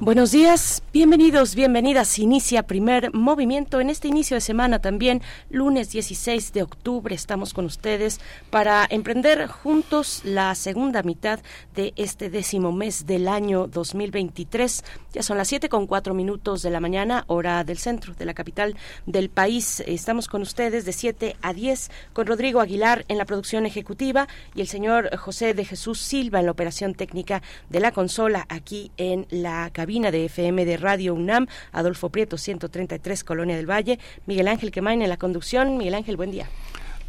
Buenos días, bienvenidos, bienvenidas. Inicia primer movimiento en este inicio de semana también, lunes 16 de octubre. Estamos con ustedes para emprender juntos la segunda mitad de este décimo mes del año 2023. Ya son las siete con cuatro minutos de la mañana, hora del centro de la capital del país. Estamos con ustedes de 7 a 10 con Rodrigo Aguilar en la producción ejecutiva y el señor José de Jesús Silva en la operación técnica de la consola aquí en la cabina de FM de Radio UNAM, Adolfo Prieto, 133, Colonia del Valle, Miguel Ángel Quemain en la conducción. Miguel Ángel, buen día.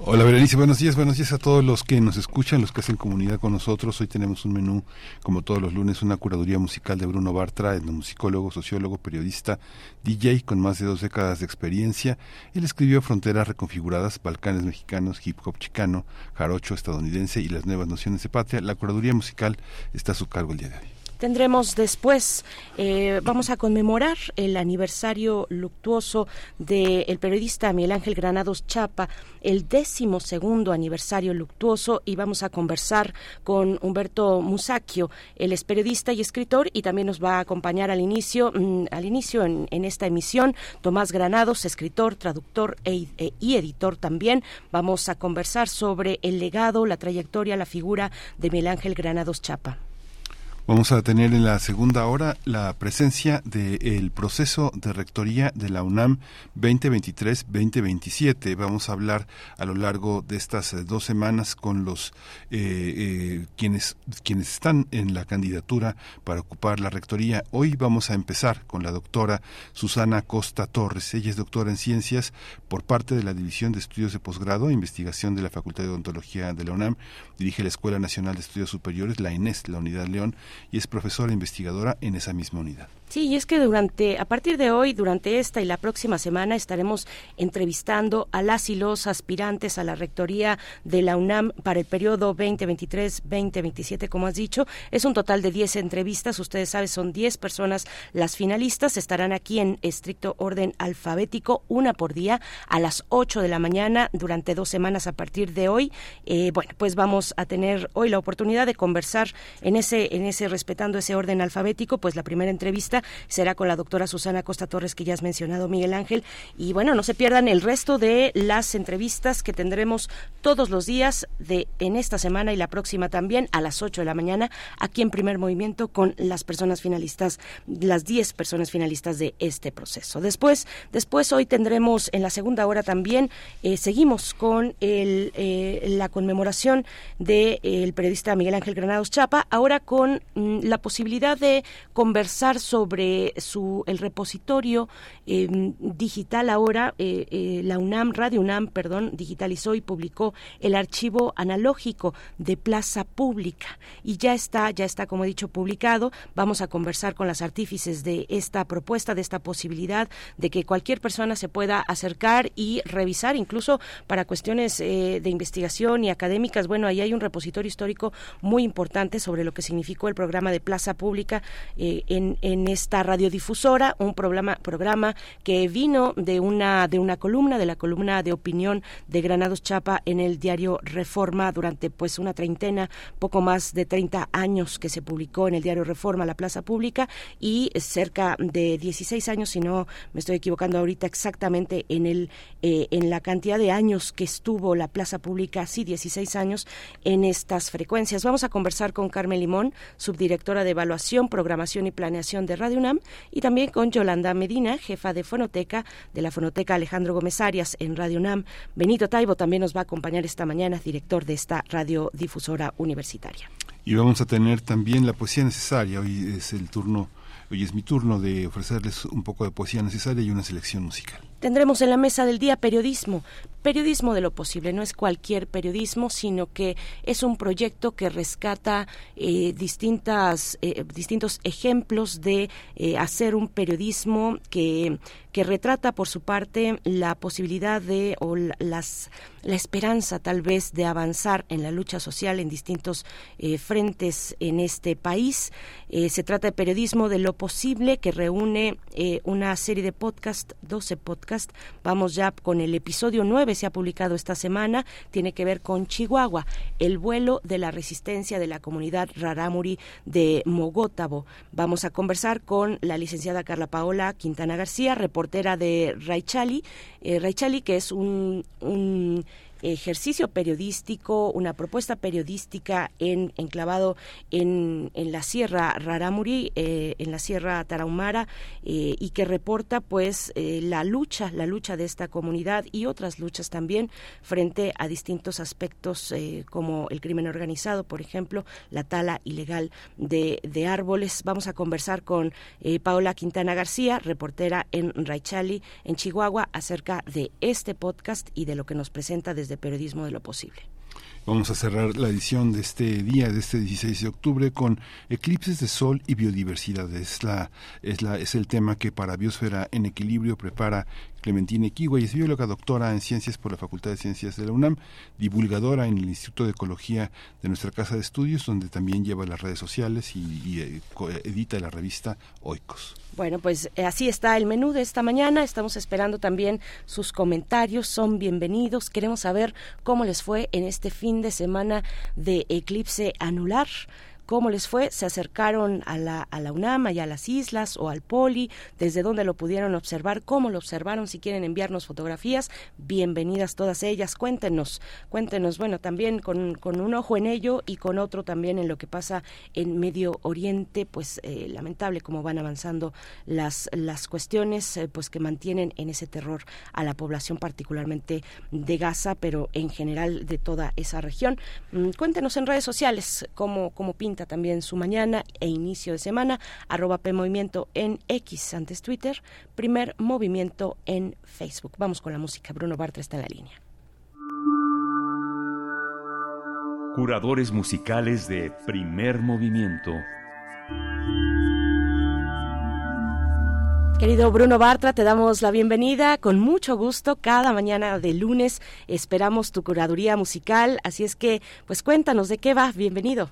Hola Berenice, buenos días, buenos días a todos los que nos escuchan, los que hacen comunidad con nosotros. Hoy tenemos un menú, como todos los lunes, una curaduría musical de Bruno Bartra, etnomusicólogo, sociólogo, periodista, DJ con más de dos décadas de experiencia. Él escribió Fronteras Reconfiguradas, Balcanes Mexicanos, Hip Hop Chicano, Jarocho Estadounidense y las Nuevas Nociones de Patria. La curaduría musical está a su cargo el día de hoy. Tendremos después, eh, vamos a conmemorar el aniversario luctuoso del periodista Miguel Ángel Granados Chapa, el décimo segundo aniversario luctuoso, y vamos a conversar con Humberto Musacchio, él es periodista y escritor, y también nos va a acompañar al inicio, mm, al inicio en, esta emisión, Tomás Granados, escritor, traductor e, e, y editor también. Vamos a conversar sobre el legado, la trayectoria, la figura de Miguel Ángel Granados Chapa. Vamos a tener en la segunda hora la presencia del proceso de rectoría de la UNAM 2023-2027. Vamos a hablar a lo largo de estas eh, dos semanas con los eh, eh, quienes quienes están en la candidatura para ocupar la rectoría. Hoy vamos a empezar con la doctora Susana Costa Torres. Ella es doctora en ciencias por parte de la División de Estudios de Posgrado e Investigación de la Facultad de Odontología de la UNAM. Dirige la Escuela Nacional de Estudios Superiores, la INES, la Unidad León y es profesora investigadora en esa misma unidad. Sí, y es que durante, a partir de hoy, durante esta y la próxima semana, estaremos entrevistando a las y los aspirantes a la rectoría de la UNAM para el periodo 2023-2027, como has dicho. Es un total de 10 entrevistas. Ustedes saben, son 10 personas las finalistas. Estarán aquí en estricto orden alfabético, una por día, a las 8 de la mañana, durante dos semanas a partir de hoy. Eh, bueno, pues vamos a tener hoy la oportunidad de conversar en ese, en ese, respetando ese orden alfabético, pues la primera entrevista será con la doctora Susana Costa Torres, que ya has mencionado, Miguel Ángel. Y bueno, no se pierdan el resto de las entrevistas que tendremos todos los días de en esta semana y la próxima también a las 8 de la mañana aquí en Primer Movimiento con las personas finalistas, las 10 personas finalistas de este proceso. Después, después hoy tendremos en la segunda hora también, eh, seguimos con el, eh, la conmemoración del de, periodista Miguel Ángel Granados Chapa, ahora con mm, la posibilidad de conversar sobre sobre su, el repositorio em, digital ahora, eh, eh, la UNAM, Radio UNAM, perdón, digitalizó y publicó el archivo analógico de Plaza Pública y ya está, ya está, como he dicho, publicado. Vamos a conversar con las artífices de esta propuesta, de esta posibilidad de que cualquier persona se pueda acercar y revisar, incluso para cuestiones eh, de investigación y académicas. Bueno, ahí hay un repositorio histórico muy importante sobre lo que significó el programa de Plaza Pública en, en esta radiodifusora, un programa, programa que vino de una, de una columna, de la columna de opinión de Granados Chapa en el diario Reforma durante pues una treintena, poco más de 30 años que se publicó en el diario Reforma, la Plaza Pública, y cerca de 16 años, si no me estoy equivocando ahorita exactamente en, el, eh, en la cantidad de años que estuvo la Plaza Pública, sí, 16 años en estas frecuencias. Vamos a conversar con Carmen Limón, subdirectora de Evaluación, Programación y Planeación de Radio UNAM y también con Yolanda Medina, jefa de fonoteca de la fonoteca Alejandro Gómez Arias en Radio UNAM. Benito Taibo también nos va a acompañar esta mañana, director de esta radiodifusora universitaria. Y vamos a tener también la poesía necesaria. Hoy es el turno, hoy es mi turno de ofrecerles un poco de poesía necesaria y una selección musical. Tendremos en la mesa del día periodismo, periodismo de lo posible. No es cualquier periodismo, sino que es un proyecto que rescata eh, distintas, eh, distintos ejemplos de eh, hacer un periodismo que que retrata por su parte la posibilidad de o las la esperanza tal vez de avanzar en la lucha social en distintos eh, frentes en este país. Eh, se trata de periodismo de lo posible que reúne una serie de podcast, 12 podcast. Vamos ya con el episodio 9, se ha publicado esta semana, tiene que ver con Chihuahua, el vuelo de la resistencia de la comunidad rarámuri de Mogótabo. Vamos a conversar con la licenciada Carla Paola Quintana García, reportera de Raichali, eh, Raichali que es un ejercicio periodístico, una propuesta periodística en, enclavado en, en la Sierra Raramuri, eh, en la Sierra Tarahumara, eh, y que reporta pues eh, la lucha, la lucha de esta comunidad y otras luchas también frente a distintos aspectos como el crimen organizado, por ejemplo, la tala ilegal de, de árboles. Vamos a conversar con Paola Quintana García, reportera en Raichali, en Chihuahua, acerca de este podcast y de lo que nos presenta desde de periodismo de lo posible. Vamos a cerrar la edición de este día, de este 16 de octubre, con eclipses de sol y biodiversidad. Es, la, es, la, es el tema que para Biosfera en Equilibrio prepara Clementina Equigua y es bióloga doctora en ciencias por la Facultad de Ciencias de la UNAM, divulgadora en el Instituto de Ecología de nuestra Casa de Estudios, donde también lleva las redes sociales y, eh, edita la revista Oikos. Bueno, pues eh, así está el menú de esta mañana. Estamos esperando también sus comentarios. Son bienvenidos. Queremos saber cómo les fue en este fin de semana de eclipse anular cómo les fue, se acercaron a la, a la UNAM y a las islas o al Poli, desde dónde lo pudieron observar, cómo lo observaron, si quieren enviarnos fotografías, bienvenidas todas ellas, cuéntenos, cuéntenos, bueno, también con, con un ojo en ello y con otro también en lo que pasa en Medio Oriente, pues eh, lamentable cómo van avanzando las, las cuestiones, eh, pues que mantienen en ese terror a la población particularmente de Gaza, pero en general de toda esa región. Mm, cuéntenos en redes sociales cómo, cómo pinta también su mañana e inicio de semana, arroba P Movimiento en X, antes Twitter, primer movimiento en Facebook. Vamos con la música, Bruno Bartra está en la línea. Curadores musicales de primer movimiento. Querido Bruno Bartra, te damos la bienvenida con mucho gusto. Cada mañana de lunes esperamos tu curaduría musical, así es que pues cuéntanos de qué va. Bienvenido.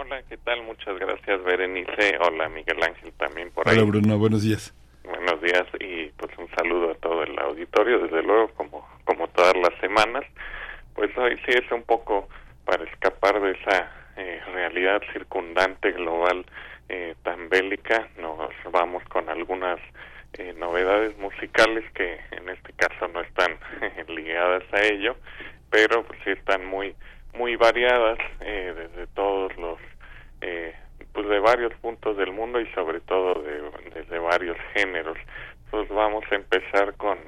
Hola, ¿qué tal? Muchas gracias, Berenice. Hola, Miguel Ángel también por ahí. Hola, Bruno, buenos días. Buenos días y pues un saludo a todo el auditorio, desde luego, como, como todas las semanas. Pues hoy sí es un poco para escapar de esa eh, realidad circundante global eh, tan bélica, nos vamos con algunas eh, novedades musicales que en este caso no están ligadas a ello, pero pues sí están muy muy variadas eh, desde todos los eh, pues de varios puntos del mundo y sobre todo de, desde varios géneros. Pues vamos a empezar con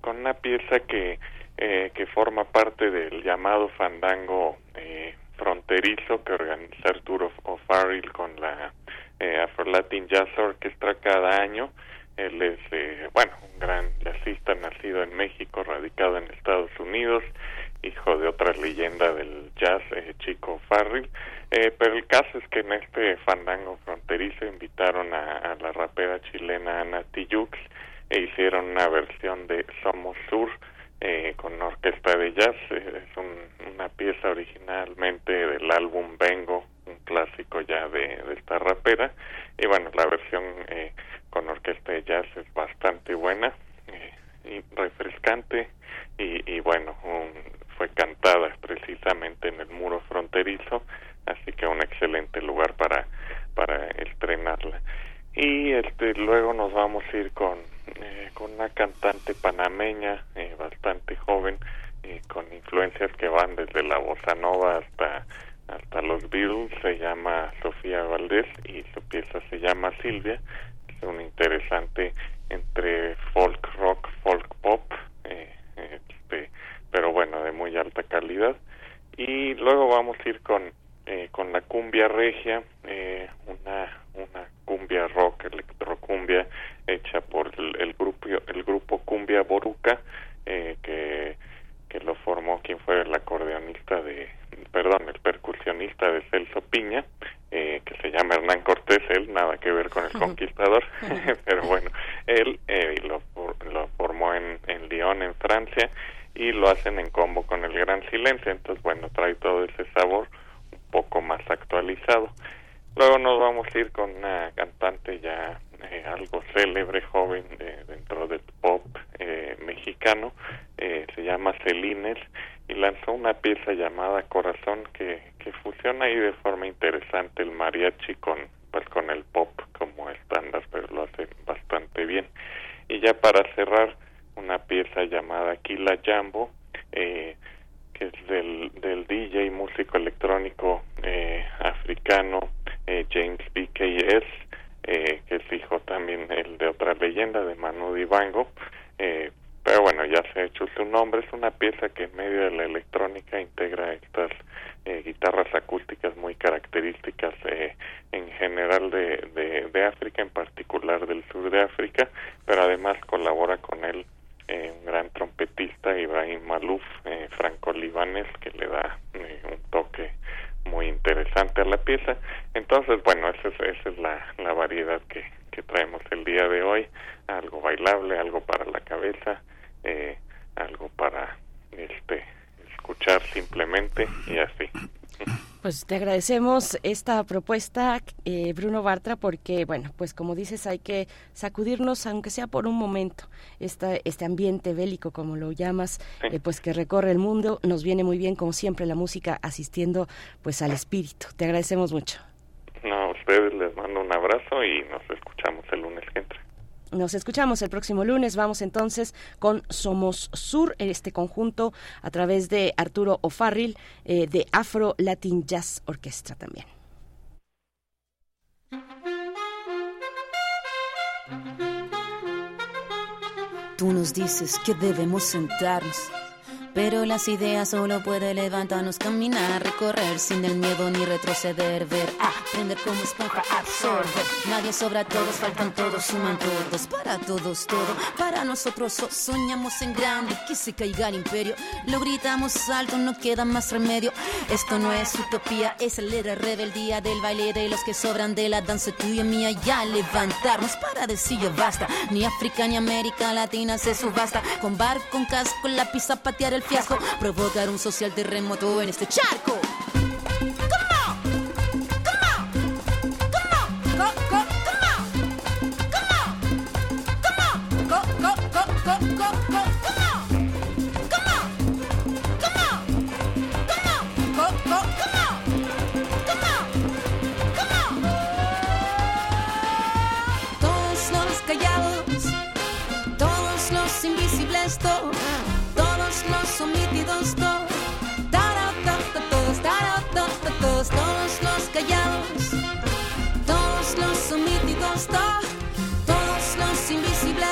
con una pieza que eh, que forma parte del llamado fandango eh, fronterizo que organiza Arturo O'Farrill con la eh, Afro Latin Jazz Orchestra cada año. Él es eh, bueno un gran jazzista nacido en México radicado en Estados Unidos hijo de otra leyenda del jazz, eh, Chico Farrell. Eh, pero el caso es que en este fandango fronterizo invitaron a, la rapera chilena Ana Tijoux e hicieron una versión de Somos Sur eh, con orquesta de jazz. es una pieza originalmente del álbum Vengo, un clásico ya de, de esta rapera. Y bueno, la versión con orquesta de jazz es bastante buena y refrescante y, y bueno, un, fue cantada precisamente en el muro fronterizo, así que un excelente lugar para para estrenarla. Y este luego nos vamos a ir con eh, con una cantante panameña eh, bastante joven eh, con influencias que van desde la bossa nova hasta hasta los Beatles, se llama Sofía Valdés y su pieza se llama Silvia, es un interesante entre folk rock, folk pop, este pero bueno, de muy alta calidad. Y luego vamos a ir con, eh, con la cumbia regia, eh, una, una cumbia rock, electrocumbia, hecha por el, grupo, el grupo Cumbia Boruca, eh, que lo formó quien fue el acordeonista de, perdón, el percusionista de Celso Piña, eh, que se llama Hernán Cortés, él nada que ver con el conquistador, pero bueno, él eh, lo, lo formó en, en Lyon, en Francia, y lo hacen en combo con el Gran Silencio, entonces bueno, trae todo ese sabor un poco más actualizado. Luego nos vamos a ir con una cantante ya eh, algo célebre, joven dentro del pop eh, mexicano, eh, se llama Celines y lanzó una pieza llamada Corazón que, que fusiona ahí de forma interesante el mariachi con pues con el pop como estándar, pero lo hace bastante bien. Y ya para cerrar una pieza llamada Kila Jambo, eh, que es del, del DJ músico electrónico eh, africano eh, James BKS, eh, que es hijo también el de otra leyenda de Manu Dibango, eh, pero bueno, ya se ha hecho su nombre, es una pieza que en medio de la electrónica integra estas eh, guitarras acústicas muy características eh, en general de, de, de, África, en particular del sur de África, pero además colabora con él eh, un gran trompetista, Ibrahim Malouf, eh, franco-libanés, que le da eh, un toque muy interesante a la pieza. Entonces, bueno, esa es, esa es la, la variedad que, que traemos el día de hoy, algo bailable, algo para la cabeza, eh, algo para este escuchar simplemente y así. Pues te agradecemos esta propuesta, eh, Bruno Bartra, porque, bueno, pues como dices, hay que sacudirnos, aunque sea por un momento, esta, este ambiente bélico, como lo llamas, eh, pues que recorre el mundo. Nos viene muy bien, como siempre, la música asistiendo pues al espíritu. Te agradecemos mucho. No, a ustedes les mando un abrazo y nos escuchamos el lunes que entra. Nos escuchamos el próximo lunes. Vamos entonces con Somos Sur, este conjunto a través de Arturo O'Farrill eh, de Afro Latin Jazz Orchestra también. Tú nos dices que debemos sentarnos pero las ideas solo puede levantarnos, caminar, recorrer sin el miedo ni retroceder, ver, aprender como esponja, absorber. Nadie sobra, todos faltan todos, suman todos, para todos todo, para nosotros soñamos en grande, que se caiga el imperio, lo gritamos alto, no queda más remedio. Esto no es utopía, es la rebeldía del baile de los que sobran de la danza tuya mía, ya levantarnos para decir basta. Ni África ni América Latina se subasta, con bar, con casco, la pizza, patear el fiasco, provocar un social terremoto en este charco. Todos, los callados, todos los omitidos, todos los invisibles,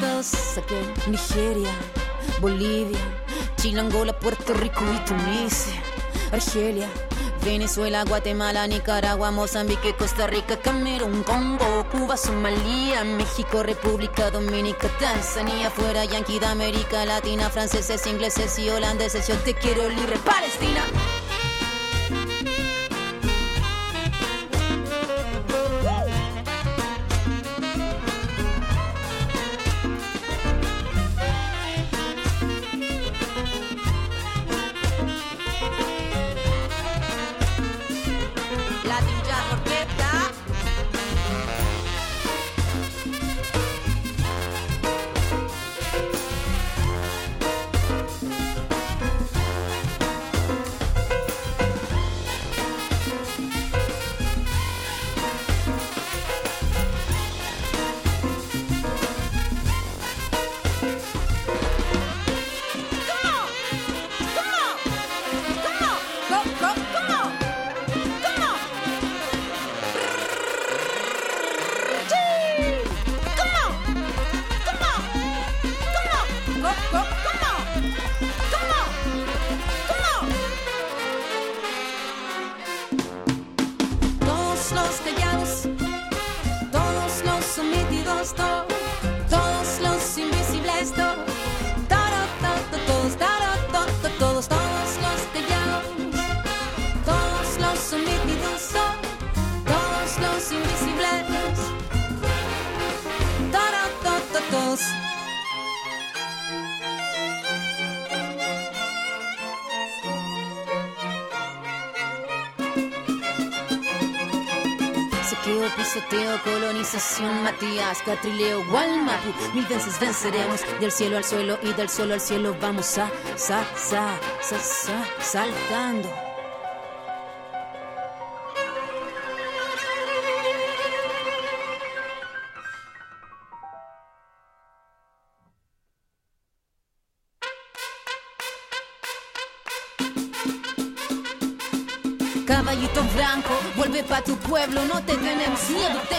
todos, saqué Nigeria, Bolivia, Chile, Angola, Puerto Rico y Tunisia, Argelia. Venezuela, Guatemala, Nicaragua, Mozambique, Costa Rica, Camerún, Congo, Cuba, Somalia, México, República Dominica, Tanzania, fuera Yankee de América Latina, franceses, ingleses y holandeses. Yo te quiero libre, Palestina. Matías, Catrileo, Gualmapu. Mil veces venceremos del cielo al suelo y del suelo al cielo vamos a, sa, sa, sa, sa, saltando.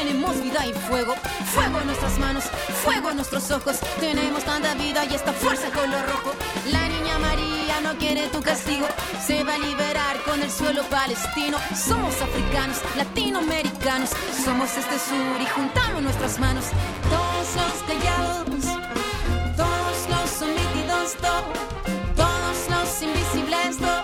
Tenemos vida y fuego. Fuego en nuestras manos, fuego en nuestros ojos, tenemos tanta vida y esta fuerza color rojo. La niña María no quiere tu castigo, se va a liberar con el suelo palestino. Somos africanos, latinoamericanos, somos este sur y juntamos nuestras manos. Todos los callados, todos los omitidos, to- todos los invisibles, to-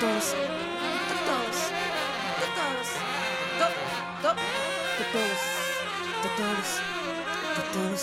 todos, to- todos, to- todos, to- to- to- todos, to- todos, to- todos,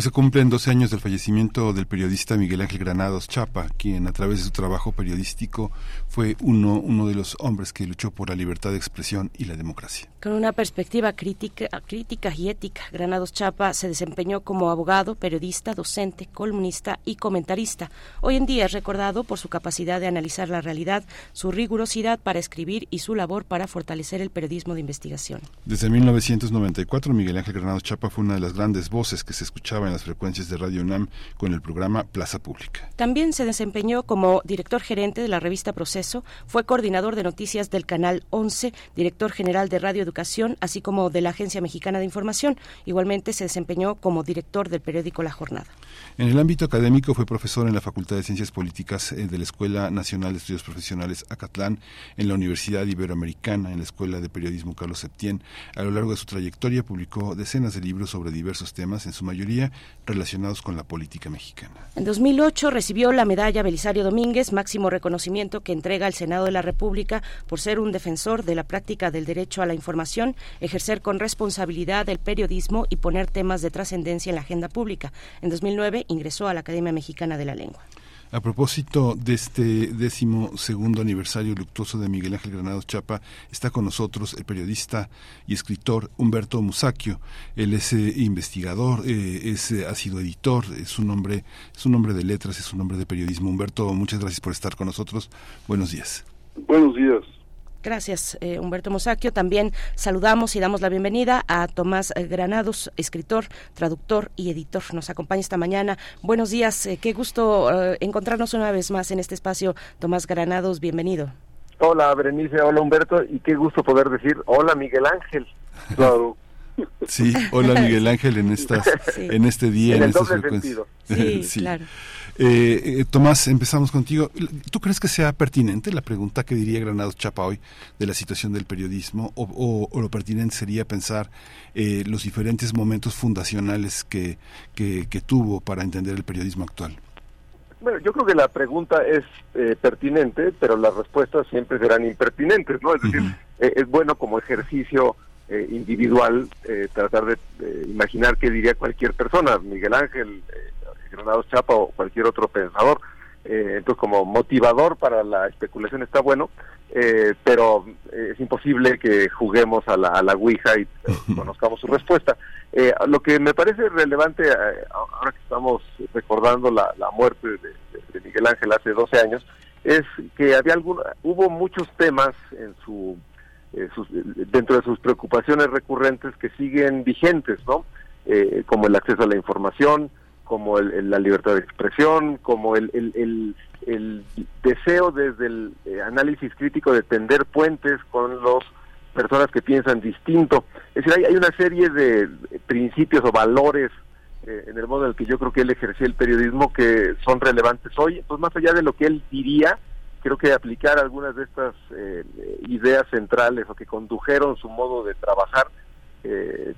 Hoy se cumplen 12 años del fallecimiento del periodista Miguel Ángel Granados Chapa, quien a través de su trabajo periodístico fue uno, uno de los hombres que luchó por la libertad de expresión y la democracia. Con una perspectiva crítica, crítica y ética, Granados Chapa se desempeñó como abogado, periodista, docente, columnista y comentarista. Hoy en día es recordado por su capacidad de analizar la realidad, su rigurosidad para escribir y su labor para fortalecer el periodismo de investigación. Desde 1994, Miguel Ángel Granados Chapa fue una de las grandes voces que se escuchaba en las frecuencias de Radio UNAM con el programa Plaza Pública. También se desempeñó como director gerente de la revista Proceso, fue coordinador de noticias del Canal 11, director general de Radio Educación, así como de la Agencia Mexicana de Información. Igualmente se desempeñó como director del periódico La Jornada. En el ámbito académico fue profesor en la Facultad de Ciencias Políticas eh, de la Escuela Nacional de Estudios Profesionales Acatlán, en la Universidad Iberoamericana, en la Escuela de Periodismo Carlos Septién. A lo largo de su trayectoria publicó decenas de libros sobre diversos temas, en su mayoría relacionados con la política mexicana. En 2008 recibió la medalla Belisario Domínguez, máximo reconocimiento que entrega el Senado de la República por ser un defensor de la práctica del derecho a la información, ejercer con responsabilidad el periodismo y poner temas de trascendencia en la agenda pública. En 2009 ingresó a la Academia Mexicana de la Lengua. A propósito de este décimo segundo aniversario luctuoso de Miguel Ángel Granados Chapa, está con nosotros el periodista y escritor Humberto Musacchio. Él es eh, investigador, eh, es, eh, ha sido editor, es un hombre, es un hombre de letras, es un hombre de periodismo. Humberto, muchas gracias por estar con nosotros. Buenos días. Buenos días. Gracias, eh, Humberto Mosacchio. También saludamos y damos la bienvenida a Tomás eh, Granados, escritor, traductor y editor. Nos acompaña esta mañana. Buenos días, eh, qué gusto eh, encontrarnos una vez más en este espacio. Tomás Granados, bienvenido. Hola, Berenice, hola, Humberto, y qué gusto poder decir hola, Miguel Ángel. Claro. Sí, hola Miguel Ángel en estas, Sí. en este día, En en, el estas doble frecuencias. Sí, claro. Eh, eh, Tomás, empezamos contigo. ¿Tú crees que sea pertinente la pregunta que diría Granados Chapa hoy de la situación del periodismo? ¿O, o- o lo pertinente sería pensar eh, los diferentes momentos fundacionales que, que, que tuvo para entender el periodismo actual? Bueno, yo creo que la pregunta es eh, pertinente, pero las respuestas siempre serán impertinentes, ¿no? Es decir, eh, es bueno como ejercicio eh, individual eh, tratar de imaginar qué diría cualquier persona, Miguel Ángel, eh, Granados Chapa o cualquier otro pensador. Eh, entonces, como motivador para la especulación está bueno, eh, pero es imposible que juguemos a la, a la Ouija y conozcamos su respuesta. lo que me parece relevante, ahora que estamos recordando la, muerte de, Miguel Ángel hace 12 años, es que había algún, hubo muchos temas en su, dentro de sus preocupaciones recurrentes que siguen vigentes, ¿no? como el acceso a la información, como la libertad de expresión, como el, el, deseo desde el eh, análisis crítico de tender puentes con las personas que piensan distinto. Es decir, hay, una serie de principios o valores eh, en el modo en el que yo creo que él ejercía el periodismo que son relevantes hoy. Entonces, más allá de lo que él diría, creo que aplicar algunas de estas eh, ideas centrales o que condujeron su modo de trabajar,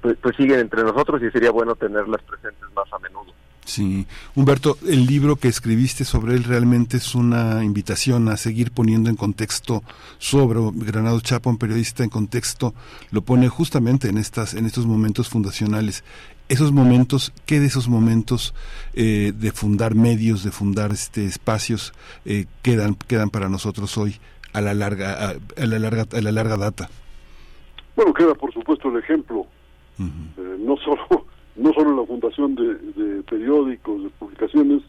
pues, pues siguen entre nosotros y sería bueno tenerlas presentes más a menudo. Sí, Humberto, el libro que escribiste sobre él realmente es una invitación a seguir poniendo en contexto sobre Granado Chapo, un periodista en contexto, lo pone justamente en estas, en estos momentos fundacionales. Esos momentos, ¿qué de esos momentos eh, de fundar medios, de fundar este espacios eh, quedan, quedan para nosotros hoy a la larga, a, la larga, a la larga data? Bueno, queda por supuesto el ejemplo, eh, no solo no solo la fundación de, periódicos, de publicaciones,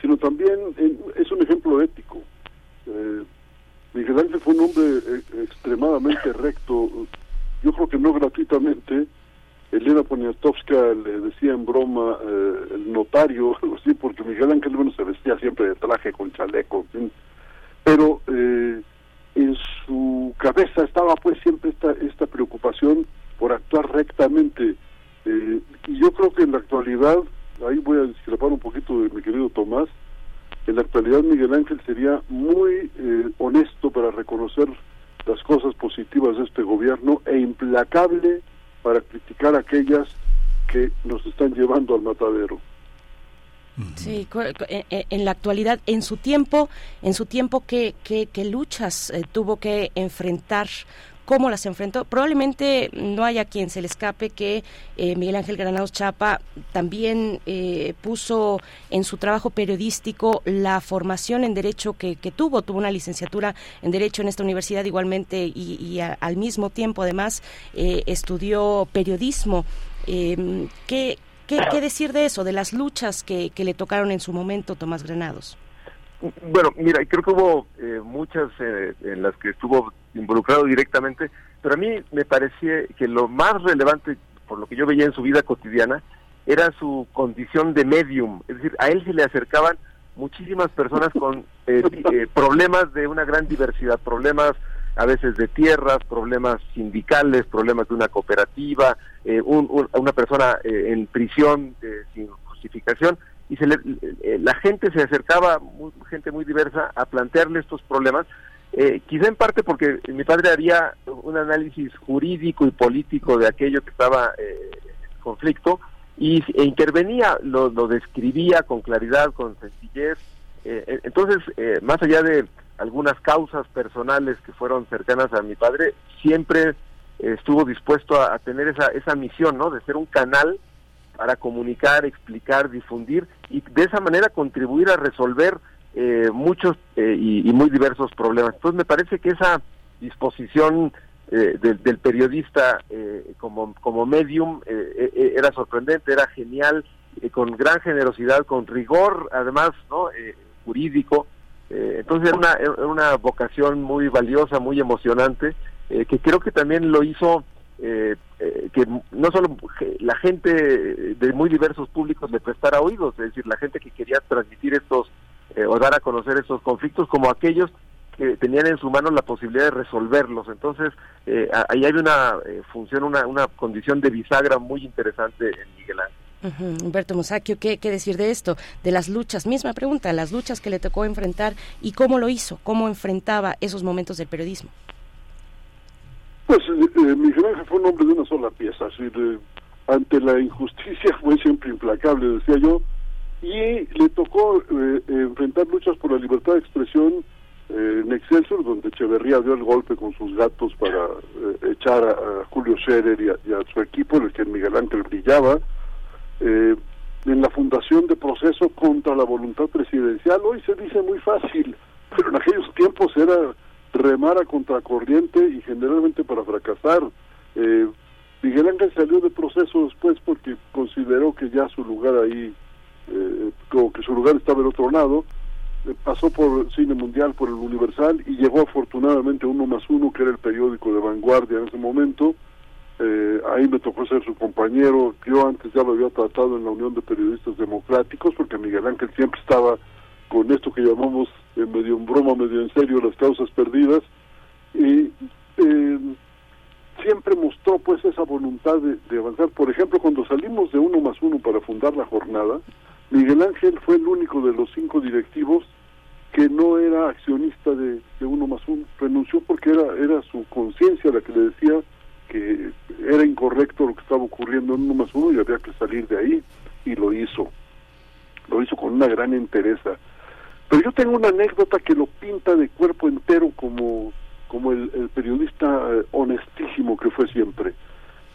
sino también es un ejemplo ético. Eh, Miguel Ángel fue un hombre eh, extremadamente recto, yo creo que no gratuitamente. Elena Poniatowska le decía en broma eh, el notario, sí, porque Miguel Ángel bueno, se vestía siempre de traje con chaleco, pero eh, en su cabeza estaba pues siempre esta, esta preocupación por actuar rectamente eh, y yo creo que en la actualidad, ahí voy a discrepar un poquito de mi querido Tomás, en la actualidad Miguel Ángel sería muy eh, honesto para reconocer las cosas positivas de este gobierno e implacable para criticar aquellas que nos están llevando al matadero. Sí, en la actualidad, en su tiempo, en su tiempo, ¿qué, qué, luchas eh, tuvo que enfrentar cómo las enfrentó. Probablemente no haya quien se le escape que eh, Miguel Ángel Granados Chapa también eh, puso en su trabajo periodístico la formación en Derecho que, tuvo. Tuvo una licenciatura en Derecho en esta universidad igualmente y, al mismo tiempo además eh, estudió periodismo. Em, ¿qué, qué, decir de eso, de las luchas que, que le tocaron en su momento Tomás Granados? Bueno, mira, creo que hubo muchas en las que estuvo involucrado directamente, pero a mí me parecía que lo más relevante, por lo que yo veía en su vida cotidiana, era su condición de medium, es decir, a él se le acercaban muchísimas personas con eh, eh, problemas de una gran diversidad, problemas a veces de tierras, problemas sindicales, problemas de una cooperativa, eh, una persona en prisión sin justificación, y se la gente se acercaba, gente muy diversa, a plantearle estos problemas eh, quizá en parte porque mi padre haría un análisis jurídico y político de aquello que estaba eh, en conflicto y e intervenía, lo, describía con claridad, con sencillez. Eh, entonces, más allá de algunas causas personales que fueron cercanas a mi padre, siempre estuvo dispuesto a, tener esa, esa misión, ¿no? De ser un canal para comunicar, explicar, difundir y de esa manera contribuir a resolver eh, muchos eh, y, muy diversos problemas. Entonces me parece que esa disposición eh, del periodista como, como medium era sorprendente, era genial, con gran generosidad, con rigor además no jurídico. entonces era una, era una vocación muy valiosa, muy emocionante, que creo que también lo hizo que no solo la gente de muy diversos públicos le prestara oídos, es decir, la gente que quería transmitir estos eh, o dar a conocer estos conflictos como aquellos que tenían en su mano la posibilidad de resolverlos. Entonces, eh, ahí hay una eh, función, una, una condición de bisagra muy interesante en Miguel Ángel. Humberto Musacchio, ¿qué, ¿qué, decir de esto? De las luchas, misma pregunta, las luchas que le tocó enfrentar y cómo lo hizo, cómo enfrentaba esos momentos del periodismo. Pues Miguel Ángel fue un hombre de una sola pieza, así ante la injusticia fue siempre implacable, decía yo, y le tocó eh, enfrentar luchas por la libertad de expresión eh, en Excelsior, donde Echeverría dio el golpe con sus gatos para eh, echar a, Julio Scherer y a, su equipo, en el que Miguel Ángel brillaba. en la fundación de proceso contra la voluntad presidencial. Hoy se dice muy fácil, pero en aquellos tiempos era remar a contracorriente y generalmente para fracasar. Eh, Miguel Ángel salió de proceso después porque consideró que ya su lugar ahí, eh, como que su lugar estaba del otro lado, eh, pasó por Cine Mundial, por el Universal y llegó afortunadamente Uno más Uno, que era el periódico de vanguardia en ese momento. Eh, ahí me tocó ser su compañero. Yo antes ya lo había tratado en la Unión de Periodistas Democráticos, porque Miguel Ángel siempre estaba con esto que llamamos medio en broma, medio en serio, las causas perdidas. Y siempre mostró pues esa voluntad de, avanzar. Por ejemplo, cuando salimos de uno más uno para fundar la jornada, Miguel Ángel fue el único de los cinco directivos que no era accionista de, uno más uno. Renunció porque era, era su conciencia la que le decía que era incorrecto lo que estaba ocurriendo en uno más uno y había que salir de ahí y lo hizo. Lo hizo con una gran entereza. Pero yo tengo una anécdota que lo pinta de cuerpo entero como como el, periodista eh, honestísimo que fue siempre.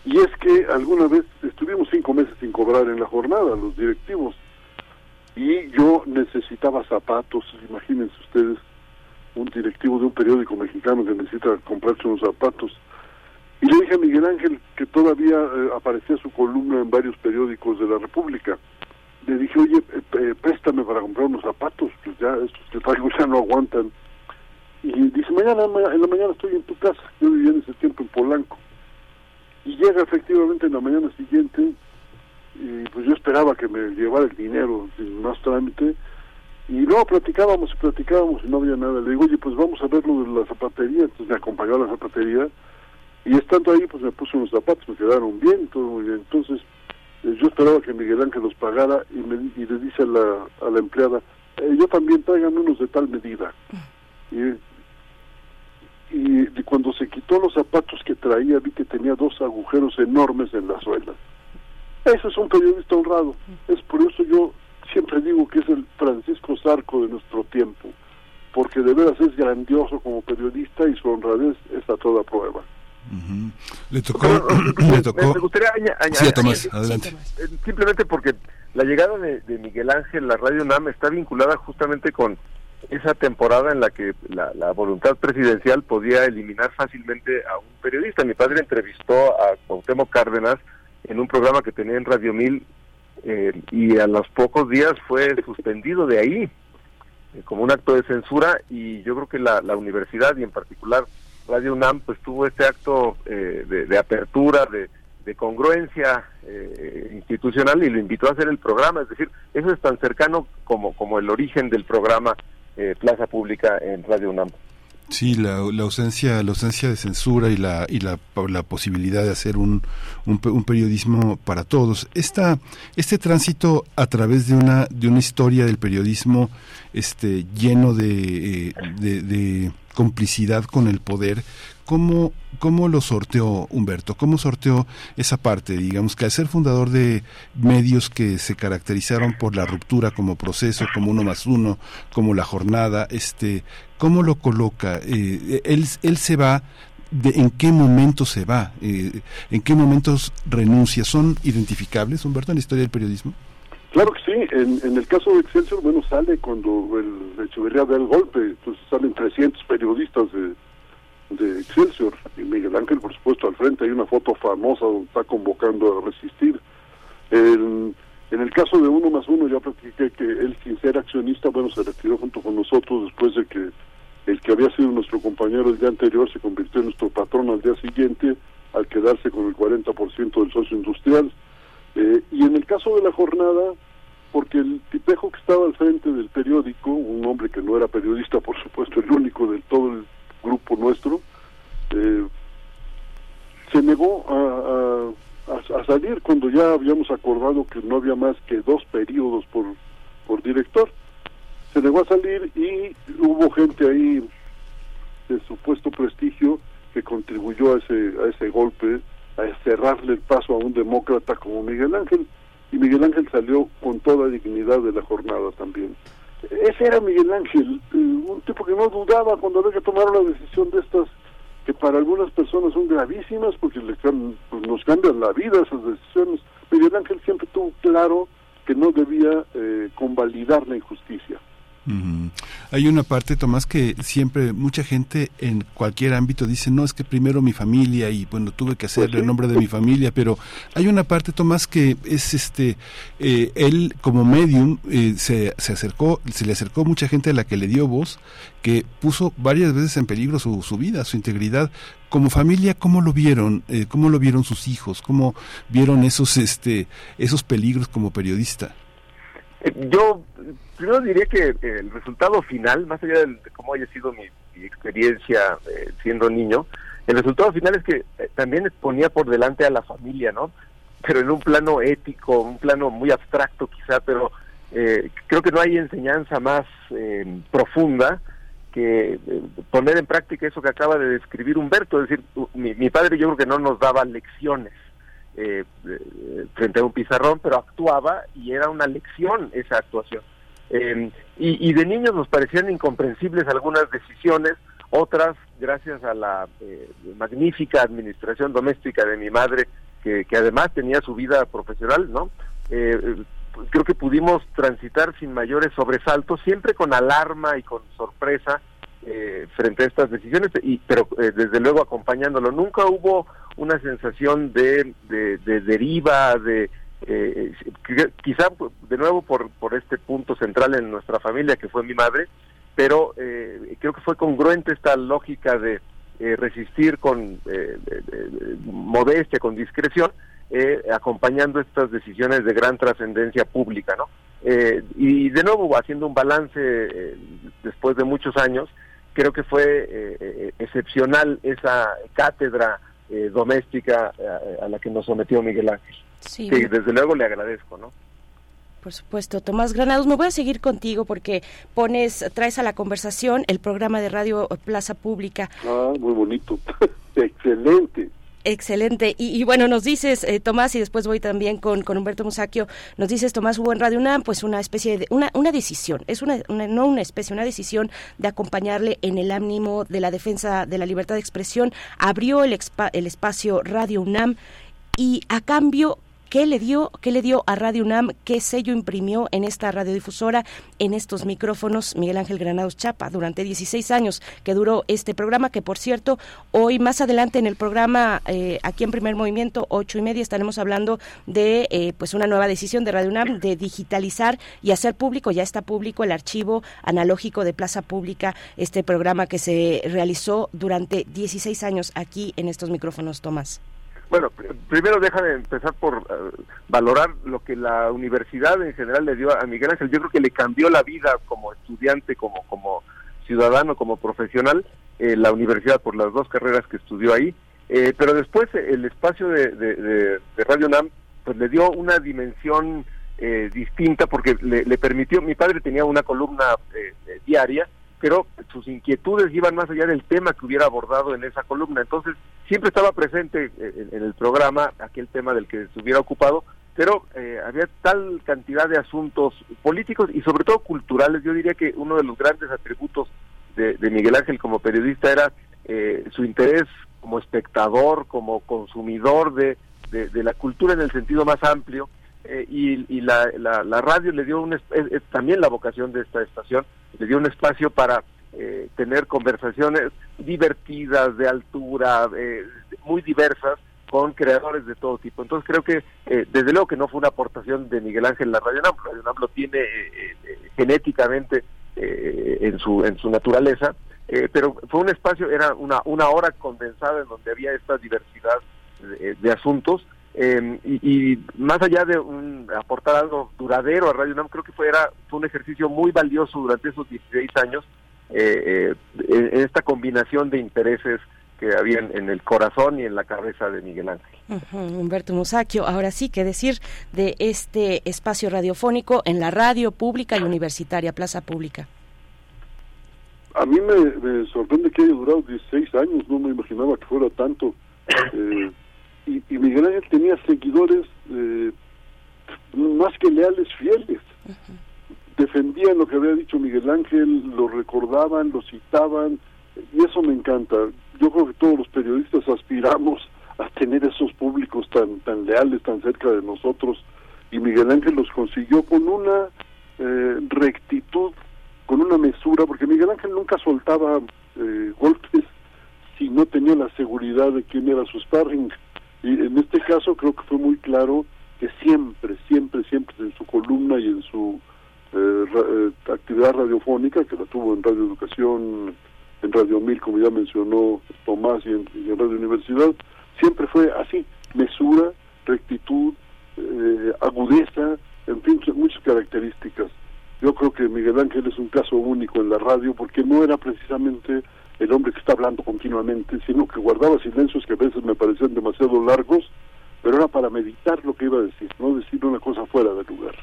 Y es que alguna vez estuvimos cinco meses sin cobrar en la jornada, los directivos, y yo necesitaba zapatos, imagínense ustedes, un directivo de un periódico mexicano que necesita comprarse unos zapatos. Y le dije a Miguel Ángel que todavía eh, aparecía su columna en varios periódicos de la República. Le dije, oye, eh, préstame para comprar unos zapatos, pues ya estos que traigo ya no aguantan. Y dice, mañana en la mañana estoy en tu casa. Yo vivía en ese tiempo en Polanco. Y llega efectivamente en la mañana siguiente, y pues yo esperaba que me llevara el dinero sin más trámite. Y luego platicábamos y platicábamos y no había nada. Le digo, oye, pues vamos a ver lo de la zapatería. Entonces me acompañó a la zapatería. Y estando ahí, pues me puso unos zapatos, me quedaron bien, todo muy bien. Entonces eh, yo esperaba que Miguel Ángel los pagara y, me, y le dice a la, empleada, eh, yo también traigan unos de tal medida. Y y cuando se quitó los zapatos que traía vi que tenía dos agujeros enormes en la suela. Ese es un periodista honrado. Es por eso yo siempre digo que es el Francisco Zarco de nuestro tiempo, porque de veras es grandioso como periodista y su honradez es a toda prueba. Le tocó, le tocó. Me, gustaría añadir, adelante. Eh, simplemente porque la llegada de, de Miguel Ángel, la Radio NAM, está vinculada justamente con esa temporada en la que la, voluntad presidencial podía eliminar fácilmente a un periodista. Mi padre entrevistó a Cuauhtémoc Cárdenas en un programa que tenía en Radio Mil eh, y a los pocos días fue suspendido de ahí eh, como un acto de censura y yo creo que la, universidad y en particular Radio UNAM pues tuvo este acto eh, de, apertura, de, congruencia institucional y lo invitó a hacer el programa, es decir, eso es tan cercano como, como el origen del programa eh, plaza pública en Radio UNAM. Sí, la, la, ausencia, la ausencia de censura y la y la, la posibilidad de hacer un, un, periodismo para todos. Esta, este tránsito a través de una de una historia del periodismo, este lleno de, eh, de complicidad con el poder, ¿Cómo, ¿Cómo lo sorteó Humberto? ¿Cómo sorteó esa parte? Digamos que al ser fundador de medios que se caracterizaron por la ruptura como proceso, como uno más uno, como la jornada, este, ¿cómo lo coloca? Eh, él, él se va de en qué momento se va, eh, en qué momentos renuncia. ¿Son identificables, Humberto, en la historia del periodismo? Claro que sí, en, en el caso de Excelsior, bueno, sale cuando el Echeverría da el golpe, entonces salen 300 periodistas de de Excelsior. Y Miguel Ángel por supuesto al frente hay una foto famosa donde está convocando a resistir. En, en el caso de uno más uno ya platiqué que él sin ser accionista bueno se retiró junto con nosotros después de que el que había sido nuestro compañero el día anterior se convirtió en nuestro patrón al día siguiente al quedarse con el 40% del socio industrial. Eh, y en el caso de la jornada porque el tipejo que estaba al frente del periódico, un hombre que no era periodista, por supuesto, el único del todo el grupo nuestro, eh, se negó a, a, salir cuando ya habíamos acordado que no había más que dos periodos por, por director. Se negó a salir y hubo gente ahí de supuesto prestigio que contribuyó a ese, a ese golpe, a cerrarle el paso a un demócrata como Miguel Ángel. Y Miguel Ángel salió con toda dignidad de la jornada también. Ese era Miguel Ángel, eh, un tipo que no dudaba cuando había que tomar una decisión de estas que para algunas personas son gravísimas porque le, pues, nos cambian la vida esas decisiones. Miguel Ángel siempre tuvo claro que no debía eh, convalidar la injusticia. Hay una parte, Tomás, que siempre mucha gente en cualquier ámbito dice, no, es que primero mi familia y bueno, tuve que hacer pues el nombre de mi familia, pero hay una parte, Tomás, que es este, eh, él como medium eh, se, se, acercó, se le acercó mucha gente a la que le dio voz, que puso varias veces en peligro su, su vida, su integridad. Como familia, ¿cómo lo vieron? Eh, ¿Cómo lo vieron sus hijos? ¿Cómo vieron esos, este, esos peligros como periodista? Yo primero diría que el resultado final, más allá de cómo haya sido mi, experiencia eh, siendo niño, el resultado final es que eh, también ponía por delante a la familia, ¿no? Pero en un plano ético, un plano muy abstracto quizá, pero eh, creo que no hay enseñanza más profunda que poner en práctica eso que acaba de describir Humberto, es decir, mi, mi padre yo creo que no nos daba lecciones, eh, frente a un pizarrón, pero actuaba y era una lección esa actuación. Em, y, de niños nos parecían incomprensibles algunas decisiones, otras, gracias a la eh, magnífica administración doméstica de mi madre, que, además tenía su vida profesional, ¿no? Eh, creo que pudimos transitar sin mayores sobresaltos, siempre con alarma y con sorpresa eh, frente a estas decisiones, y, pero desde luego acompañándolo. Nunca hubo una sensación de, de deriva, de eh, quizá de nuevo por, por este punto central en nuestra familia que fue mi madre, pero eh, creo que fue congruente esta lógica de eh, resistir con eh, modestia, con discreción, acompañando estas decisiones de gran trascendencia pública, ¿no? y de nuevo haciendo un balance después de muchos años, creo que fue excepcional esa cátedra doméstica a la que nos sometió Miguel Ángel. Sí. desde luego le agradezco, ¿no? Por supuesto, Tomás Granados, me voy a seguir contigo porque pones, traes a la conversación el programa de Radio Plaza Pública. Ah, muy bonito, excelente. Excelente. Y, bueno, nos dices, eh, Tomás, y después voy también con, con Humberto Musacchio, nos dices, Tomás, hubo en Radio UNAM, pues una especie de, una, una decisión, es una, no una especie, una decisión de acompañarle en el ánimo de la defensa de la libertad de expresión. Abrió el, el espacio Radio UNAM y a cambio ¿Qué le dio, qué le dio a Radio UNAM? ¿Qué sello imprimió en esta radiodifusora, en estos micrófonos Miguel Ángel Granados Chapa durante 16 años que duró este programa? Que por cierto, hoy más adelante en el programa, eh, aquí en Primer Movimiento, ocho y media, estaremos hablando de eh, pues una nueva decisión de Radio UNAM de digitalizar y hacer público, ya está público el archivo analógico de Plaza Pública, este programa que se realizó durante 16 años aquí en estos micrófonos, Tomás. Bueno, primero deja de empezar por eh, valorar lo que la universidad en general le dio a Miguel Ángel. Yo creo que le cambió la vida como estudiante, como, como ciudadano, como profesional, eh, la universidad por las dos carreras que estudió ahí. Eh, pero después el espacio de, Radio NAM pues le dio una dimensión distinta porque le, le, permitió, mi padre tenía una columna diaria pero sus inquietudes iban más allá del tema que hubiera abordado en esa columna. Entonces, siempre estaba presente en, el programa aquel tema del que se hubiera ocupado, pero eh, había tal cantidad de asuntos políticos y sobre todo culturales. Yo diría que uno de los grandes atributos de, Miguel Ángel como periodista era eh, su interés como espectador, como consumidor de, de, la cultura en el sentido más amplio. Eh, y, la, la, radio le dio un, también la vocación de esta estación le dio un espacio para eh, tener conversaciones divertidas, de altura, eh, muy diversas, con creadores de todo tipo. Entonces creo que, eh, desde luego que no fue una aportación de Miguel Ángel la Radio NAM, Radio NAM lo tiene genéticamente en, su, en su naturaleza, pero fue un espacio, era una, una hora condensada en donde había esta diversidad de asuntos eh, y, más allá de un, aportar algo duradero a Radio UNAM, creo que fue, era, fue un ejercicio muy valioso durante esos 16 años, eh, eh, en esta combinación de intereses que había en, el corazón y en la cabeza de Miguel Ángel. Humberto Musacchio, ahora sí, ¿qué decir de este espacio radiofónico en la radio pública y universitaria, Plaza Pública? A mí me, sorprende que haya durado 16 años, no me imaginaba que fuera tanto. Eh, y, Miguel Ángel tenía seguidores eh, más que leales, fieles. Defendían lo que había dicho Miguel Ángel, lo recordaban, lo citaban, y eso me encanta. Yo creo que todos los periodistas aspiramos a tener esos públicos tan tan leales, tan cerca de nosotros, y Miguel Ángel los consiguió con una eh, rectitud, con una mesura, porque Miguel Ángel nunca soltaba eh, golpes si no tenía la seguridad de quién era su sparring. Y en este caso creo que fue muy claro que siempre, siempre, siempre en su columna y en su eh, eh, actividad radiofónica, que la tuvo en Radio Educación, en Radio Mil, como ya mencionó Tomás, y en, Radio Universidad, siempre fue así, mesura, rectitud, eh, agudeza, en fin, muchas características. Yo creo que Miguel Ángel es un caso único en la radio porque no era precisamente el hombre que está hablando continuamente, sino que guardaba silencios que a veces me parecían demasiado largos, pero era para meditar lo que iba a decir, no decir una cosa fuera de lugar.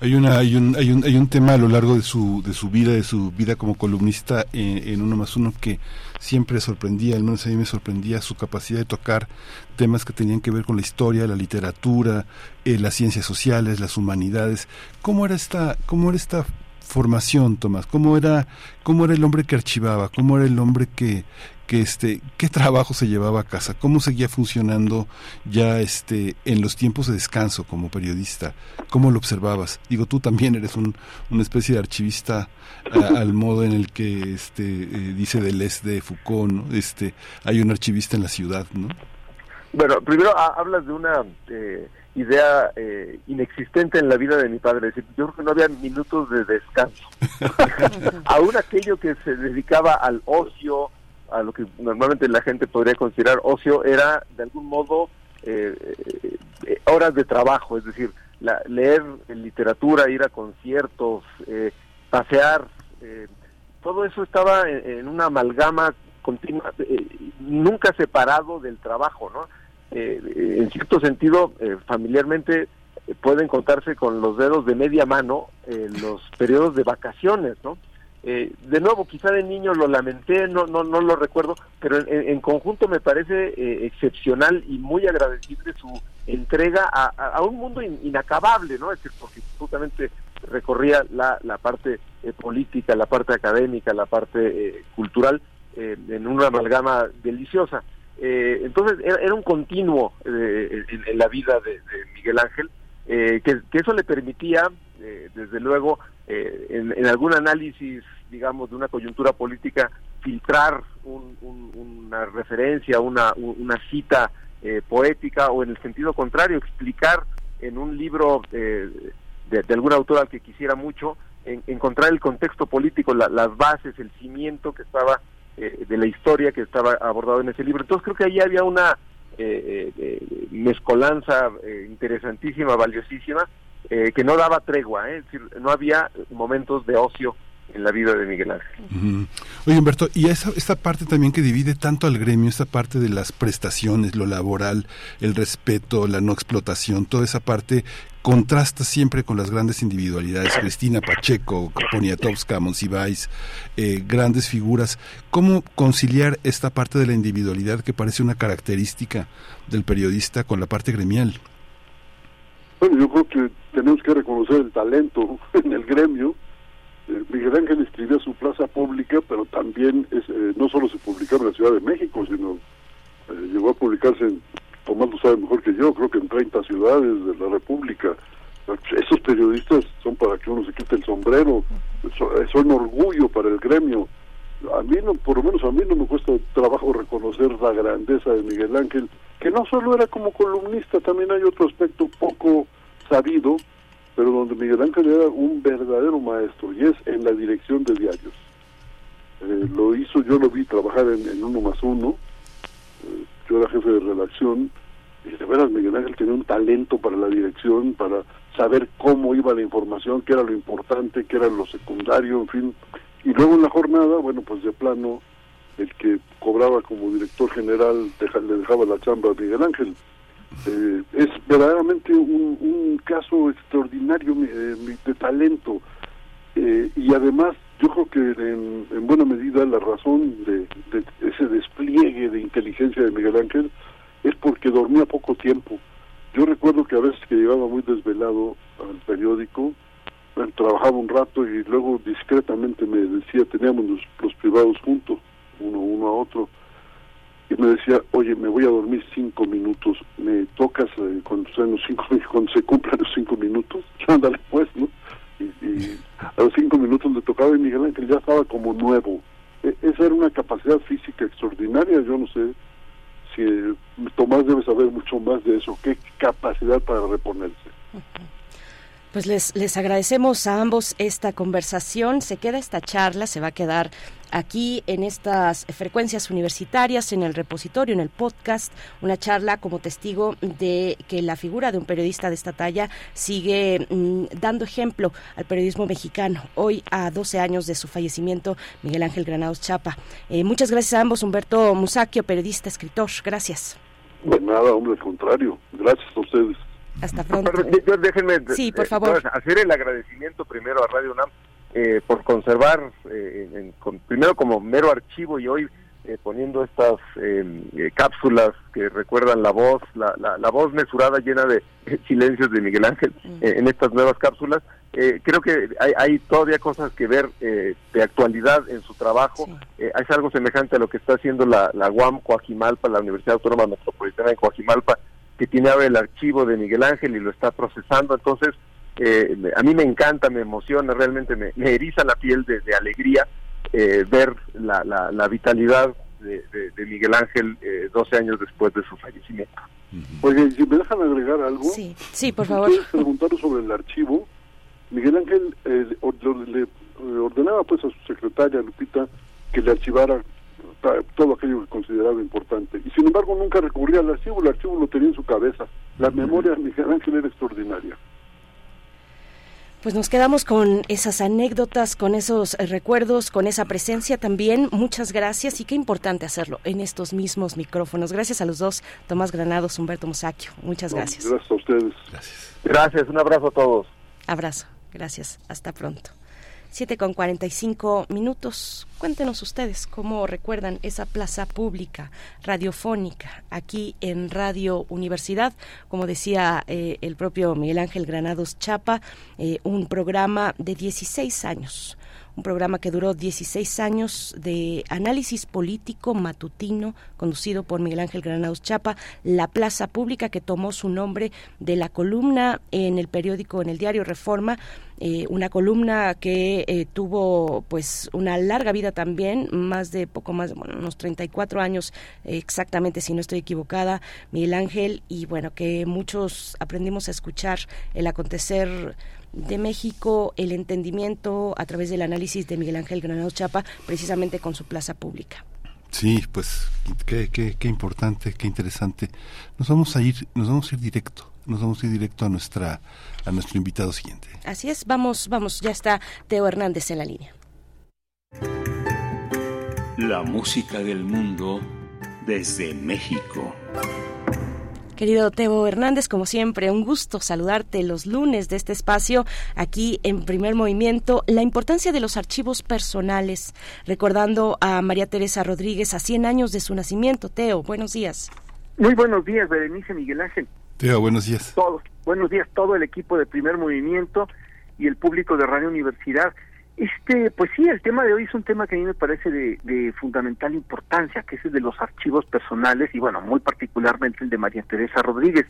Hay, una, hay, un, hay, un, hay un tema a lo largo de su, de su vida, de su vida como columnista en, Uno más Uno que siempre sorprendía, al menos a mí me sorprendía su capacidad de tocar temas que tenían que ver con la historia, la literatura, eh, las ciencias sociales, las humanidades. ¿Cómo era esta, cómo era esta formación, Tomás? ¿Cómo era, cómo era el hombre que archivaba? ¿Cómo era el hombre que, que este, qué trabajo se llevaba a casa? ¿Cómo seguía funcionando ya este, en los tiempos de descanso como periodista? ¿Cómo lo observabas? Digo, tú también eres un, una especie de archivista al modo en el que este, eh, dice Deleuze de Foucault, ¿no? Este, hay un archivista en la ciudad, ¿no? Bueno, primero hablas de una... Eh, idea eh, inexistente en la vida de mi padre. Yo creo que no había minutos de descanso. Aún aquello que se dedicaba al ocio, a lo que normalmente la gente podría considerar ocio, era de algún modo eh, eh, horas de trabajo, es decir, la, leer literatura, ir a conciertos, pasear, todo eso estaba en, en una amalgama continua, nunca separado del trabajo, ¿no? Eh, en cierto sentido, eh, familiarmente eh, pueden contarse con los dedos de media mano los periodos de vacaciones, ¿no? De nuevo, quizá de niño lo lamenté, no no no lo recuerdo, pero en, conjunto me parece excepcional y muy agradecible su entrega a, un mundo inacabable, ¿no? Es decir, porque justamente recorría la, la parte política, la parte académica, la parte cultural en una amalgama deliciosa. Eh, entonces era, un continuo eh, en, la vida de, Miguel Ángel, eh, que, eso le permitía, desde luego, en, algún análisis, digamos, de una coyuntura política, filtrar una referencia, una, una cita poética o en el sentido contrario, explicar en un libro de, algún autor al que quisiera mucho, encontrar el contexto político, las bases, el cimiento que estaba eh, de la historia que estaba abordado en ese libro. Entonces creo que ahí había una eh, eh, mezcolanza interesantísima, valiosísima, que no daba tregua, es decir, no había momentos de ocio en la vida de Miguel Ángel. Oye, Humberto, y esa, esta parte también que divide tanto al gremio, esta parte de las prestaciones, lo laboral, el respeto, la no explotación, toda esa parte contrasta siempre con las grandes individualidades, Cristina Pacheco, Poniatowska, Monsiváis, eh, grandes figuras. ¿Cómo conciliar esta parte de la individualidad que parece una característica del periodista con la parte gremial? Bueno, yo creo que tenemos que reconocer el talento en el gremio. Eh, Miguel Ángel escribía su plaza pública, pero también es, eh, no solo se publicaba en la Ciudad de México, sino llegó a publicarse en Tomás lo sabe mejor que yo, creo que en 30 ciudades de la República. Esos periodistas son para que uno se quite el sombrero, son, orgullo para el gremio. A mí, no, por lo menos a mí no me cuesta trabajo reconocer la grandeza de Miguel Ángel, que no solo era como columnista, también hay otro aspecto poco sabido, pero donde Miguel Ángel era un verdadero maestro, y es en la dirección de diarios. Eh, lo hizo, yo lo vi trabajar en, uno más uno, eh, yo era jefe de redacción, y de veras Miguel Ángel tenía un talento para la dirección, para saber cómo iba la información, qué era lo importante, qué era lo secundario, en fin. Y luego en la jornada, bueno, pues de plano, el que cobraba como director general le dejaba la chamba a Miguel Ángel. Eh, es verdaderamente un, caso extraordinario eh, de talento. Eh, y además yo creo que en, buena medida la razón de, ese despliegue de inteligencia de Miguel Ángel es porque dormía poco tiempo. Yo recuerdo que a veces que llegaba muy desvelado al periódico, trabajaba un rato y luego discretamente me decía, teníamos los, privados juntos, uno uno a otro, y me decía, oye, me voy a dormir cinco minutos, me tocas eh, cuando, los cinco, cuando se cumplan los cinco minutos, ándale pues, ¿no? Y, a los cinco minutos le tocaba y Miguel Ángel ya estaba como nuevo. E, esa era una capacidad física extraordinaria, yo no sé si Tomás debe saber mucho más de eso, qué capacidad para reponerse. Pues les, les agradecemos a ambos esta conversación. Se queda esta charla, se va a quedar aquí en estas frecuencias universitarias, en el repositorio, en el podcast, una charla como testigo de que la figura de un periodista de esta talla sigue mm, dando ejemplo al periodismo mexicano. Hoy, a 12 años de su fallecimiento, Miguel Ángel Granados Chapa. Eh, muchas gracias a ambos, Humberto Musacchio, periodista, escritor. Gracias. De nada, hombre, al contrario. Gracias a ustedes. Hasta pronto. Déjenme sí, por favor. hacer el agradecimiento primero a Radio UNAM eh, por conservar, eh, primero como mero archivo y hoy eh, poniendo estas em, cápsulas que recuerdan la voz, la, la, voz mesurada llena de silencios de Miguel Ángel mm. en estas nuevas cápsulas. creo que hay, hay, todavía cosas que ver de actualidad en su trabajo. es algo semejante a lo que está haciendo la, la UAM Coajimalpa, la Universidad Autónoma Metropolitana de Coajimalpa, que tiene ahora el archivo de Miguel Ángel y lo está procesando. Entonces, eh, a mí me encanta, me emociona, realmente me, eriza la piel de, alegría eh, ver la, la, vitalidad de, Miguel Ángel eh, 12 años después de su fallecimiento. Oye, si me dejan agregar algo. Sí, sí por favor. preguntaron sobre el archivo. Miguel Ángel eh, le ordenaba pues a su secretaria Lupita que le archivara todo aquello que consideraba importante. Y sin embargo nunca recurría al archivo, el archivo lo tenía en su cabeza. La memoria de Miguel Ángel era extraordinaria. Pues nos quedamos con esas anécdotas, con esos eh, recuerdos, con esa presencia también. Muchas gracias y qué importante hacerlo en estos mismos micrófonos. Gracias a los dos, Tomás Granados, Humberto Musacchio. Muchas gracias. Gracias a ustedes. Gracias. Gracias, un abrazo a todos. Abrazo, gracias. Hasta pronto. 7 con 45 minutos. Cuéntenos ustedes cómo recuerdan esa plaza pública radiofónica aquí en Radio Universidad. Como decía eh, el propio Miguel Ángel Granados Chapa, eh, un programa de 16 años un programa que duró 16 años de análisis político matutino conducido por Miguel Ángel Granados Chapa, La Plaza Pública, que tomó su nombre de la columna en el periódico, en el diario Reforma, eh, una columna que eh, tuvo pues una larga vida también, más de poco más, bueno, unos 34 años exactamente, si no estoy equivocada, Miguel Ángel, y bueno, que muchos aprendimos a escuchar el acontecer de México el entendimiento a través del análisis de Miguel Ángel Granados Chapa, precisamente con su plaza pública. Sí, pues qué, qué, qué importante, qué interesante. Nos vamos a ir, nos vamos a ir directo, nos vamos a ir directo a nuestra a nuestro invitado siguiente. Así es, vamos, vamos, ya está Teo Hernández en la línea. La música del mundo desde México. Querido Teo Hernández, como siempre, un gusto saludarte los lunes de este espacio aquí en Primer Movimiento. La importancia de los archivos personales, recordando a María Teresa Rodríguez a 100 años de su nacimiento. Teo, buenos días. Muy buenos días, Berenice Miguel Ángel. Teo, buenos días. Todos, buenos días, todo el equipo de Primer Movimiento y el público de Radio Universidad. Este, pues sí, el tema de hoy es un tema que a mí me parece de, fundamental importancia, que es el de los archivos personales y bueno, muy particularmente el de María Teresa Rodríguez.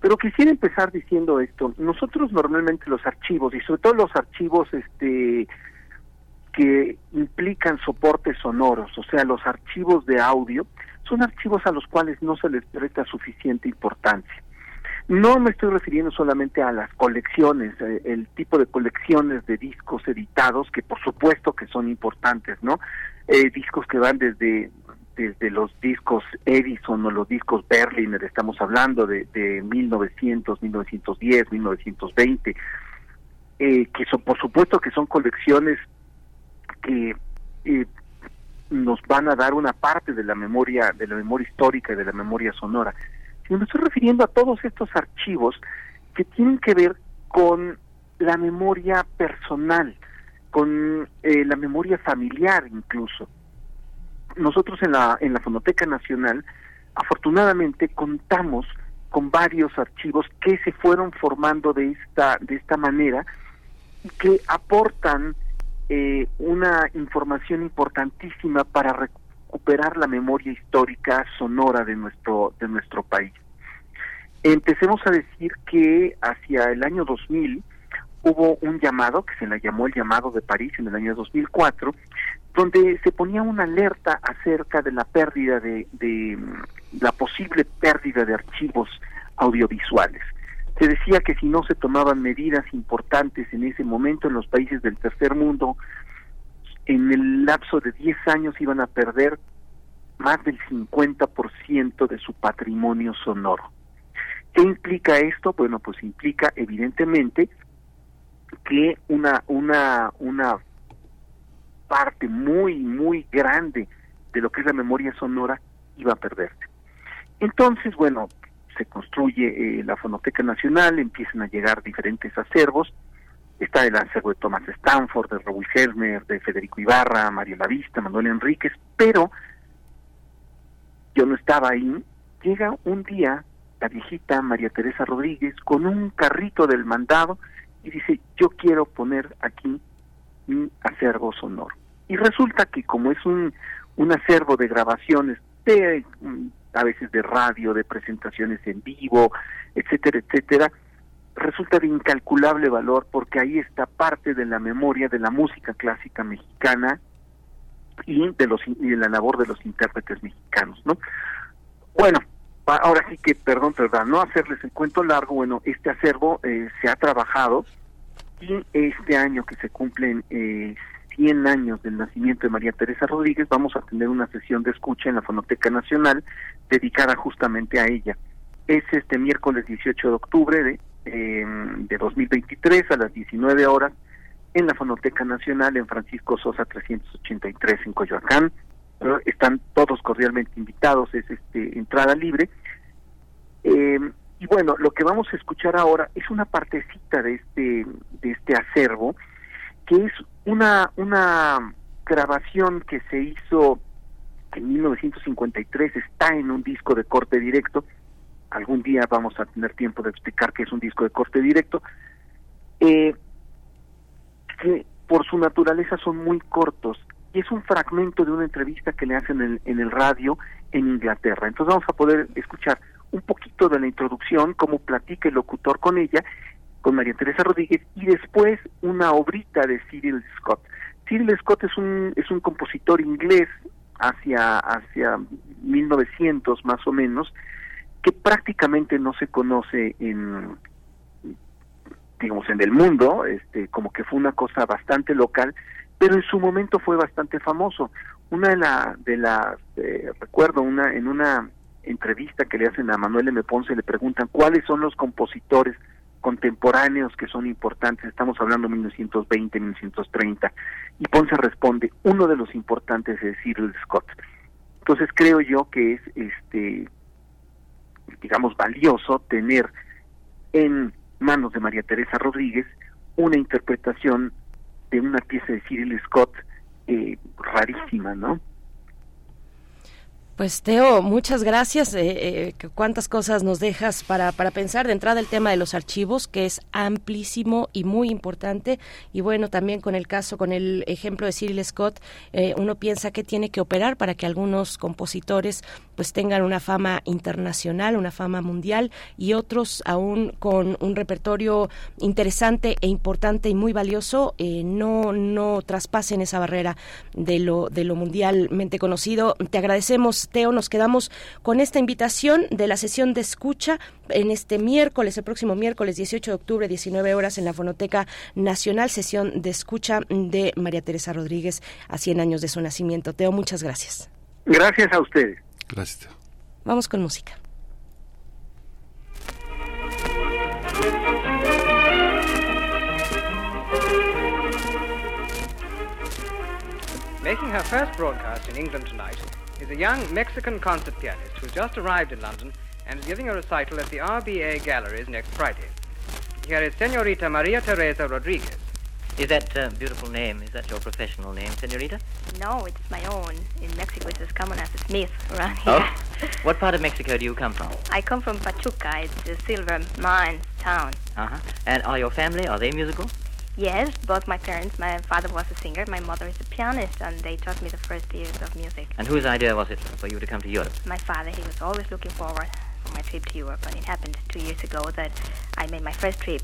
Pero quisiera empezar diciendo esto. Nosotros normalmente los archivos y sobre todo los archivos este que implican soportes sonoros, o sea, los archivos de audio, son archivos a los cuales no se les presta suficiente importancia. No me estoy refiriendo solamente a las colecciones, eh, el tipo de colecciones de discos editados, que por supuesto que son importantes, ¿no? Eh, discos que van desde desde los discos Edison o los discos Berliner, estamos hablando de, de 1900, 1910, 1920, eh, que son, por supuesto que son colecciones que eh, nos van a dar una parte de la memoria, de la memoria histórica y de la memoria sonora me estoy refiriendo a todos estos archivos que tienen que ver con la memoria personal, con eh, la memoria familiar incluso. Nosotros en la, en la Fonoteca Nacional, afortunadamente, contamos con varios archivos que se fueron formando de esta, de esta manera y que aportan eh, una información importantísima para recuperar la memoria histórica sonora de nuestro de nuestro país. Empecemos a decir que hacia el año 2000 hubo un llamado que se le llamó el llamado de París en el año 2004, donde se ponía una alerta acerca de la pérdida de, de mm, la posible pérdida de archivos audiovisuales. Se decía que si no se tomaban medidas importantes en ese momento en los países del tercer mundo, en el lapso de 10 años iban a perder más del 50% de su patrimonio sonoro. ¿Qué implica esto? Bueno, pues implica evidentemente que una una una parte muy muy grande de lo que es la memoria sonora iba a perderse. Entonces, bueno, se construye eh, la Fonoteca Nacional, empiezan a llegar diferentes acervos, está el acervo de Thomas Stanford, de Raúl Helmer, de Federico Ibarra, Mario Lavista, Manuel Enríquez, pero yo no estaba ahí, llega un día la viejita María Teresa Rodríguez con un carrito del mandado y dice, yo quiero poner aquí mi acervo sonoro. Y resulta que como es un, un acervo de grabaciones de mm, a veces de radio, de presentaciones en vivo, etcétera, etcétera, resulta de incalculable valor porque ahí está parte de la memoria de la música clásica mexicana y de los y de la labor de los intérpretes mexicanos, ¿no? Bueno, ahora sí que, perdón, perdón, no hacerles el cuento largo, bueno, este acervo eh, se ha trabajado y este año que se cumplen eh, 100 años del nacimiento de María Teresa Rodríguez, vamos a tener una sesión de escucha en la Fonoteca Nacional dedicada justamente a ella. Es este miércoles 18 de octubre de, de 2023 a las 19 horas en la Fonoteca Nacional en Francisco Sosa 383 en Coyoacán están todos cordialmente invitados, es este entrada libre. Eh, y bueno, lo que vamos a escuchar ahora es una partecita de este de este acervo, que es una una grabación que se hizo en 1953, está en un disco de corte directo. Algún día vamos a tener tiempo de explicar qué es un disco de corte directo. Eh, que por su naturaleza son muy cortos y es un fragmento de una entrevista que le hacen en el, en el radio en Inglaterra. Entonces vamos a poder escuchar un poquito de la introducción, cómo platica el locutor con ella, con María Teresa Rodríguez, y después una obrita de Cyril Scott. Cyril Scott es un, es un compositor inglés hacia, hacia 1900 más o menos, que prácticamente no se conoce en digamos en el mundo, este como que fue una cosa bastante local, pero en su momento fue bastante famoso. Una de las, de las eh, recuerdo, una en una entrevista que le hacen a Manuel M. Ponce, le preguntan cuáles son los compositores contemporáneos que son importantes, estamos hablando de 1920, 1930, y Ponce responde, uno de los importantes es Cyril Scott. Entonces creo yo que es, este, digamos, valioso tener en manos de María Teresa Rodríguez una interpretación de una pieza de Cyril Scott eh, rarísima, ¿no? Pues Teo, muchas gracias. Eh, eh, cuántas cosas nos dejas para, para pensar de entrada el tema de los archivos, que es amplísimo y muy importante. Y bueno, también con el caso, con el ejemplo de Cyril Scott, eh, uno piensa que tiene que operar para que algunos compositores pues tengan una fama internacional, una fama mundial y otros aún con un repertorio interesante e importante y muy valioso no no traspasen esa barrera de lo de lo mundialmente conocido. Te agradecemos Teo, nos quedamos con esta invitación de la sesión de escucha en este miércoles, el próximo miércoles 18 de octubre, 19 horas en la Fonoteca Nacional, sesión de escucha de María Teresa Rodríguez a 100 años de su nacimiento. Teo, muchas gracias. Gracias a ustedes. Gracias. Vamos con música. Making her first broadcast in England tonight is a young Mexican concert pianist who's just arrived in London and is giving a recital at the RBA Galleries next Friday. Here is Senorita Maria Teresa Rodriguez. Is that uh, beautiful name, is that your professional name, Senorita? No, it's my own. In Mexico, it's as common as Smith around here. Oh? what part of Mexico do you come from? I come from Pachuca. It's a silver mines town. Uh-huh. And are your family, are they musical? Yes, both my parents. My father was a singer, my mother is a pianist, and they taught me the first years of music. And whose idea was it for you to come to Europe? My father, he was always looking forward for my trip to Europe, and it happened two years ago that I made my first trip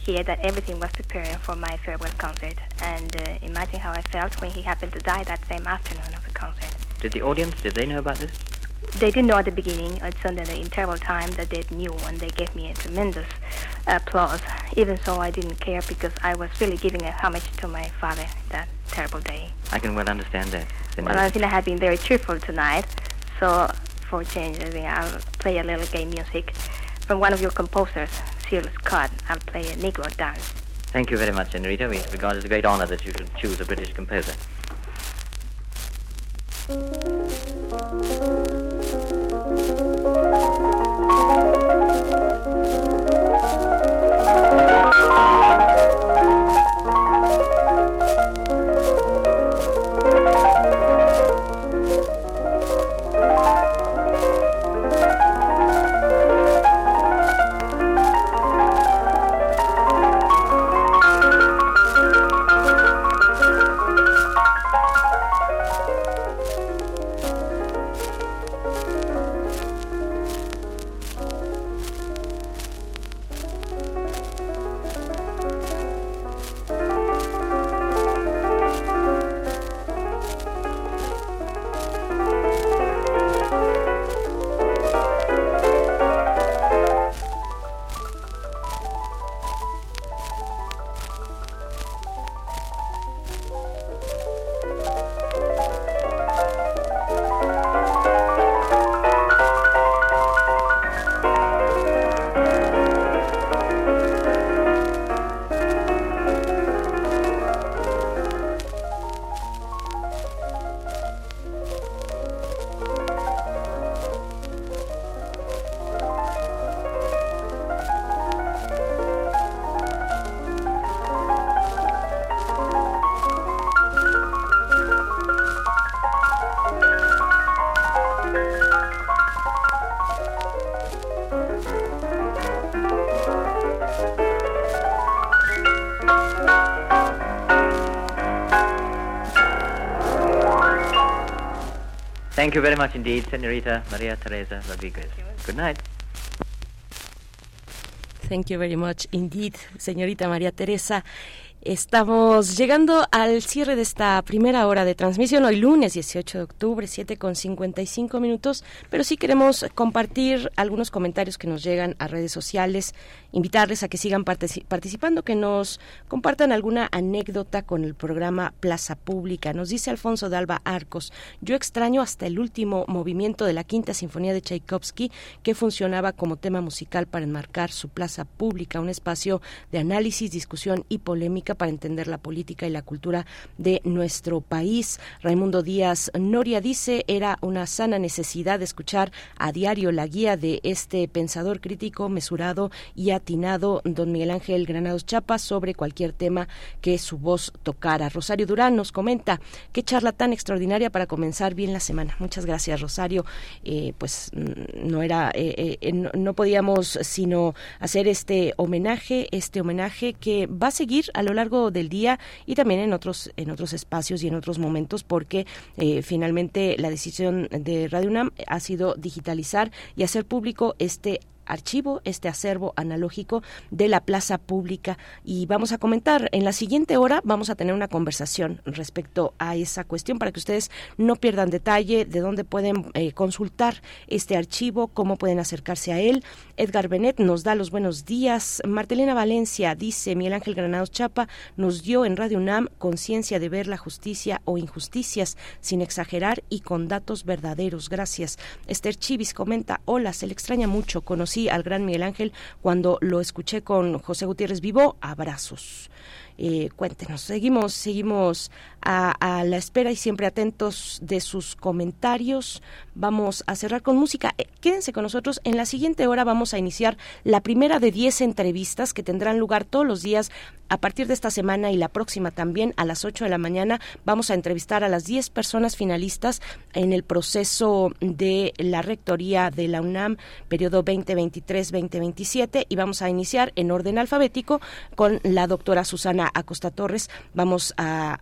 here, that everything was preparing for my farewell concert. And uh, imagine how I felt when he happened to die that same afternoon of the concert. Did the audience, did they know about this? They didn't know at the beginning. Uh, it's under the interval time that they knew, and they gave me a tremendous applause. Even so, I didn't care because I was really giving a homage to my father that terrible day. I can well understand that. Well, I think I have been very cheerful tonight, so for a change, I think I'll play a little gay music from one of your composers, Cyril Scott. I'll play a Negro dance. Thank you very much, Senorita. We regard it as a great honor that you should choose a British composer. You very much indeed, Senorita Maria Teresa Rodriguez. Good night. Thank you very much indeed, señorita María Teresa. Estamos llegando al cierre de esta primera hora de transmisión, hoy lunes 18 de octubre, 7 con 55 minutos, pero sí queremos compartir algunos comentarios que nos llegan a redes sociales, invitarles a que sigan participando, que nos compartan alguna anécdota con el programa Plaza Pública. Nos dice Alfonso de Alba Arcos, yo extraño hasta el último movimiento de la Quinta Sinfonía de Tchaikovsky, que funcionaba como tema musical para enmarcar su Plaza Pública, un espacio de análisis, discusión y polémica para entender la política y la cultura de nuestro país. Raimundo Díaz Noria dice era una sana necesidad escuchar a diario la guía de este pensador crítico, mesurado y atinado, don Miguel Ángel Granados Chapa, sobre cualquier tema que su voz tocara. Rosario Durán nos comenta qué charla tan extraordinaria para comenzar bien la semana. Muchas gracias, Rosario. Eh, pues mm, no era, eh, eh, no, podíamos sino hacer este homenaje, este homenaje que va a seguir a lo largo largo del día y también en otros en otros espacios y en otros momentos porque eh, finalmente la decisión de Radio UNAM ha sido digitalizar y hacer público este archivo, este acervo analógico de la plaza pública. Y vamos a comentar, en la siguiente hora vamos a tener una conversación respecto a esa cuestión para que ustedes no pierdan detalle de dónde pueden eh, consultar este archivo, cómo pueden acercarse a él. Edgar Benet nos da los buenos días. Martelena Valencia dice, Miguel Ángel Granados Chapa nos dio en Radio UNAM conciencia de ver la justicia o injusticias sin exagerar y con datos verdaderos. Gracias. Esther Chivis comenta, hola, se le extraña mucho, conocí al gran Miguel Ángel cuando lo escuché con José Gutiérrez Vivo. Abrazos. Eh, cuéntenos, seguimos, seguimos a, la espera y siempre atentos de sus comentarios. Vamos a cerrar con música. Eh, quédense con nosotros. En la siguiente hora vamos a iniciar la primera de 10 entrevistas que tendrán lugar todos los días a partir de esta semana y la próxima también a las 8 de la mañana. Vamos a entrevistar a las 10 personas finalistas en el proceso de la rectoría de la UNAM, periodo 2023-2027, y vamos a iniciar en orden alfabético con la doctora Susana Acosta Torres. Vamos a,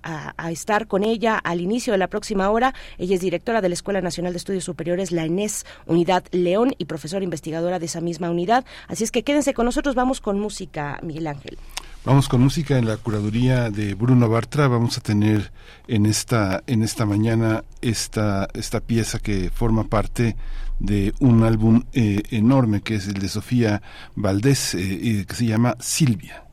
estar con ella al inicio de la próxima hora. Ella es directora de la Escuela Nacional de Estudios Superiores, la ENES Unidad León, y profesora investigadora de esa misma unidad. Así es que quédense con nosotros. Vamos con música, Miguel Ángel. Vamos con música en la curaduría de Bruno Bartra. Vamos a tener en esta en esta mañana esta esta pieza que forma parte de un álbum eh, enorme que es el de Sofía Valdés eh, que se llama Silvia.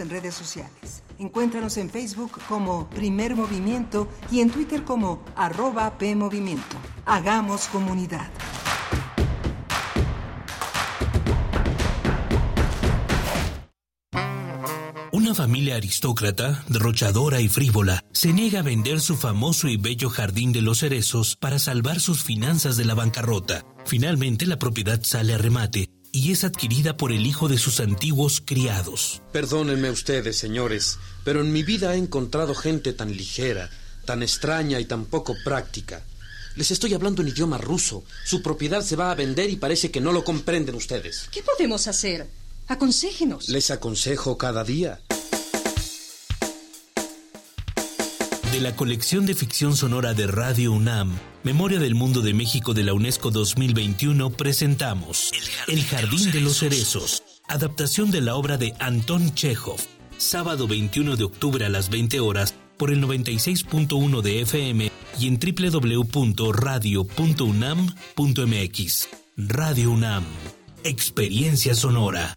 En redes sociales. Encuéntranos en Facebook como Primer Movimiento y en Twitter como arroba PMovimiento. Hagamos comunidad. Una familia aristócrata, derrochadora y frívola, se niega a vender su famoso y bello jardín de los cerezos para salvar sus finanzas de la bancarrota. Finalmente la propiedad sale a remate y es adquirida por el hijo de sus antiguos criados. Perdónenme ustedes, señores, pero en mi vida he encontrado gente tan ligera, tan extraña y tan poco práctica. Les estoy hablando en idioma ruso. Su propiedad se va a vender y parece que no lo comprenden ustedes. ¿Qué podemos hacer? Aconséjenos. Les aconsejo cada día. De la colección de ficción sonora de Radio UNAM, Memoria del Mundo de México de la UNESCO 2021, presentamos El Jardín, de, los Cerezos, adaptación de la obra de Anton Chekhov, sábado 21 de octubre a las 20 horas por el 96.1 de FM y en www.radio.unam.mx. Radio UNAM, experiencia sonora.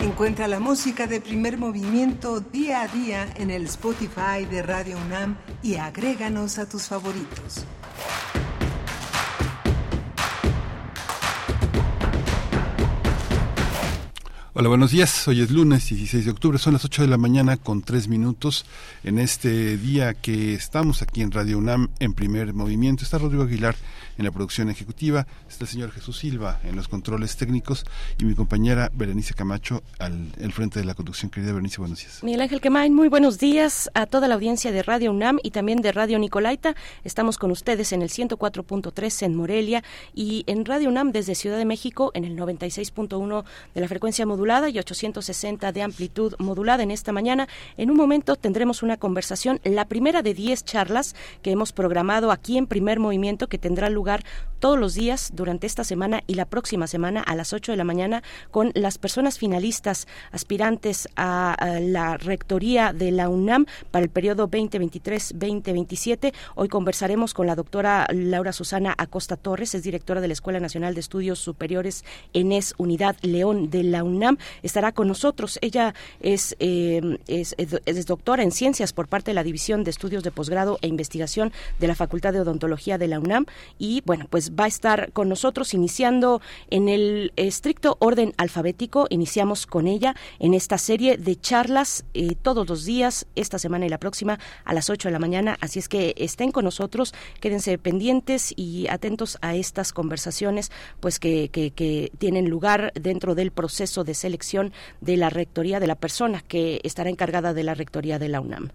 Encuentra la música de primer movimiento día a día en el Spotify de Radio UNAM y agréganos a tus favoritos. Hola, buenos días. Hoy es lunes 16 de octubre, son las 8 de la mañana con 3 minutos. En este día que estamos aquí en Radio UNAM en primer movimiento, está Rodrigo Aguilar en la producción ejecutiva, está el señor Jesús Silva en los controles técnicos y mi compañera Berenice Camacho al frente de la conducción. Querida Berenice, buenos días. Miguel Ángel Quemain, muy buenos días a toda la audiencia de Radio UNAM y también de Radio Nicolaita. Estamos con ustedes en el 104.3 en Morelia y en Radio UNAM desde Ciudad de México en el 96.1 de la frecuencia modulada y 860 de amplitud modulada en esta mañana. En un momento tendremos una conversación, la primera de 10 charlas que hemos programado aquí en primer movimiento que tendrá lugar todos los días durante esta semana y la próxima semana a las 8 de la mañana con las personas finalistas aspirantes a, la rectoría de la UNAM para el periodo 2023-2027. Hoy conversaremos con la doctora Laura Susana Acosta Torres, es directora de la Escuela Nacional de Estudios Superiores ENES Unidad León de la UNAM. Estará con nosotros. Ella es, eh, es, es doctora en ciencias por parte de la División de Estudios de Posgrado e Investigación de la Facultad de Odontología de la UNAM y bueno, pues va a estar con nosotros iniciando en el estricto orden alfabético. Iniciamos con ella en esta serie de charlas eh, todos los días, esta semana y la próxima a las 8 de la mañana. Así es que estén con nosotros, quédense pendientes y atentos a estas conversaciones, pues que, que, que tienen lugar dentro del proceso de selección de la rectoría de la persona que estará encargada de la rectoría de la UNAM.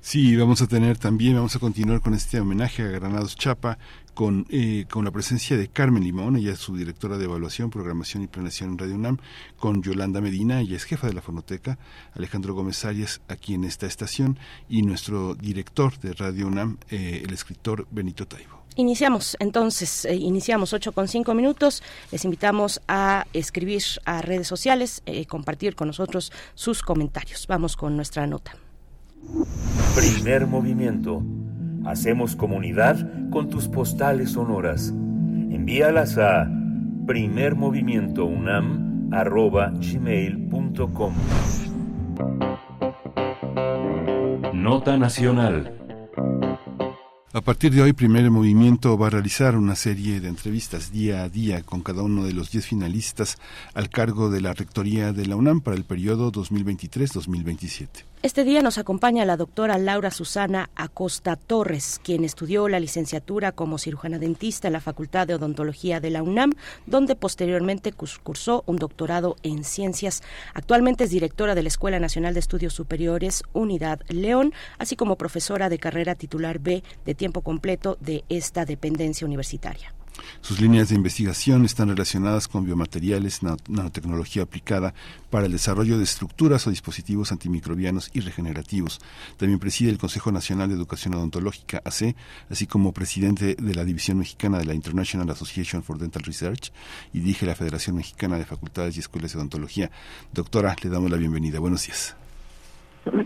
Sí, vamos a tener también, vamos a continuar con este homenaje a Granados Chapa, con, eh, con la presencia de Carmen Limón, ella es su directora de evaluación, programación y planeación en Radio UNAM, con Yolanda Medina, ella es jefa de la fonoteca, Alejandro Gómez Arias, aquí en esta estación, y nuestro director de Radio UNAM, eh, el escritor Benito Taibo. Iniciamos entonces, eh, iniciamos 8 con 5 minutos. Les invitamos a escribir a redes sociales, eh, compartir con nosotros sus comentarios. Vamos con nuestra nota. Primer movimiento. Hacemos comunidad con tus postales sonoras. Envíalas a primermovimientounam.gmail.com Nota Nacional. A partir de hoy, Primer Movimiento va a realizar una serie de entrevistas día a día con cada uno de los 10 finalistas al cargo de la Rectoría de la UNAM para el periodo 2023-2027. Este día nos acompaña la doctora Laura Susana Acosta Torres, quien estudió la licenciatura como cirujana dentista en la Facultad de Odontología de la UNAM, donde posteriormente cursó un doctorado en ciencias. Actualmente es directora de la Escuela Nacional de Estudios Superiores Unidad León, así como profesora de carrera titular B de tiempo completo de esta dependencia universitaria. Sus líneas de investigación están relacionadas con biomateriales, nanotecnología aplicada para el desarrollo de estructuras o dispositivos antimicrobianos y regenerativos. También preside el Consejo Nacional de Educación Odontológica, AC, así como presidente de la División Mexicana de la International Association for Dental Research y dirige la Federación Mexicana de Facultades y Escuelas de Odontología. Doctora, le damos la bienvenida. Buenos días.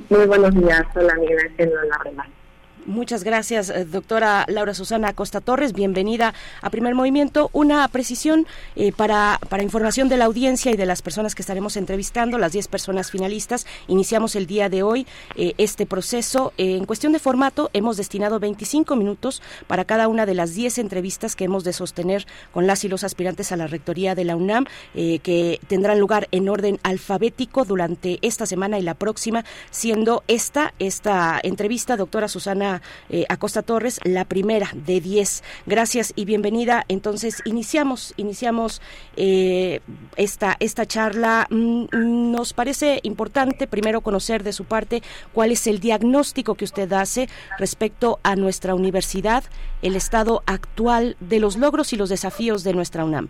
Muy buenos días. Hola, Ángel Larrela. Muchas gracias, eh, doctora Laura Susana Costa Torres. Bienvenida a Primer Movimiento. Una precisión eh, para, para información de la audiencia y de las personas que estaremos entrevistando, las 10 personas finalistas. Iniciamos el día de hoy eh, este proceso. En cuestión de formato, hemos destinado 25 minutos para cada una de las 10 entrevistas que hemos de sostener con las y los aspirantes a la rectoría de la UNAM, que tendrán lugar en orden alfabético durante esta semana y la próxima, siendo esta, esta entrevista, doctora Susana Eh, Acosta Torres, la primera de 10. Gracias y bienvenida. Entonces, iniciamos, iniciamos eh, esta, esta charla. Mm, nos parece importante primero conocer de su parte cuál es el diagnóstico que usted hace respecto a nuestra universidad, el estado actual de los logros y los desafíos de nuestra UNAM.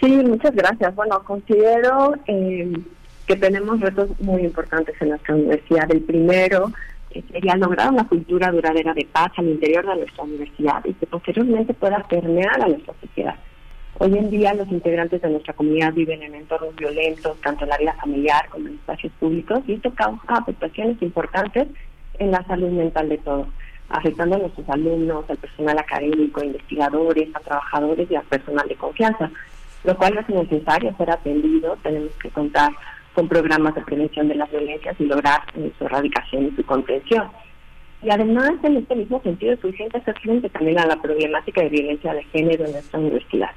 Sí, muchas gracias. Bueno, considero eh, que tenemos retos muy importantes en nuestra universidad. El primero eh, sería lograr una cultura duradera de paz al interior de nuestra universidad y que posteriormente pueda permear a nuestra sociedad. Hoy en día los integrantes de nuestra comunidad viven en entornos violentos, tanto en la vida familiar como en espacios públicos, y esto causa afectaciones importantes en la salud mental de todos, afectando a nuestros alumnos, al personal académico, investigadores, a trabajadores y al personal de confianza lo cual es necesario ser atendido. Tenemos que contar con programas de prevención de las violencias y lograr eh, su erradicación y su contención. Y además, en este mismo sentido, es urgente hacer frente también a la problemática de violencia de género en nuestra universidad.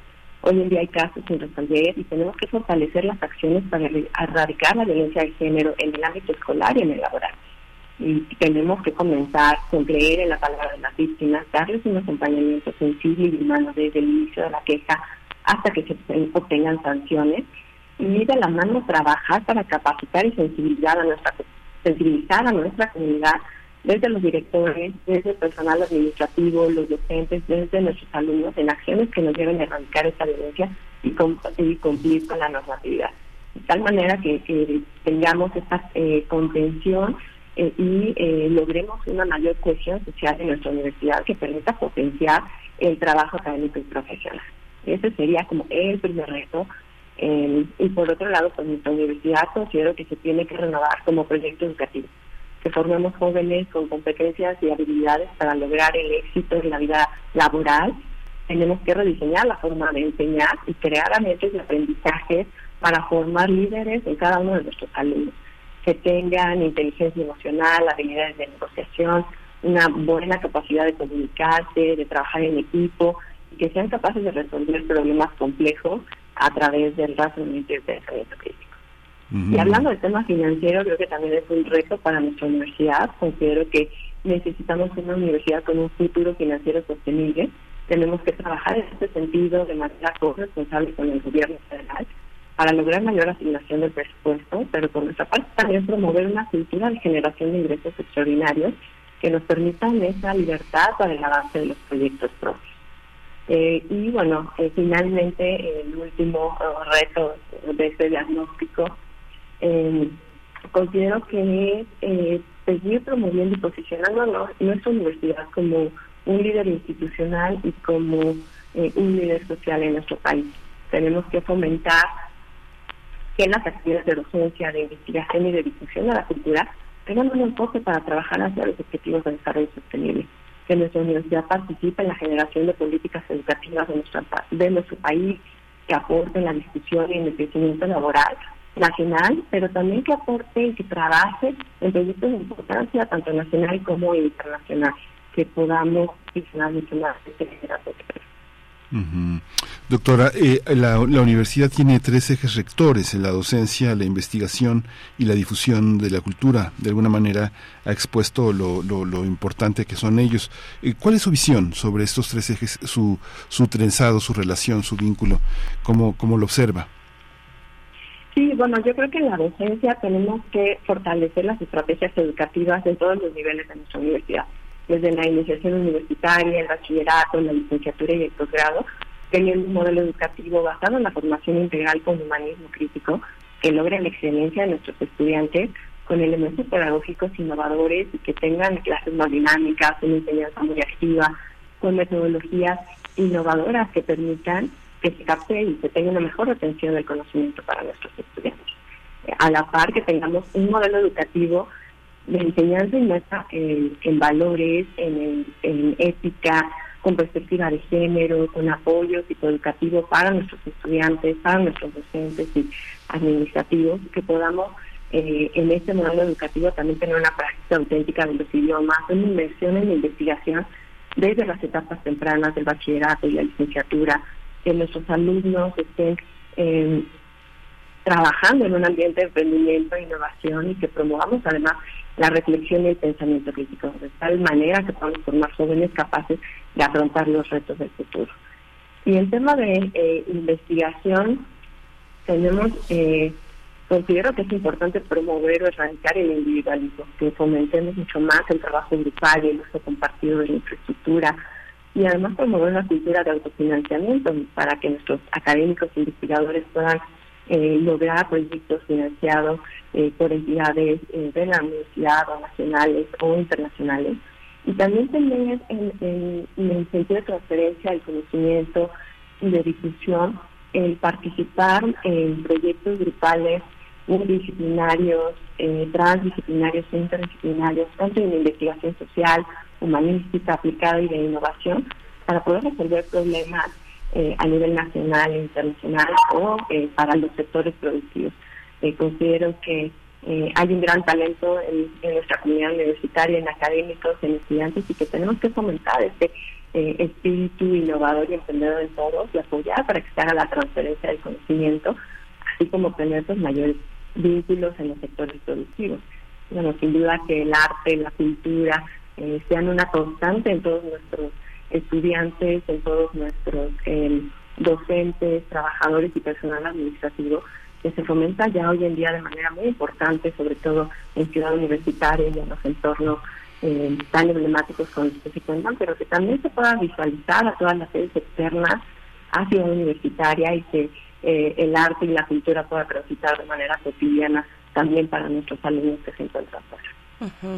Hoy en día hay casos sin resolver y tenemos que fortalecer las acciones para erradicar la violencia de género en el ámbito escolar y en el laboral. Y tenemos que comenzar con creer en la palabra de las víctimas, darles un acompañamiento sensible y humano desde el inicio de la queja hasta que se obtengan sanciones y de la mano trabajar para capacitar y sensibilizar a nuestra sensibilizar a nuestra comunidad desde los directores, desde el personal administrativo, los docentes, desde nuestros alumnos en acciones que nos lleven a erradicar esta violencia y, cumplir con la normatividad. De tal manera que, tengamos esta eh, contención eh, y eh, logremos una mayor cohesión social en nuestra universidad que permita potenciar el trabajo académico y profesional. Ese sería como el primer reto. Eh, y por otro lado, pues nuestra universidad considero que se tiene que renovar como proyecto educativo, que formemos jóvenes con competencias y habilidades para lograr el éxito en la vida laboral. Tenemos que rediseñar la forma de enseñar y crear ambientes de aprendizaje para formar líderes en cada uno de nuestros alumnos, que tengan inteligencia emocional, habilidades de negociación, una buena capacidad de comunicarse, de trabajar en equipo, que sean capaces de resolver problemas complejos a través del razonamiento y el pensamiento crítico. Y hablando del tema financiero, creo que también es un reto para nuestra universidad. Considero que necesitamos una universidad con un futuro financiero sostenible. Tenemos que trabajar en este sentido de manera corresponsable con el gobierno federal para lograr mayor asignación del presupuesto, pero por nuestra parte también promover una cultura de generación de ingresos extraordinarios que nos permitan esa libertad para el avance de los proyectos propios. Eh, y bueno, eh, finalmente el último eh, reto de este diagnóstico, considero que es seguir promoviendo y posicionando nuestra universidad como un líder institucional y como un líder social en nuestro país. Tenemos que fomentar que las actividades de docencia, de investigación y de difusión de la cultura tengan un enfoque para trabajar hacia los objetivos de desarrollo sostenible que nuestra universidad participe en la generación de políticas educativas de, nuestro país, que aporte en la discusión y en el crecimiento laboral nacional, pero también que aporte y que trabaje en proyectos de importancia tanto nacional como internacional, que podamos visionar mucho más este Doctora, eh, la, universidad tiene tres ejes rectores, la docencia, la investigación y la difusión de la cultura. De alguna manera ha expuesto lo, lo, importante que son ellos. Eh, ¿Cuál es su visión sobre estos tres ejes, su, su trenzado, su relación, su vínculo? ¿Cómo, cómo lo observa? Sí, bueno, yo creo que en la docencia tenemos que fortalecer las estrategias educativas en todos los niveles de nuestra universidad desde la iniciación universitaria, el bachillerato, la licenciatura y el posgrado, teniendo un modelo educativo basado en la formación integral con humanismo crítico que logre la excelencia de nuestros estudiantes con elementos pedagógicos innovadores y que tengan clases más dinámicas, una enseñanza muy activa, con metodologías innovadoras que permitan que se capte y se tenga una mejor atención del conocimiento para nuestros estudiantes. A la par que tengamos un modelo educativo de enseñanza inmersa en, en valores, en, en, ética, con perspectiva de género, con apoyo psicoeducativo para nuestros estudiantes, para nuestros docentes y administrativos, que podamos eh, en este modelo educativo también tener una práctica auténtica de los idiomas, una inversión en la investigación desde las etapas tempranas del bachillerato y la licenciatura, que nuestros alumnos estén eh, trabajando en un ambiente de emprendimiento e innovación y que promovamos además la reflexión y el pensamiento crítico, de tal manera que podamos formar jóvenes capaces de afrontar los retos del futuro. Y en tema de eh, investigación, tenemos, eh, considero que es importante promover o erradicar el individualismo, que fomentemos mucho más el trabajo grupal y el uso compartido de la infraestructura, y además promover una cultura de autofinanciamiento para que nuestros académicos e investigadores puedan eh, lograr proyectos financiados eh, por entidades eh, de la universidad o nacionales o internacionales. Y también tener en, el sentido de transferencia del conocimiento y de difusión el participar en proyectos grupales multidisciplinarios, transdisciplinarios e interdisciplinarios, tanto en investigación social, humanística, aplicada y de innovación, para poder resolver problemas eh, a nivel nacional e internacional o eh, para los sectores productivos. Eh, considero que hay un gran talento en, nuestra comunidad universitaria, en académicos, en estudiantes y que tenemos que fomentar este espíritu innovador y emprendedor en todos y apoyar para que se haga la transferencia del conocimiento, así como tener los mayores vínculos en los sectores productivos. Bueno, sin duda que el arte, la cultura sean una constante en todos nuestros estudiantes, en todos nuestros em, docentes, trabajadores y personal administrativo, que se fomenta ya hoy en día de manera muy importante, sobre todo en ciudad universitaria y en los entornos em, tan emblemáticos con los que se cuentan, pero que también se pueda visualizar a todas las sedes externas a ciudad universitaria y que eh, el arte y la cultura pueda transitar de manera cotidiana también para nuestros alumnos que se encuentran fuera.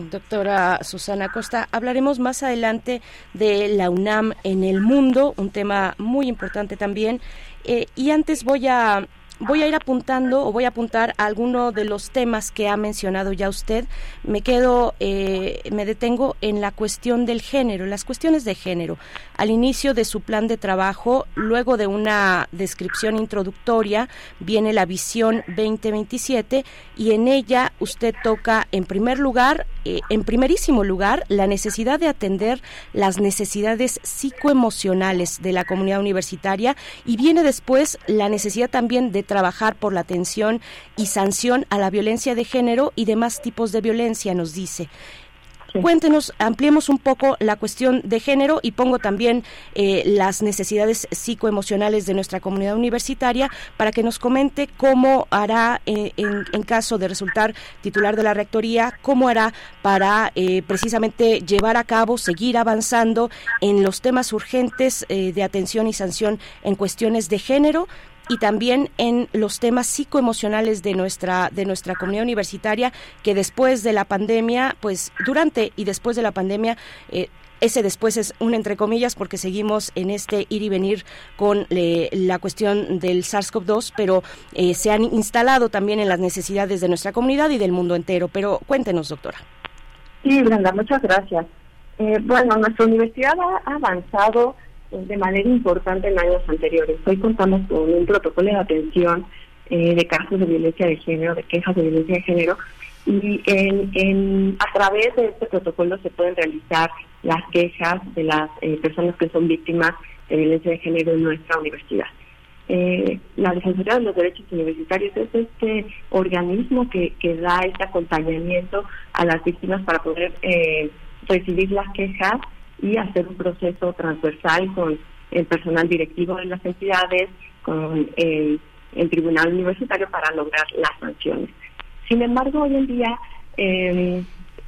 Doctora Susana Costa, hablaremos más adelante de la UNAM en el mundo, un tema muy importante también. Eh, y antes voy a voy a ir apuntando o voy a apuntar a alguno de los temas que ha mencionado ya usted. Me quedo, eh, me detengo en la cuestión del género, las cuestiones de género. Al inicio de su plan de trabajo, luego de una descripción introductoria, viene la visión 2027 y en ella usted toca en primer lugar, eh, en primerísimo lugar, la necesidad de atender las necesidades psicoemocionales de la comunidad universitaria y viene después la necesidad también de trabajar por la atención y sanción a la violencia de género y demás tipos de violencia, nos dice. Cuéntenos, ampliemos un poco la cuestión de género y pongo también eh, las necesidades psicoemocionales de nuestra comunidad universitaria para que nos comente cómo hará, eh, en, caso de resultar titular de la rectoría, cómo hará para eh, precisamente llevar a cabo, seguir avanzando en los temas urgentes de atención y sanción en cuestiones de género, y también en los temas psicoemocionales de nuestra de nuestra comunidad universitaria que después de la pandemia, pues durante y después de la pandemia eh, ese después es un entre comillas porque seguimos en este ir y venir con la cuestión del SARS-CoV-2, pero eh, se han instalado también en las necesidades de nuestra comunidad y del mundo entero. Pero cuéntenos, doctora. Sí, Brenda, muchas gracias. Eh, bueno, nuestra universidad ha avanzado de manera importante en años anteriores. Hoy contamos con un protocolo de atención eh, de casos de violencia de género, de quejas de violencia de género, y en, a través de este protocolo se pueden realizar las quejas de las eh, personas que son víctimas de violencia de género en nuestra universidad. Eh, la Defensoría de los Derechos Universitarios es este organismo que, que da este acompañamiento a las víctimas para poder recibir las quejas y hacer un proceso transversal con el personal directivo de las entidades, con el, tribunal universitario para lograr las sanciones. Sin embargo, hoy en día, em,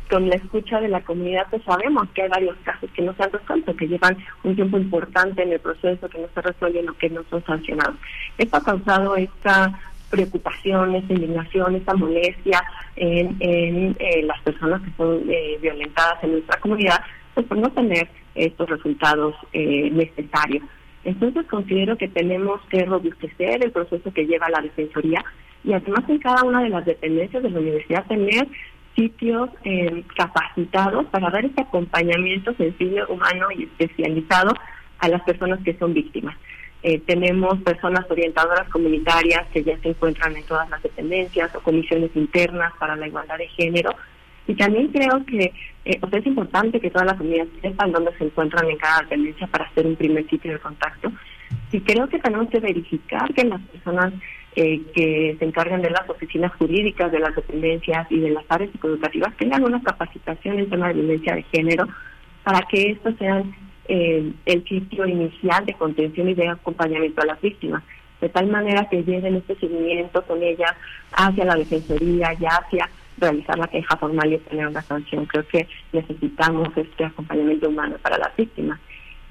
con la escucha de la comunidad, pues sabemos que hay varios casos que no se han resuelto, que llevan un tiempo importante en el proceso, que no se resuelven o que no son sancionados. Esto ha causado esta preocupación, esta indignación, esta molestia en, en eh, las personas que son eh, violentadas en nuestra comunidad, pues por no tener estos resultados eh, necesarios. Entonces considero que tenemos que robustecer el proceso que lleva la Defensoría y además en cada una de las dependencias de la universidad tener sitios eh, capacitados para dar este acompañamiento sensible, humano y especializado a las personas que son víctimas. Eh, tenemos personas orientadoras comunitarias que ya se encuentran en todas las dependencias o comisiones internas para la igualdad de género y también creo que eh, es importante que todas las comunidades sepan dónde se encuentran en cada dependencia para hacer un primer sitio de contacto. Y creo que tenemos que verificar que las personas eh, que se encargan de las oficinas jurídicas, de las dependencias y de las áreas educativas tengan una capacitación en tema de violencia de género para que estos sean eh, el sitio inicial de contención y de acompañamiento a las víctimas, de tal manera que lleven este seguimiento con ellas hacia la defensoría y hacia realizar la queja formal y obtener una sanción. Creo que necesitamos este acompañamiento humano para las víctimas.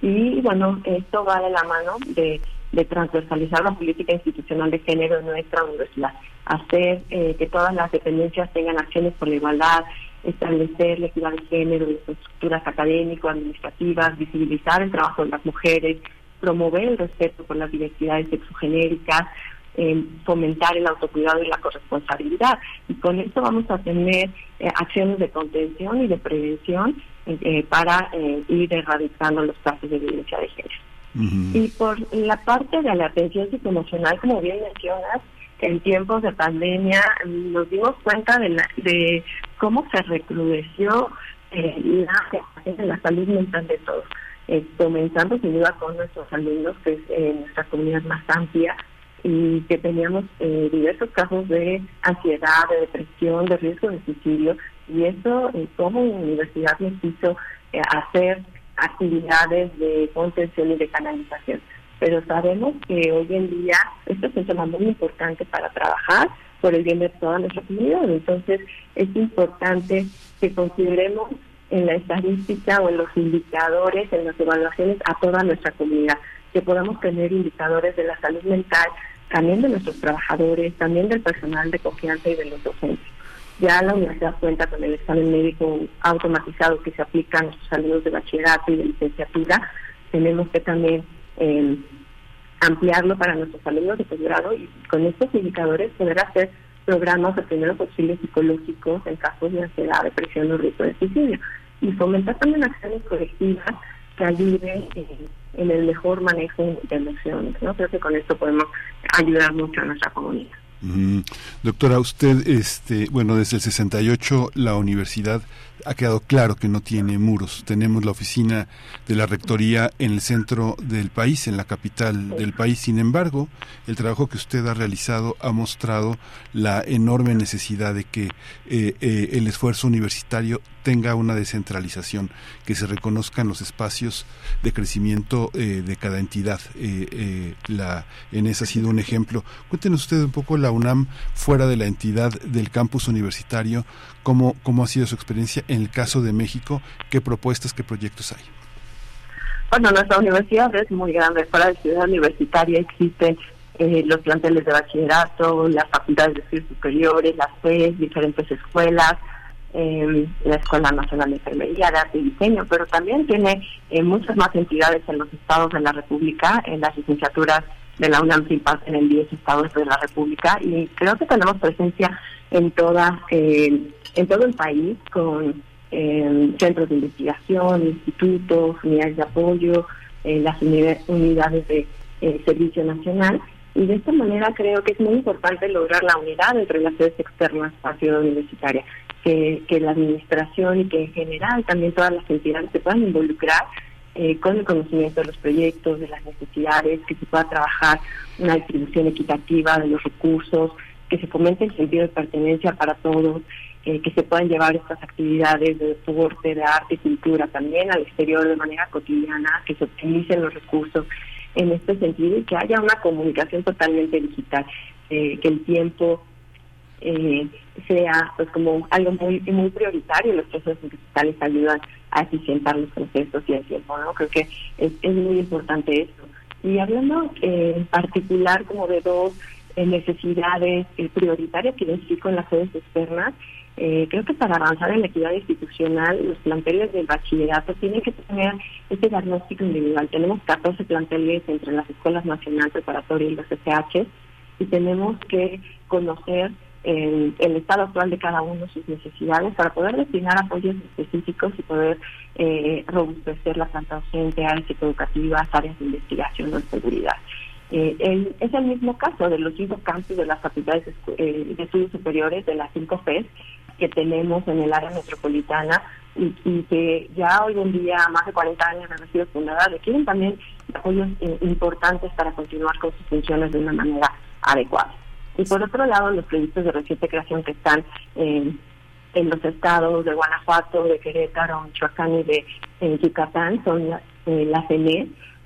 Y bueno, esto va de la mano de, transversalizar la política institucional de género en nuestra universidad, hacer eh, que todas las dependencias tengan acciones por la igualdad, establecer la equidad de género en estructuras académico-administrativas, visibilizar el trabajo de las mujeres, promover el respeto por las diversidades sexogenéricas, eh, fomentar el autocuidado y la corresponsabilidad. Y con esto vamos a tener eh, acciones de contención y de prevención eh, para ir erradicando los casos de violencia de género. Y por la parte de la atención psicoemocional, como bien mencionas, en tiempos de pandemia nos dimos cuenta de, de cómo se recrudeció la, la salud mental de todos, comenzando sin duda con nuestros alumnos, que es nuestra comunidad más amplia, y que teníamos eh, diversos casos de ansiedad, de depresión, de riesgo de suicidio, y eso eh, como universidad nos hizo eh, hacer actividades de contención y de canalización. Pero sabemos que hoy en día esto es un tema muy importante para trabajar por el bien de toda nuestra comunidad. Entonces es importante que consideremos en la estadística o en los indicadores, en las evaluaciones a toda nuestra comunidad, que podamos tener indicadores de la salud mental también de nuestros trabajadores, también del personal de confianza y de los docentes. Ya la universidad cuenta con el examen médico automatizado que se aplica a nuestros alumnos de bachillerato y de licenciatura. Tenemos que también eh, ampliarlo para nuestros alumnos de posgrado y con estos indicadores poder hacer programas de primeros auxilios psicológicos en casos de ansiedad, depresión o riesgo de suicidio. Y fomentar también acciones colectivas que ayuden eh, en el mejor manejo de emociones. ¿no? Creo que con esto podemos ayudar mucho a nuestra comunidad. Doctora, usted, este, bueno, desde el 68 la universidad ha quedado claro que no tiene muros. Tenemos la oficina de la rectoría en el centro del país, en la capital del país. Sin embargo, el trabajo que usted ha realizado ha mostrado la enorme necesidad de que eh, eh, el esfuerzo universitario tenga una descentralización, que se reconozcan los espacios de crecimiento eh, de cada entidad. la ENES ha sido un ejemplo. Cuéntenos usted un poco la UNAM fuera de la entidad del campus universitario, cómo, cómo ha sido su experiencia en el caso de México, qué propuestas, qué proyectos hay. Bueno, nuestra universidad es muy grande. Fuera de Ciudad Universitaria existen eh, los planteles de bachillerato, las facultades de estudios superiores, las FES, diferentes escuelas, eh, la Escuela Nacional de Enfermería, de Arte y Diseño, pero también tiene eh, muchas más entidades en los estados de la República, en las licenciaturas de la UNAM en el 10 estados de la República y creo que tenemos presencia en toda eh, en todo el país con eh, centros de investigación, institutos, unidades de apoyo, eh, las unidades de servicio nacional y de esta manera creo que es muy importante lograr la unidad entre las externas a Ciudad Universitaria, que, la administración y que en general también todas las entidades se puedan involucrar eh, con el conocimiento de los proyectos, de las necesidades, que se pueda trabajar una distribución equitativa de los recursos, que se fomente el sentido de pertenencia para todos, eh, que se puedan llevar estas actividades de deporte, de arte y cultura también al exterior de manera cotidiana, que se optimicen los recursos en este sentido y que haya una comunicación totalmente digital, eh, que el tiempo eh, sea pues como algo muy muy prioritario los procesos digitales ayudan a eficientar los procesos y el tiempo no creo que es, es muy importante esto. Y hablando eh, en particular como de dos eh, necesidades eh, prioritarias que identifico en las redes externas creo que para avanzar en la equidad institucional los planteles del bachillerato tienen que tener este diagnóstico individual. Tenemos 14 planteles entre las escuelas nacionales preparatorias y los SH y tenemos que conocer el, estado actual de cada uno, sus necesidades, para poder destinar apoyos específicos y poder eh, robustecer la planta docente, áreas educativas, áreas de investigación o de seguridad. Eh, es el mismo caso de los cinco campus de las facultades eh, de estudios superiores, de las cinco FES, que tenemos en el área metropolitana y, que ya hoy en día, más de 40 años han sido fundadas, requieren también apoyos importantes para continuar con sus funciones de una manera adecuada. Y por otro lado, los proyectos de reciente creación que están en los estados de Guanajuato, de Querétaro, Michoacán y de Yucatán son eh, las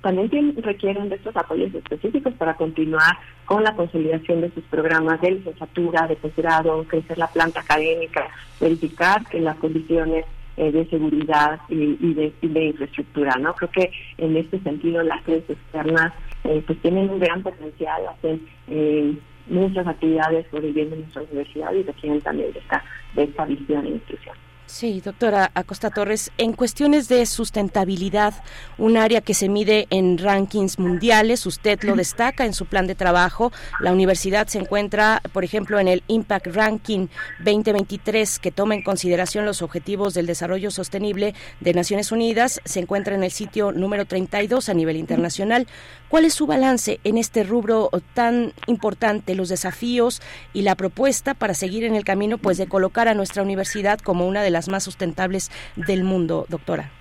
también requieren de estos apoyos específicos para continuar con la consolidación de sus programas de licenciatura, de posgrado, crecer la planta académica, verificar que las condiciones eh, de seguridad y, de, infraestructura. no Creo que en este sentido las redes externas eh, pues tienen un gran potencial, hacen eh, muchas actividades bien de nuestra universidad y requieren también de esta, de esta visión e inclusión. Sí, doctora Acosta Torres, en cuestiones de sustentabilidad, un área que se mide en rankings mundiales, usted lo destaca en su plan de trabajo. La universidad se encuentra, por ejemplo, en el Impact Ranking 2023, que toma en consideración los objetivos del desarrollo sostenible de Naciones Unidas. Se encuentra en el sitio número 32 a nivel internacional. ¿Cuál es su balance en este rubro tan importante, los desafíos y la propuesta para seguir en el camino pues de colocar a nuestra universidad como una de las más sustentables del mundo, doctora?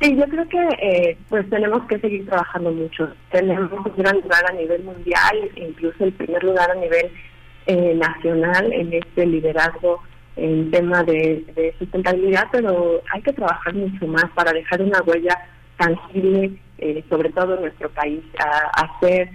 Sí, yo creo que eh, pues tenemos que seguir trabajando mucho. Tenemos un gran lugar a nivel mundial, incluso el primer lugar a nivel eh, nacional en este liderazgo en tema de, sustentabilidad, pero hay que trabajar mucho más para dejar una huella tangible, eh, sobre todo en nuestro país, hacer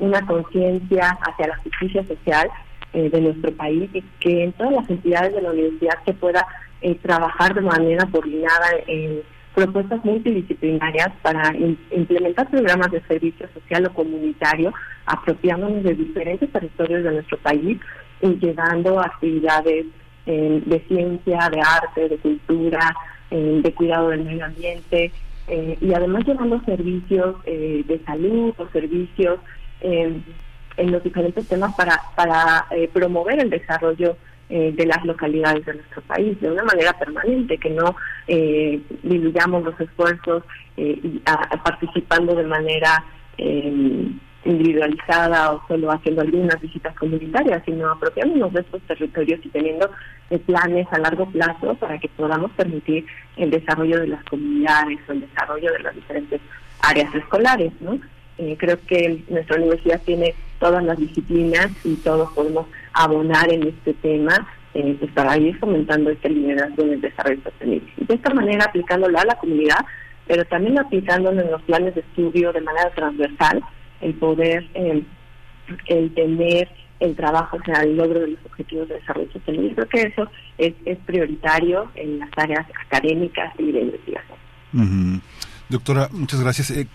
una conciencia hacia la justicia social eh, de nuestro país y que en todas las entidades de la universidad se pueda eh, trabajar de manera coordinada en propuestas multidisciplinarias para implementar programas de servicio social o comunitario, apropiándonos de diferentes territorios de nuestro país y llevando actividades eh, de ciencia, de arte, de cultura, de cuidado del medio ambiente y además llevando servicios de salud o servicios en los diferentes temas para, para eh, promover el desarrollo eh, de las localidades de nuestro país de una manera permanente, que no eh, diluyamos los esfuerzos eh, y participando de manera individualizada o solo haciendo algunas visitas comunitarias, sino apropiándonos de estos territorios y teniendo planes a largo plazo para que podamos permitir el desarrollo de las comunidades o el desarrollo de las diferentes áreas escolares, ¿no? Eh, creo que nuestra universidad tiene todas las disciplinas y todos podemos abonar en este tema eh, pues para ir fomentando este liderazgo en el desarrollo sostenible. De esta manera aplicándolo a la comunidad, pero también aplicándolo en los planes de estudio de manera transversal, el poder, eh, el tener el trabajo hacia el logro de los objetivos de desarrollo sostenible. Creo que eso es, es prioritario en las áreas académicas y de investigación. Doctora, muchas gracias. Eh,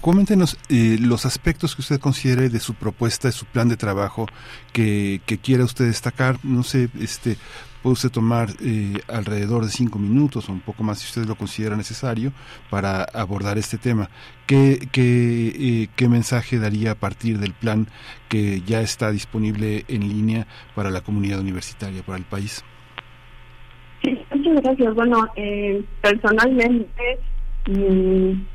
coméntenos eh, los aspectos que usted considere de su propuesta, de su plan de trabajo que, quiera usted destacar. No sé, este, puede usted tomar eh, alrededor de cinco minutos o un poco más si usted lo considera necesario para abordar este tema. ¿Qué, qué, qué mensaje daría a partir del plan que ya está disponible en línea para la comunidad universitaria, para el país? Sí, muchas gracias. Bueno, personalmente y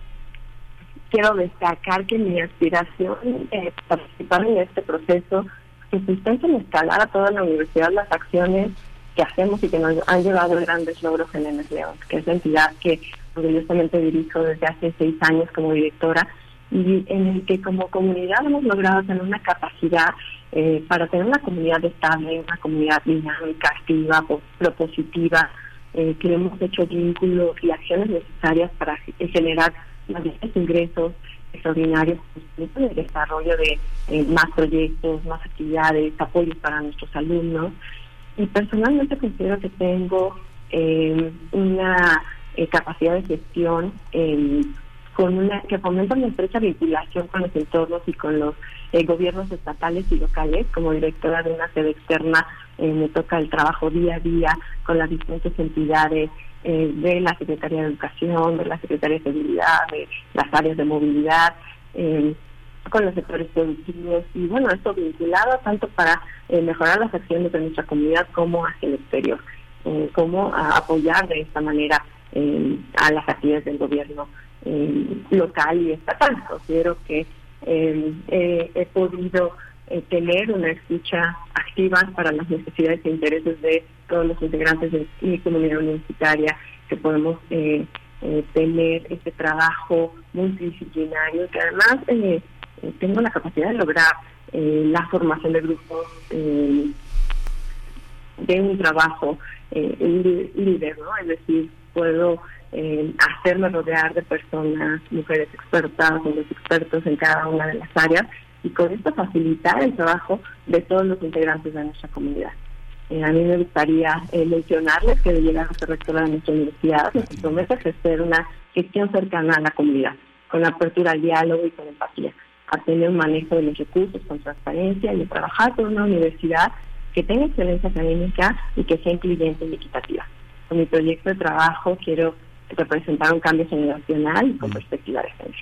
quiero destacar que mi aspiración es participar en este proceso que sustenta en escalar a toda la universidad las acciones que hacemos y que nos han llevado grandes logros en el León, que es la entidad que orgullosamente dirijo desde hace seis años como directora y en el que como comunidad hemos logrado tener una capacidad eh, para tener una comunidad estable, una comunidad dinámica, activa, propositiva, eh, que hemos hecho vínculos y acciones necesarias para generar mayores ingresos extraordinarios en el desarrollo de eh, más proyectos, más actividades, apoyos para nuestros alumnos. Y personalmente considero que tengo eh, una capacidad de gestión con una que fomenta una estrecha vinculación con los entornos y con los gobiernos estatales y locales. Como directora de una sede externa eh, me toca el trabajo día a día con las diferentes entidades eh, de la Secretaría de Educación, de la Secretaría de Seguridad, de las áreas de movilidad, eh, con los sectores productivos y bueno, esto vinculado tanto para mejorar las acciones de nuestra comunidad como hacia el exterior, como apoyar de esta manera a las actividades del gobierno local y estatal. Considero que he podido eh, tener una escucha activa para las necesidades e intereses de todos los integrantes de mi comunidad universitaria, que podemos eh, eh, tener este trabajo multidisciplinario, que además tengo la capacidad de lograr la formación de grupos de un trabajo líder, ¿no? Es decir, puedo hacerme rodear de personas, mujeres expertas, hombres expertos en cada una de las áreas y con esto facilitar el trabajo de todos los integrantes de nuestra comunidad. Eh, a mí me gustaría eh, mencionarles que de llegar a ser rectora de nuestra universidad nos promete ejercer una gestión cercana a la comunidad, con apertura al diálogo y con empatía, a tener un manejo de los recursos con transparencia y a trabajar con una universidad que tenga excelencia académica y que sea incluyente y equitativa. Con mi proyecto de trabajo quiero representar un cambio generacional y con perspectiva de género.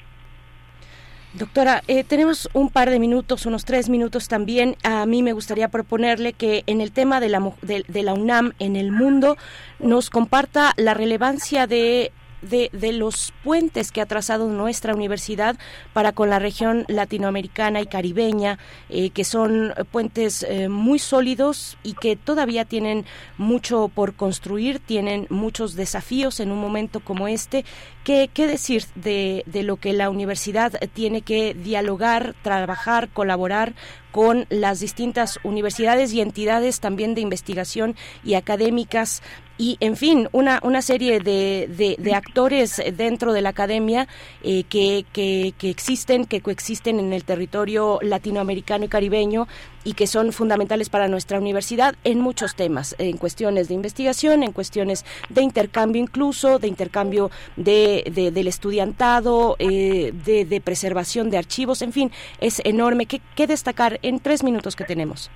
Doctora, eh, tenemos un par de minutos, unos tres minutos también. A mí me gustaría proponerle que en el tema de la, de la UNAM en el mundo nos comparta la relevancia de de, de, los puentes que ha trazado nuestra universidad para con la región latinoamericana y caribeña, eh, que son puentes eh, muy sólidos y que todavía tienen mucho por construir, tienen muchos desafíos en un momento como este. ¿Qué, qué decir de, de lo que la universidad tiene que dialogar, trabajar, colaborar con las distintas universidades y entidades también de investigación y académicas y en fin una, una serie de, de, actores dentro de la academia eh, que, que, existen que coexisten en el territorio latinoamericano y caribeño y que son fundamentales para nuestra universidad en muchos temas en cuestiones de investigación en cuestiones de intercambio incluso de intercambio de, del estudiantado eh, de, de, preservación de archivos en fin es enorme. ¿Qué, qué destacar en tres minutos que tenemos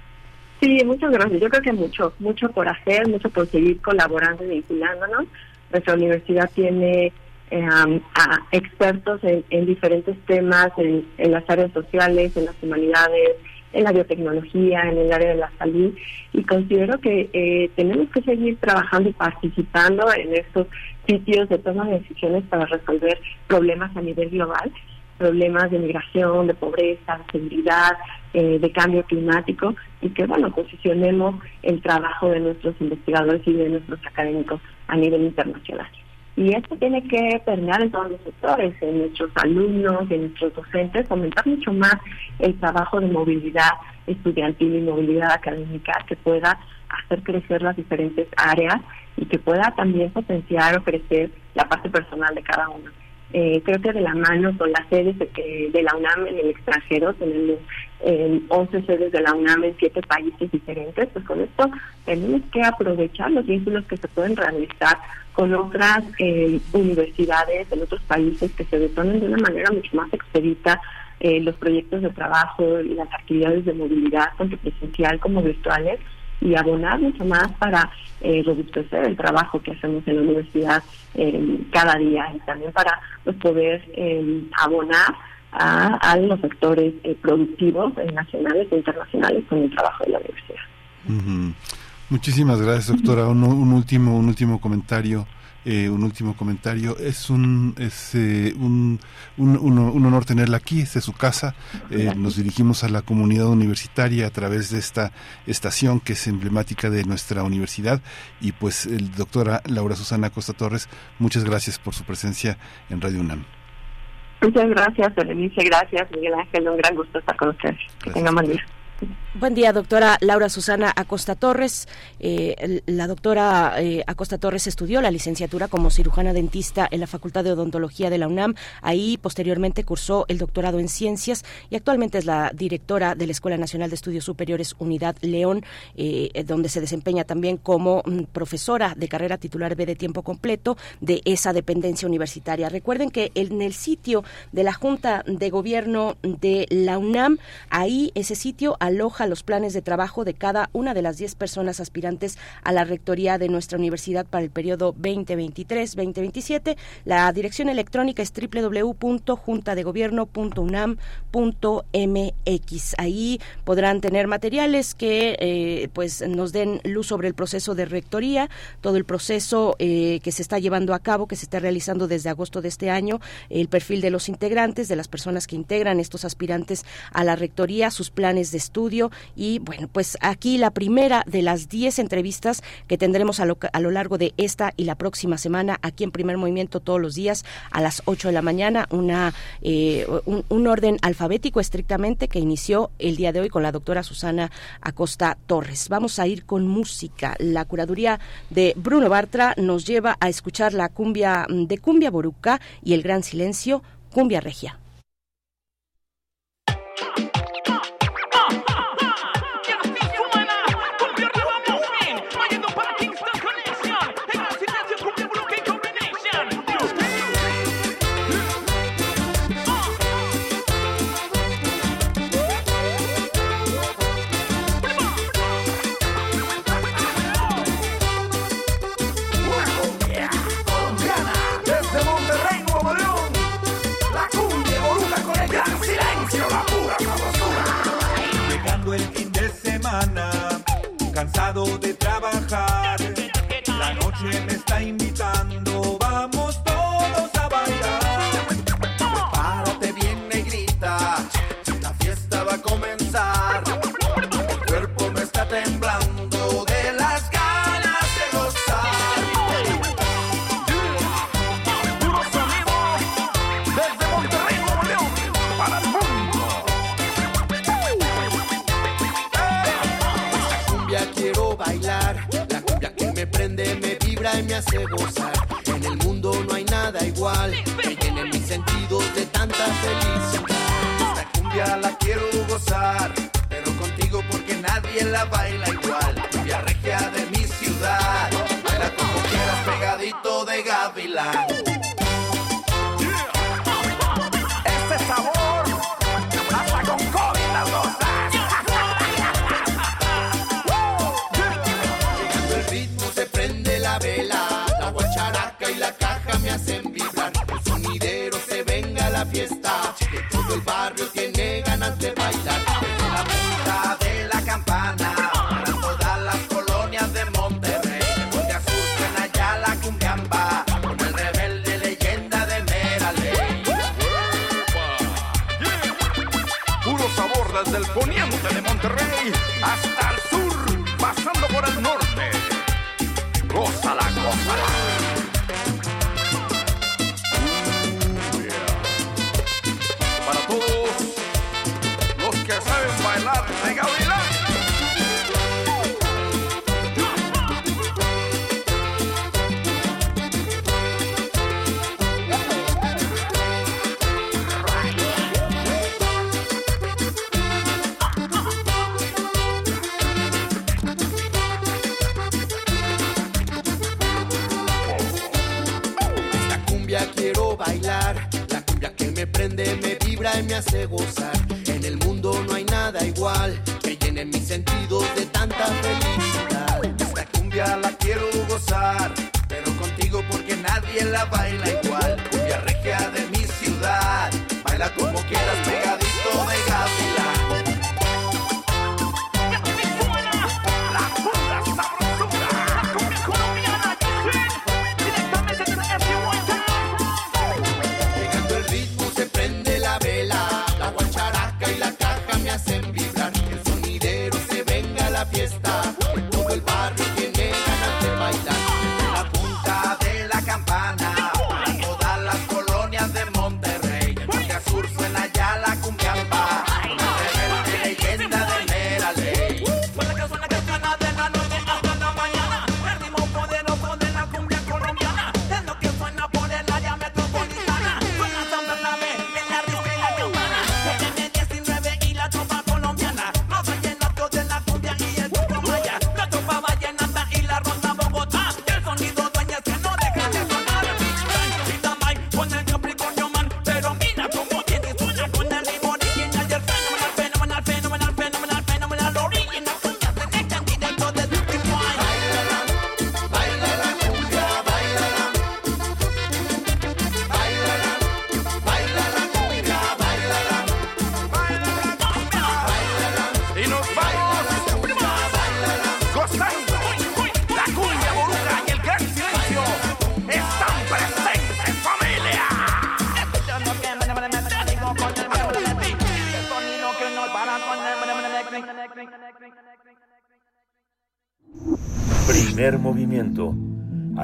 Sí, muchas gracias. Yo creo que mucho, mucho por hacer, mucho por seguir colaborando y vinculándonos. Nuestra universidad tiene eh, expertos en, diferentes temas, en, las áreas sociales, en las humanidades, en la biotecnología, en el área de la salud, y considero que eh, tenemos que seguir trabajando y participando en estos sitios de toma de decisiones para resolver problemas a nivel global problemas de migración, de pobreza, de seguridad, eh, de cambio climático y que, bueno, posicionemos el trabajo de nuestros investigadores y de nuestros académicos a nivel internacional. Y esto tiene que permear en todos los sectores, en nuestros alumnos, en nuestros docentes, aumentar mucho más el trabajo de movilidad estudiantil y movilidad académica que pueda hacer crecer las diferentes áreas y que pueda también potenciar o crecer la parte personal de cada uno. Eh, creo que de la mano con las sedes de, la UNAM en el extranjero, tenemos eh, 11 sedes de la UNAM en 7 países diferentes, pues con esto tenemos que aprovechar los vínculos que se pueden realizar con otras eh, universidades en otros países que se detonen de una manera mucho más expedita eh, los proyectos de trabajo y las actividades de movilidad, tanto presencial como virtuales, y abonar mucho más para eh, robustecer el trabajo que hacemos en la universidad eh, cada día y también para pues, poder eh, abonar a, los sectores eh, productivos nacionales e internacionales con el trabajo de la universidad. Muchísimas gracias, doctora. Un, último, un último comentario. Eh, un último comentario. Es un es eh, un, un, un, honor tenerla aquí, es su casa. Eh, nos dirigimos a la comunidad universitaria a través de esta estación que es emblemática de nuestra universidad. Y pues, el doctora Laura Susana Costa Torres, muchas gracias por su presencia en Radio UNAM. Muchas gracias, Berenice. Gracias, Miguel Ángel. Un gran gusto estar con ustedes. Que tengan buen día. Buen día, doctora Laura Susana Acosta Torres. Eh, la doctora eh, Acosta Torres estudió la licenciatura como cirujana dentista en la Facultad de Odontología de la UNAM. Ahí posteriormente cursó el doctorado en ciencias y actualmente es la directora de la Escuela Nacional de Estudios Superiores Unidad León, eh, donde se desempeña también como mm, profesora de carrera titular B de tiempo completo de esa dependencia universitaria. Recuerden que en el sitio de la Junta de Gobierno de la UNAM, ahí ese sitio aloja los planes de trabajo de cada una de las 10 personas aspirantes a la rectoría de nuestra universidad para el periodo 2023-2027. La dirección electrónica es www.juntadegobierno.unam.mx. Ahí podrán tener materiales que eh, pues nos den luz sobre el proceso de rectoría, todo el proceso eh, que se está llevando a cabo, que se está realizando desde agosto de este año, el perfil de los integrantes, de las personas que integran estos aspirantes a la rectoría, sus planes de estudio estudio y bueno, pues aquí la primera de las 10 entrevistas que tendremos a lo, a lo largo de esta y la próxima semana aquí en Primer Movimiento todos los días a las 8 de la mañana, una eh, un, orden alfabético estrictamente que inició el día de hoy con la doctora Susana Acosta Torres. Vamos a ir con música. La curaduría de Bruno Bartra nos lleva a escuchar la cumbia de Cumbia Boruca y el gran silencio, Cumbia Regia. La y me hace gozar. En el mundo no hay nada igual, que llene mis sentidos de tanta felicidad. Esta cumbia la quiero gozar, pero contigo porque nadie la baila igual. Cumbia regia de mi ciudad, baila como quieras pegadito de gavilán.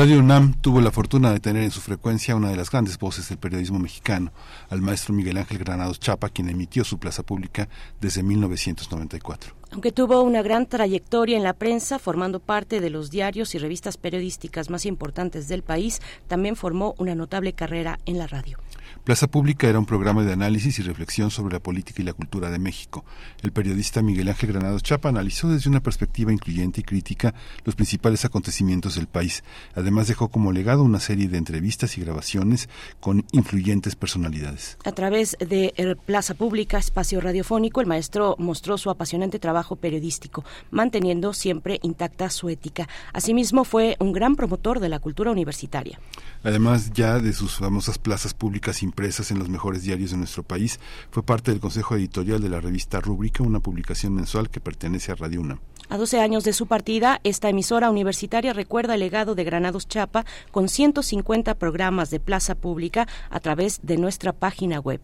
Radio UNAM tuvo la fortuna de tener en su frecuencia una de las grandes voces del periodismo mexicano, al maestro Miguel Ángel Granados Chapa, quien emitió su plaza pública desde 1994. Aunque tuvo una gran trayectoria en la prensa, formando parte de los diarios y revistas periodísticas más importantes del país, también formó una notable carrera en la radio. Plaza Pública era un programa de análisis y reflexión sobre la política y la cultura de México. El periodista Miguel Ángel Granados Chapa analizó desde una perspectiva incluyente y crítica los principales acontecimientos del país. Además dejó como legado una serie de entrevistas y grabaciones con influyentes personalidades. A través de Plaza Pública, espacio radiofónico, el maestro mostró su apasionante trabajo periodístico, manteniendo siempre intacta su ética. Asimismo, fue un gran promotor de la cultura universitaria. Además ya de sus famosas plazas públicas impresas en los mejores diarios de nuestro país, fue parte del consejo editorial de la revista Rúbrica, una publicación mensual que pertenece a Radio UNAM. A 12 años de su partida, esta emisora universitaria recuerda el legado de Granados Chapa con 150 programas de plaza pública a través de nuestra página web.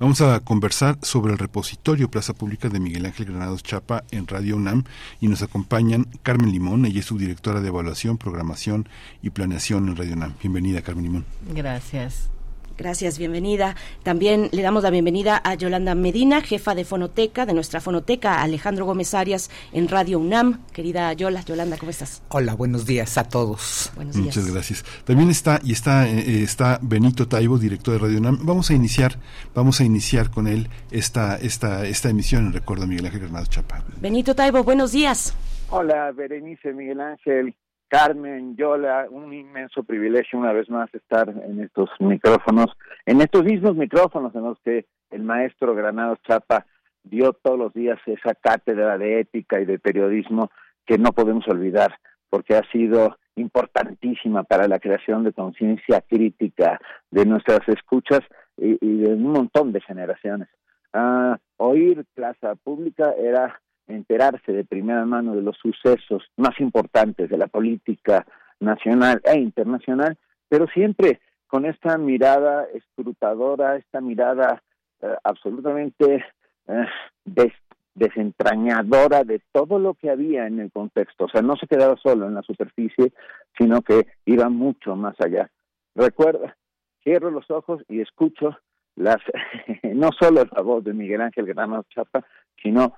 Vamos a conversar sobre el repositorio Plaza Pública de Miguel Ángel Granados Chapa en Radio UNAM y nos acompañan Carmen Limón, ella es su directora de evaluación, programación y planeación en Radio UNAM. Bienvenida, Carmen Limón. Gracias. Gracias, bienvenida. También le damos la bienvenida a Yolanda Medina, jefa de Fonoteca, de nuestra Fonoteca, Alejandro Gómez Arias en Radio UNAM. Querida Yola, Yolanda, ¿cómo estás? Hola, buenos días a todos. Buenos días. Muchas gracias. También está y está eh, está Benito Taibo, director de Radio UNAM. Vamos a iniciar, vamos a iniciar con él esta esta esta emisión en recuerdo a Miguel Ángel Granado Chapa. Benito Taibo, buenos días. Hola, Berenice, Miguel Ángel. Carmen, Yola, un inmenso privilegio una vez más estar en estos micrófonos, en estos mismos micrófonos en los que el maestro Granados Chapa dio todos los días esa cátedra de ética y de periodismo que no podemos olvidar, porque ha sido importantísima para la creación de conciencia crítica de nuestras escuchas y, y, de un montón de generaciones. Ah, oír plaza pública era enterarse de primera mano de los sucesos más importantes de la política nacional e internacional, pero siempre con esta mirada escrutadora, esta mirada eh, absolutamente eh, des desentrañadora de todo lo que había en el contexto. O sea, no se quedaba solo en la superficie, sino que iba mucho más allá. Recuerda, cierro los ojos y escucho las no solo la voz de Miguel Ángel Granados Chapa, sino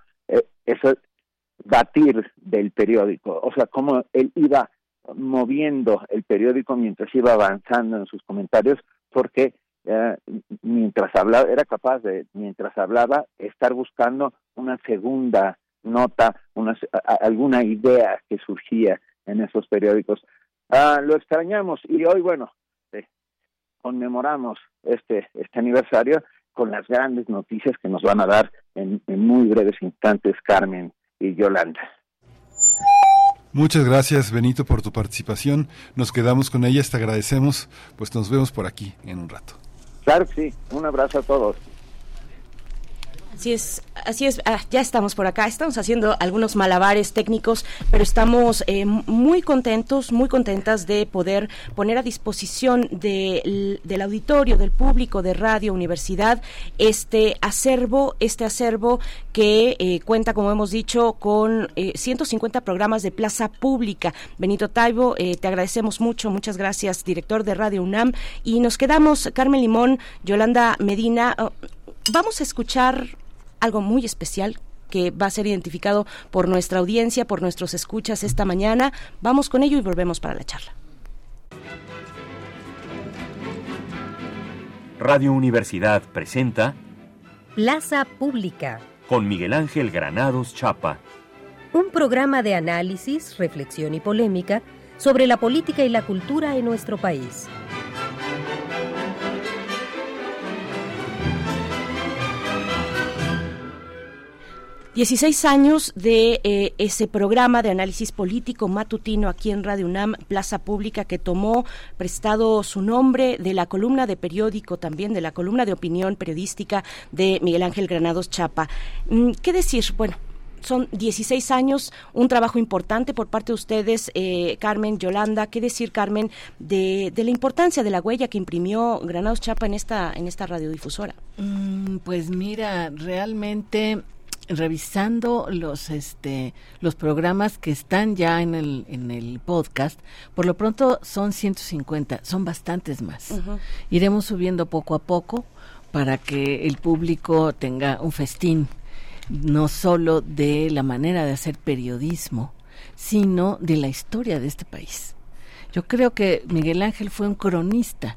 eso batir del periódico, o sea, cómo él iba moviendo el periódico mientras iba avanzando en sus comentarios, porque eh, mientras hablaba, era capaz de, mientras hablaba, estar buscando una segunda nota, una, alguna idea que surgía en esos periódicos. Ah, lo extrañamos y hoy, bueno, eh, conmemoramos este, este aniversario con las grandes noticias que nos van a dar en, en muy breves instantes Carmen y Yolanda. Muchas gracias Benito por tu participación. Nos quedamos con ellas, te agradecemos. Pues nos vemos por aquí en un rato. Claro que sí. Un abrazo a todos. Así es, así es. Ah, ya estamos por acá. Estamos haciendo algunos malabares técnicos, pero estamos eh, muy contentos, muy contentas de poder poner a disposición de, del auditorio, del público de Radio Universidad, este acervo, este acervo que eh, cuenta, como hemos dicho, con eh, 150 programas de plaza pública. Benito Taibo, eh, te agradecemos mucho, muchas gracias, director de Radio UNAM. Y nos quedamos, Carmen Limón, Yolanda Medina. Oh, vamos a escuchar algo muy especial que va a ser identificado por nuestra audiencia, por nuestros escuchas esta mañana. Vamos con ello y volvemos para la charla. Radio Universidad presenta Plaza Pública con Miguel Ángel Granados Chapa. Un programa de análisis, reflexión y polémica sobre la política y la cultura en nuestro país. 16 años de eh, ese programa de análisis político matutino aquí en Radio UNAM, Plaza Pública, que tomó prestado su nombre de la columna de periódico, también de la columna de opinión periodística de Miguel Ángel Granados Chapa. Mm, ¿Qué decir? Bueno, son 16 años, un trabajo importante por parte de ustedes, eh, Carmen, Yolanda. ¿Qué decir, Carmen, de, la importancia de la huella que imprimió Granados Chapa en esta, en esta radiodifusora? Mm, pues mira, realmente revisando los este los programas que están ya en el en el podcast por lo pronto son 150 son bastantes más. Iremos subiendo poco a poco para que el público tenga un festín no solo de la manera de hacer periodismo, sino de la historia de este país. Yo creo que Miguel Ángel fue un cronista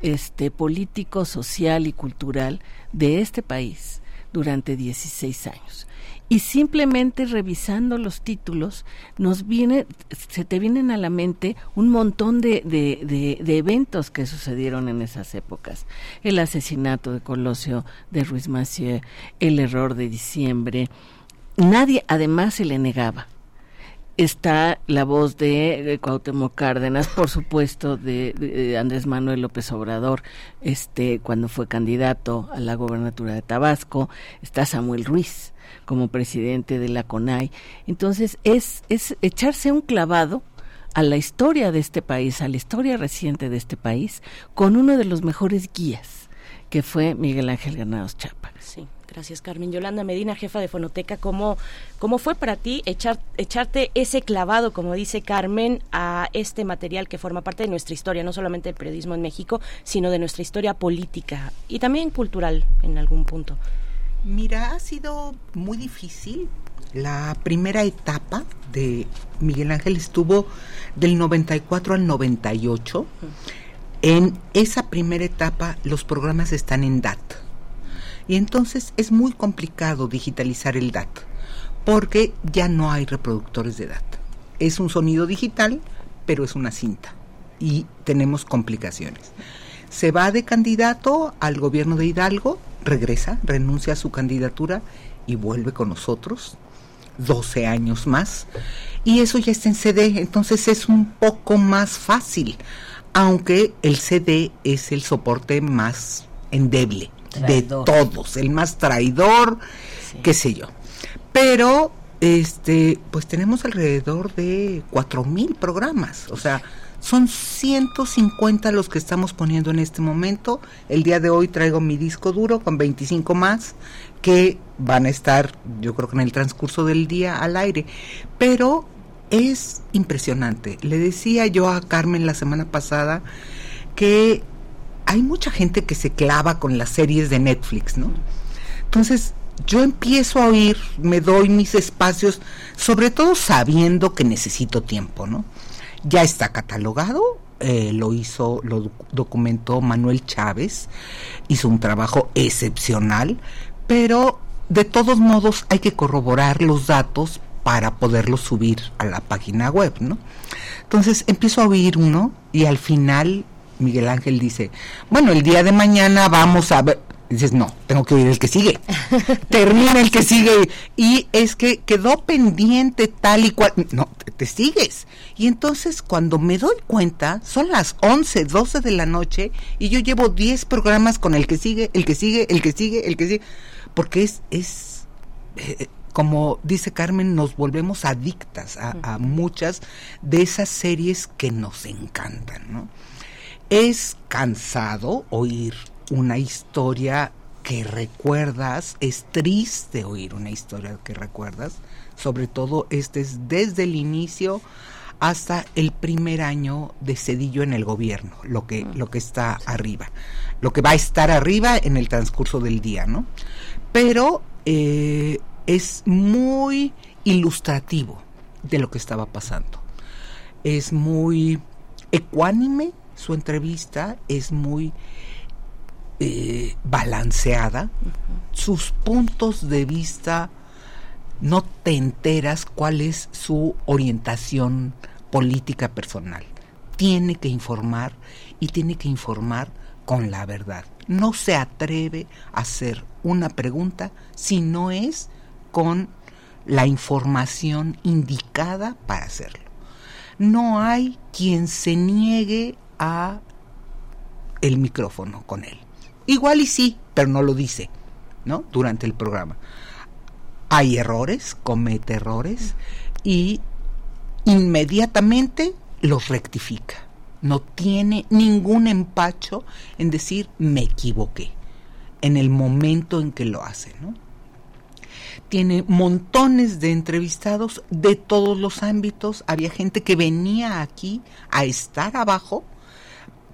este político, social y cultural de este país durante 16 años. Y simplemente revisando los títulos nos viene se te vienen a la mente un montón de, de, de, eventos que sucedieron en esas épocas. El asesinato de Colosio de Ruiz Massieu el error de diciembre. Nadie además se le negaba está la voz de, Cuauhtémoc Cárdenas, por supuesto, de, de, Andrés Manuel López Obrador, este, cuando fue candidato a la gobernatura de Tabasco, está Samuel Ruiz, como presidente de la CONAI. Entonces es, es echarse un clavado a la historia de este país, a la historia reciente de este país, con uno de los mejores guías, que fue Miguel Ángel Granados Chapa. Sí. Gracias, Carmen. Yolanda Medina, jefa de Fonoteca, ¿cómo, cómo fue para ti echar, echarte ese clavado, como dice Carmen, a este material que forma parte de nuestra historia, no solamente del periodismo en México, sino de nuestra historia política y también cultural en algún punto? Mira, ha sido muy difícil. La primera etapa de Miguel Ángel estuvo del 94 al 98. En esa primera etapa los programas están en DAT. Y entonces es muy complicado digitalizar el DAT, porque ya no hay reproductores de DAT. Es un sonido digital, pero es una cinta. Y tenemos complicaciones. Se va de candidato al gobierno de Hidalgo regresa, renuncia a su candidatura y vuelve con nosotros 12 años más. Y eso ya está en CD, entonces es un poco más fácil, aunque el CD es el soporte más endeble de todos, el más traidor, qué sé yo. Pero este, pues tenemos alrededor de cuatro mil programas, o sea, son 150 los que estamos poniendo en este momento. El día de hoy traigo mi disco duro con 25 más que van a estar, yo creo que en el transcurso del día al aire. Pero es impresionante. Le decía yo a Carmen la semana pasada que hay mucha gente que se clava con las series de Netflix, ¿no? Entonces, yo empiezo a oír, me doy mis espacios, sobre todo sabiendo que necesito tiempo, ¿no? ya está catalogado, eh, lo hizo, lo documentó Manuel Chávez, hizo un trabajo excepcional, pero de todos modos hay que corroborar los datos para poderlos subir a la página web, ¿no? Entonces empiezo a oír uno y al final Miguel Ángel dice, bueno, el día de mañana vamos a ver, dices, no, tengo que oír el que sigue. Termina el que sigue. Y es que quedó pendiente tal y cual. No, te, sigues. Y entonces cuando me doy cuenta, son las 11, 12 de la noche y yo llevo 10 programas con el que sigue, el que sigue, el que sigue, el que sigue. Porque es, es eh, como dice Carmen, nos volvemos adictas a, a, muchas de esas series que nos encantan, ¿no? Es cansado oír una historia que recuerdas, es triste oír una historia que recuerdas, sobre todo este es desde el inicio hasta el primer año de Cedillo en el gobierno, lo que, lo que está arriba, lo que va a estar arriba en el transcurso del día, ¿no? Pero eh, es muy ilustrativo de lo que estaba pasando. Es muy ecuánime su entrevista, es muy eh, balanceada, sus puntos de vista no te enteras cuál es su orientación política personal. Tiene que informar y tiene que informar con la verdad. No se atreve a hacer una pregunta si no es con la información indicada para hacerlo. No hay quien se niegue a el micrófono con él. Igual y sí, pero no lo dice, ¿no? Durante el programa. hay errores, comete errores y inmediatamente los rectifica. No tiene ningún empacho en decir me equivoqué en el momento en que lo hace, ¿no? Tiene montones de entrevistados de todos los ámbitos. Había gente que venía aquí a estar abajo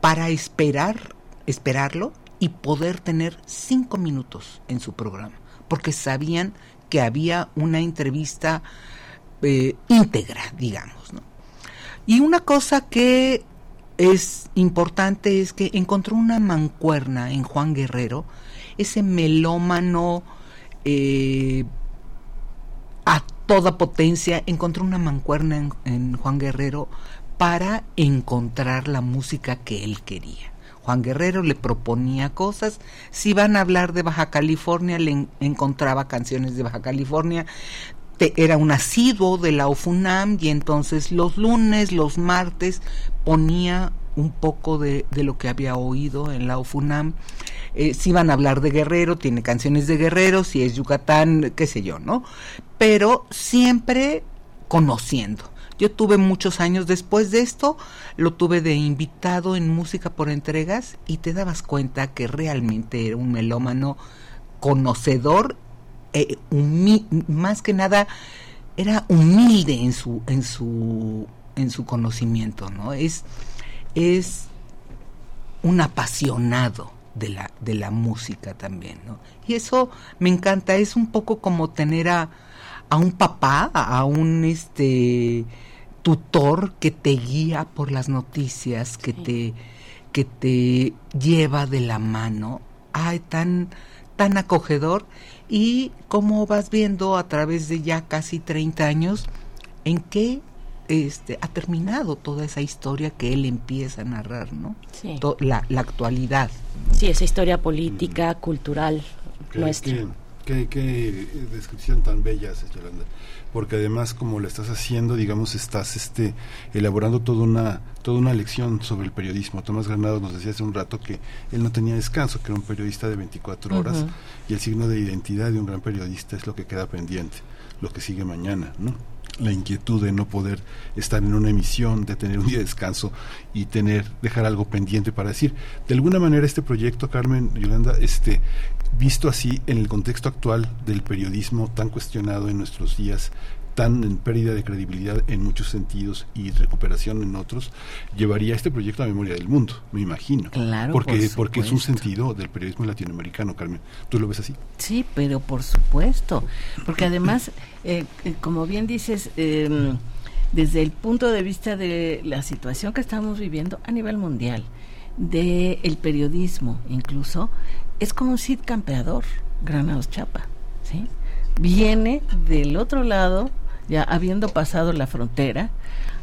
para esperar, esperarlo y poder tener cinco minutos en su programa, porque sabían que había una entrevista eh, íntegra, digamos. ¿no? Y una cosa que es importante es que encontró una mancuerna en Juan Guerrero, ese melómano eh, a toda potencia, encontró una mancuerna en, en Juan Guerrero para encontrar la música que él quería. Juan Guerrero le proponía cosas. Si van a hablar de Baja California, le en, encontraba canciones de Baja California. Era un asiduo de la UFUNAM y entonces los lunes, los martes ponía un poco de, de lo que había oído en la UFUNAM. Eh, si van a hablar de Guerrero, tiene canciones de Guerrero, si es Yucatán, qué sé yo, ¿no? Pero siempre conociendo. Yo tuve muchos años después de esto, lo tuve de invitado en música por entregas y te dabas cuenta que realmente era un melómano conocedor, eh, más que nada era humilde en su en su en su conocimiento, ¿no? Es es un apasionado de la de la música también, ¿no? Y eso me encanta, es un poco como tener a a un papá, a un este tutor que te guía por las noticias, que te que te lleva de la mano, ay tan tan acogedor y cómo vas viendo a través de ya casi 30 años en qué este ha terminado toda esa historia que él empieza a narrar, ¿no? Sí. la, la actualidad. Sí, esa historia política, cultural nuestra. Qué, qué, qué, descripción tan bella haces, Yolanda porque además como lo estás haciendo, digamos, estás este elaborando toda una toda una lección sobre el periodismo. Tomás Granado nos decía hace un rato que él no tenía descanso, que era un periodista de 24 horas uh -huh. y el signo de identidad de un gran periodista es lo que queda pendiente, lo que sigue mañana, ¿no? la inquietud de no poder estar en una emisión, de tener un día de descanso y tener dejar algo pendiente para decir. De alguna manera este proyecto, Carmen Yolanda, este visto así en el contexto actual del periodismo tan cuestionado en nuestros días, tan en pérdida de credibilidad en muchos sentidos y recuperación en otros, llevaría este proyecto a memoria del mundo, me imagino. Claro, porque, por porque es un sentido del periodismo latinoamericano, Carmen. ¿Tú lo ves así? Sí, pero por supuesto. Porque además, eh, como bien dices, eh, desde el punto de vista de la situación que estamos viviendo a nivel mundial, del el periodismo incluso, es como un Cid campeador, Granados Chapa, ¿sí? Viene del otro lado, ya habiendo pasado la frontera,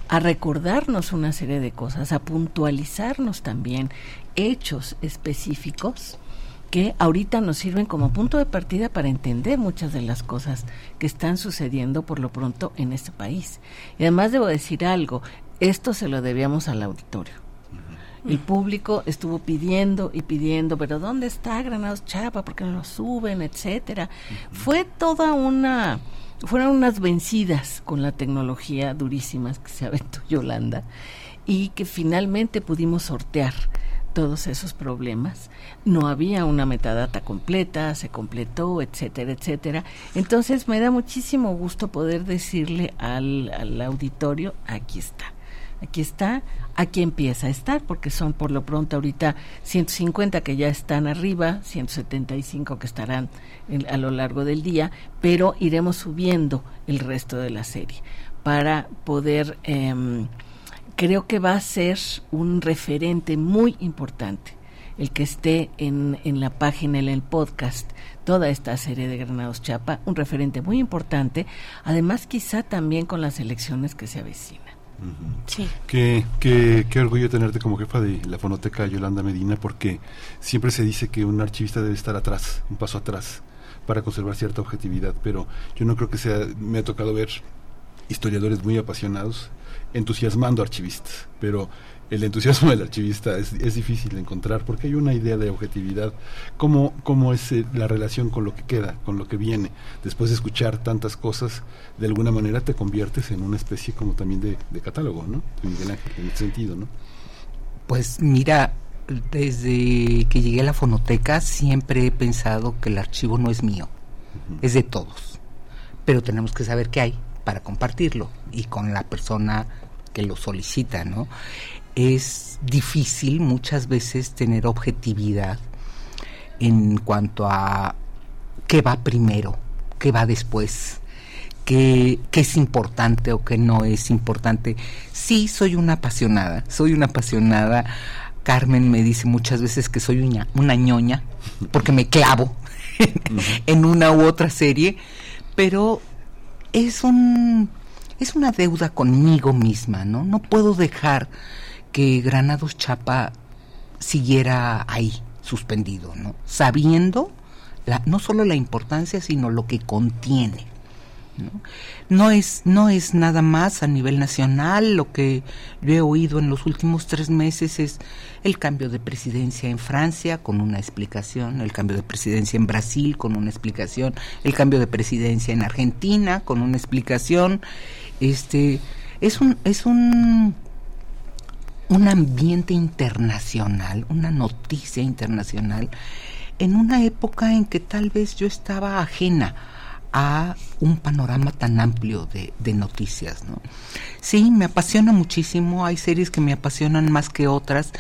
a recordarnos una serie de cosas, a puntualizarnos también hechos específicos que ahorita nos sirven como punto de partida para entender muchas de las cosas que están sucediendo por lo pronto en este país. Y además debo decir algo, esto se lo debíamos al auditorio el público estuvo pidiendo y pidiendo, pero ¿dónde está Granados Chapa? ¿Por qué no lo suben? Etcétera. Uh -huh. Fue toda una, fueron unas vencidas con la tecnología durísimas que se aventó Yolanda y que finalmente pudimos sortear todos esos problemas. No había una metadata completa, se completó, etcétera, etcétera. Entonces me da muchísimo gusto poder decirle al, al auditorio, aquí está aquí está, aquí empieza a estar, porque son por lo pronto ahorita 150 que ya están arriba, 175 que estarán a lo largo del día, pero iremos subiendo el resto de la serie para poder, eh, creo que va a ser un referente muy importante el que esté en, en la página, en el podcast, toda esta serie de Granados Chapa, un referente muy importante, además quizá también con las elecciones que se avecinan. Uh -huh. sí. qué, qué, qué, orgullo tenerte como jefa de la fonoteca Yolanda Medina, porque siempre se dice que un archivista debe estar atrás, un paso atrás, para conservar cierta objetividad, pero yo no creo que sea, me ha tocado ver historiadores muy apasionados entusiasmando archivistas, pero el entusiasmo del archivista es, es, difícil de encontrar porque hay una idea de objetividad. ¿Cómo, ¿Cómo es eh, la relación con lo que queda, con lo que viene? Después de escuchar tantas cosas, de alguna manera te conviertes en una especie como también de, de catálogo, ¿no? Miguel Ángel, en ese sentido, ¿no? Pues mira, desde que llegué a la fonoteca siempre he pensado que el archivo no es mío, es de todos. Pero tenemos que saber qué hay para compartirlo y con la persona que lo solicita, ¿no? Es difícil muchas veces tener objetividad en cuanto a qué va primero, qué va después, qué, qué es importante o qué no es importante. Sí, soy una apasionada, soy una apasionada Carmen me dice muchas veces que soy una, una ñoña, porque me clavo en una u otra serie, pero es un es una deuda conmigo misma, ¿no? No puedo dejar que Granados Chapa siguiera ahí, suspendido, ¿no? Sabiendo la, no solo la importancia, sino lo que contiene. ¿no? no es no es nada más a nivel nacional lo que yo he oído en los últimos tres meses es el cambio de presidencia en Francia con una explicación el cambio de presidencia en Brasil con una explicación el cambio de presidencia en Argentina con una explicación este es un es un un ambiente internacional una noticia internacional en una época en que tal vez yo estaba ajena a un panorama tan amplio de, noticias. ¿no? Sí, me apasiona muchísimo, hay series que me apasionan más que otras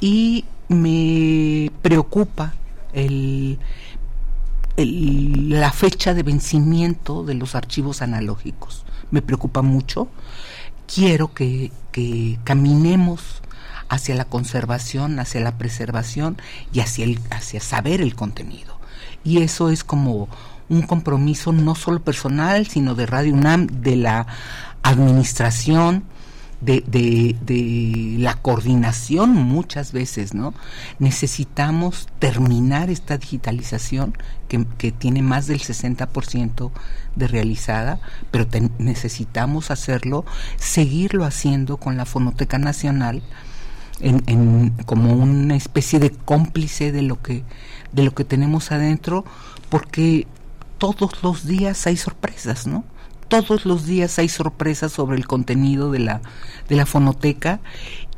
y me preocupa el, la fecha de vencimiento de los archivos analógicos. Me preocupa mucho. Quiero que, que caminemos hacia la conservación, hacia la preservación y hacia, el, hacia saber el contenido. Y eso es como un compromiso no solo personal, sino de Radio UNAM, de la administración, de, de, de, la coordinación muchas veces, ¿no? Necesitamos terminar esta digitalización que, que tiene más del 60% de realizada, pero necesitamos hacerlo, seguirlo haciendo con la Fonoteca Nacional en, en, como una especie de cómplice de lo que de lo que tenemos adentro, porque todos los días hay sorpresas, ¿no? Todos los días hay sorpresas sobre el contenido de la, de la fonoteca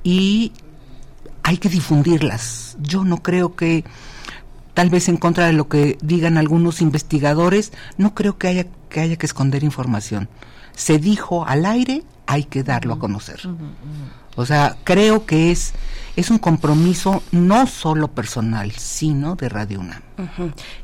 y hay que difundirlas. Yo no creo que, tal vez en contra de lo que digan algunos investigadores, no creo que haya que, haya que esconder información. Se dijo al aire, hay que darlo a conocer. O sea, creo que es, es un compromiso no solo personal, sino de Radio UNAM.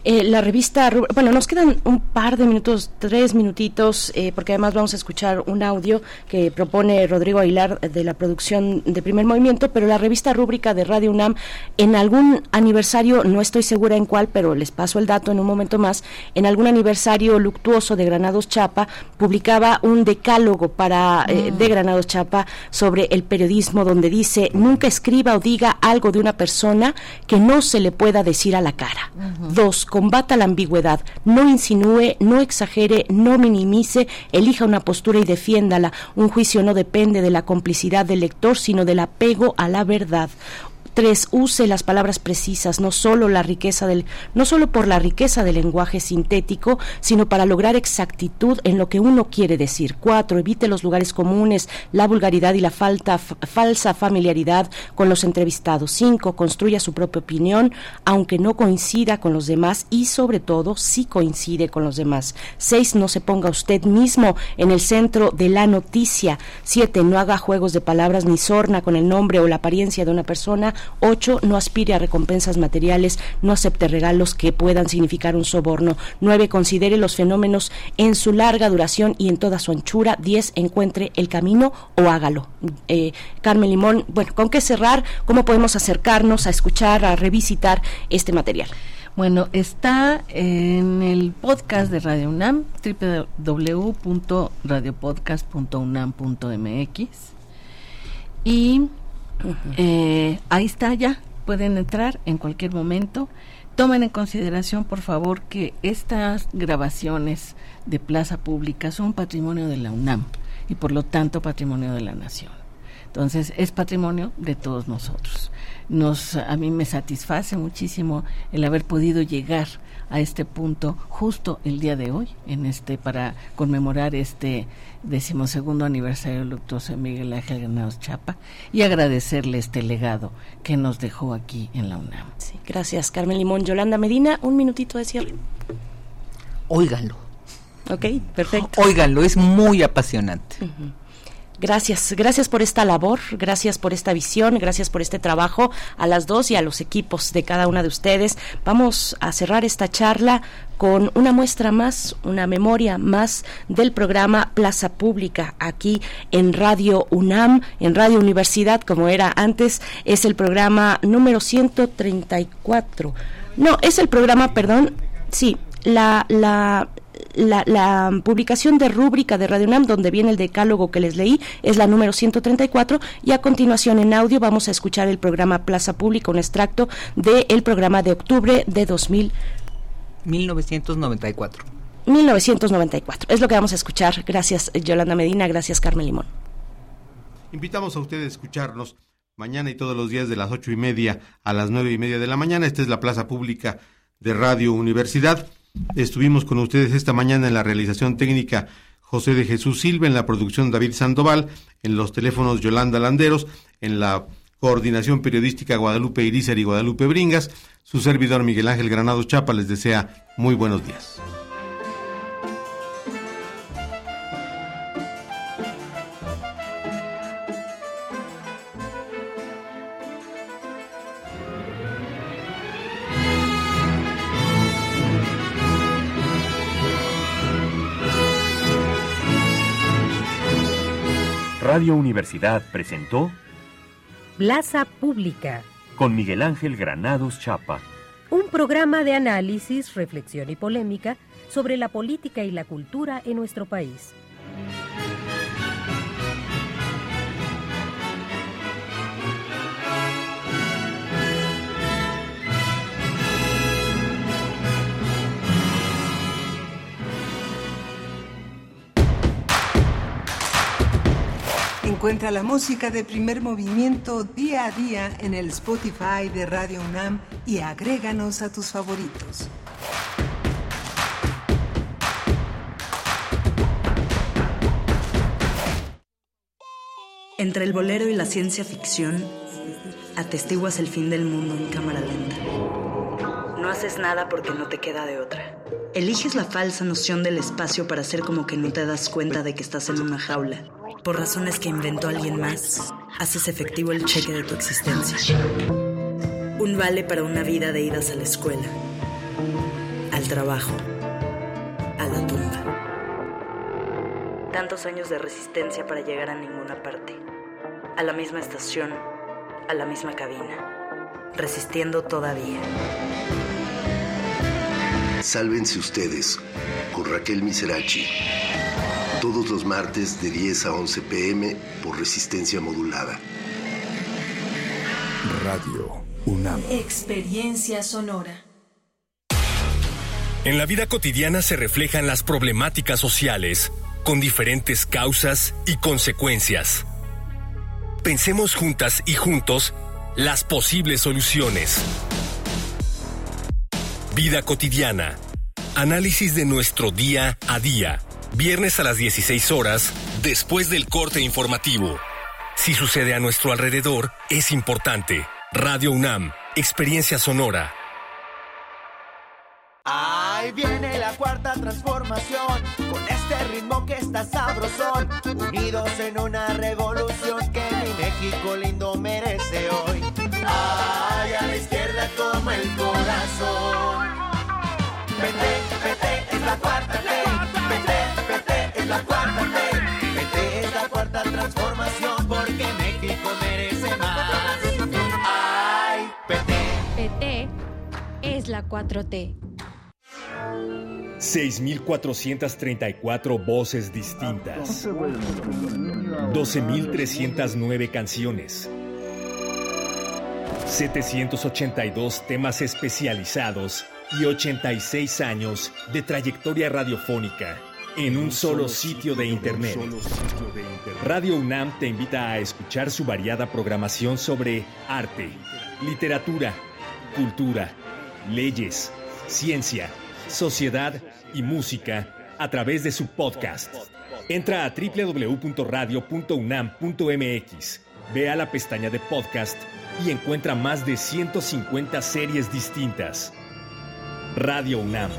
Eh, la revista, bueno, nos quedan un par de minutos, tres minutitos, eh, porque además vamos a escuchar un audio que propone Rodrigo Aguilar de la producción de Primer Movimiento, pero la revista rúbrica de Radio UNAM, en algún aniversario, no estoy segura en cuál, pero les paso el dato en un momento más, en algún aniversario luctuoso de Granados Chapa, publicaba un decálogo para eh, de Granados Chapa sobre el periodismo, donde dice, nunca escriba o diga algo de una persona que no se le pueda decir a la cara. Uh -huh. Dos, combata la ambigüedad. No insinúe, no exagere, no minimice, elija una postura y defiéndala. Un juicio no depende de la complicidad del lector, sino del apego a la verdad. Tres, use las palabras precisas, no solo la riqueza del, no solo por la riqueza del lenguaje sintético, sino para lograr exactitud en lo que uno quiere decir. Cuatro, evite los lugares comunes, la vulgaridad y la falta, falsa familiaridad con los entrevistados. Cinco, construya su propia opinión, aunque no coincida con los demás y sobre todo si coincide con los demás. Seis, no se ponga usted mismo en el centro de la noticia. Siete, no haga juegos de palabras ni sorna con el nombre o la apariencia de una persona 8. No aspire a recompensas materiales, no acepte regalos que puedan significar un soborno. 9. Considere los fenómenos en su larga duración y en toda su anchura. 10. Encuentre el camino o hágalo. Eh, Carmen Limón, bueno, ¿con qué cerrar? ¿Cómo podemos acercarnos a escuchar, a revisitar este material? Bueno, está en el podcast de Radio UNAM, www.radiopodcast.unam.mx y Eh, ahí está ya, pueden entrar en cualquier momento. Tomen en consideración, por favor, que estas grabaciones de plaza pública son patrimonio de la UNAM y por lo tanto patrimonio de la nación. Entonces es patrimonio de todos nosotros. Nos, a mí me satisface muchísimo el haber podido llegar a este punto justo el día de hoy, en este para conmemorar este decimosegundo aniversario luctuoso de Miguel Ángel Granados Chapa y agradecerle este legado que nos dejó aquí en la UNAM. Sí, gracias, Carmen Limón. Yolanda Medina, un minutito de cierre. Óiganlo. Ok, perfecto. Óiganlo, es muy apasionante. Gracias, gracias por esta labor, gracias por esta visión, gracias por este trabajo a las dos y a los equipos de cada una de ustedes. Vamos a cerrar esta charla con una muestra más, una memoria más del programa Plaza Pública aquí en Radio UNAM, en Radio Universidad, como era antes, es el programa número 134. No, es el programa, perdón, sí, la, la, la, publicación de rúbrica de Radio UNAM, donde viene el decálogo que les leí, es la número 134 y a continuación en audio vamos a escuchar el programa Plaza Pública, un extracto del programa de octubre de 2000. 1994. 1994. Es lo que vamos a escuchar. Gracias Yolanda Medina, gracias Carmen Limón. Invitamos a ustedes a escucharnos mañana y todos los días de las ocho y media a las nueve y media de la mañana. Esta es la Plaza Pública de Radio Universidad. Estuvimos con ustedes esta mañana en la realización técnica José de Jesús Silva, en la producción David Sandoval, en los teléfonos Yolanda Landeros, en la coordinación periodística Guadalupe Irizar y Guadalupe Bringas. Su servidor Miguel Ángel Granado Chapa les desea muy buenos días. Radio Universidad presentó Plaza Pública con Miguel Ángel Granados Chapa. Un programa de análisis, reflexión y polémica sobre la política y la cultura en nuestro país. Encuentra la música de primer movimiento día a día en el Spotify de Radio UNAM y agréganos a tus favoritos. Entre el bolero y la ciencia ficción, atestiguas el fin del mundo en cámara lenta. No haces nada porque no te queda de otra. Eliges la falsa noción del espacio para hacer como que no te das cuenta de que estás en una jaula por razones que inventó alguien más, haces efectivo el cheque de tu existencia. Un vale para una vida de idas a la escuela, al trabajo, a la tumba. Tantos años de resistencia para llegar a ninguna parte, a la misma estación, a la misma cabina, resistiendo todavía. Sálvense ustedes con Raquel Miserachi todos los martes de 10 a 11 pm por resistencia modulada. Radio UNAM. Experiencia sonora. En la vida cotidiana se reflejan las problemáticas sociales con diferentes causas y consecuencias. Pensemos juntas y juntos las posibles soluciones. Vida cotidiana. Análisis de nuestro día a día Viernes a las 16 horas, después del corte informativo. Si sucede a nuestro alrededor, es importante. Radio UNAM, Experiencia Sonora. Ahí viene la cuarta transformación, con este ritmo que está sabrosón, unidos en una revolución la 4T. 6.434 voces distintas. 12.309 canciones. 782 temas especializados y 86 años de trayectoria radiofónica en un solo sitio de Internet. Radio UNAM te invita a escuchar su variada programación sobre arte, literatura, cultura, leyes, ciencia, sociedad y música a través de su podcast. Entra a www.radio.unam.mx, ve a la pestaña de podcast y encuentra más de 150 series distintas. Radio UNAM,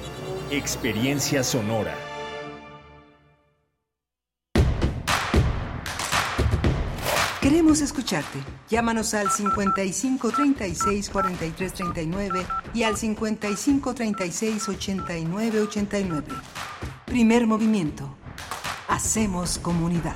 experiencia sonora. Queremos escucharte. Llámanos al 55 36 43 39 y al 55 36 89 89. Primer movimiento. Hacemos comunidad.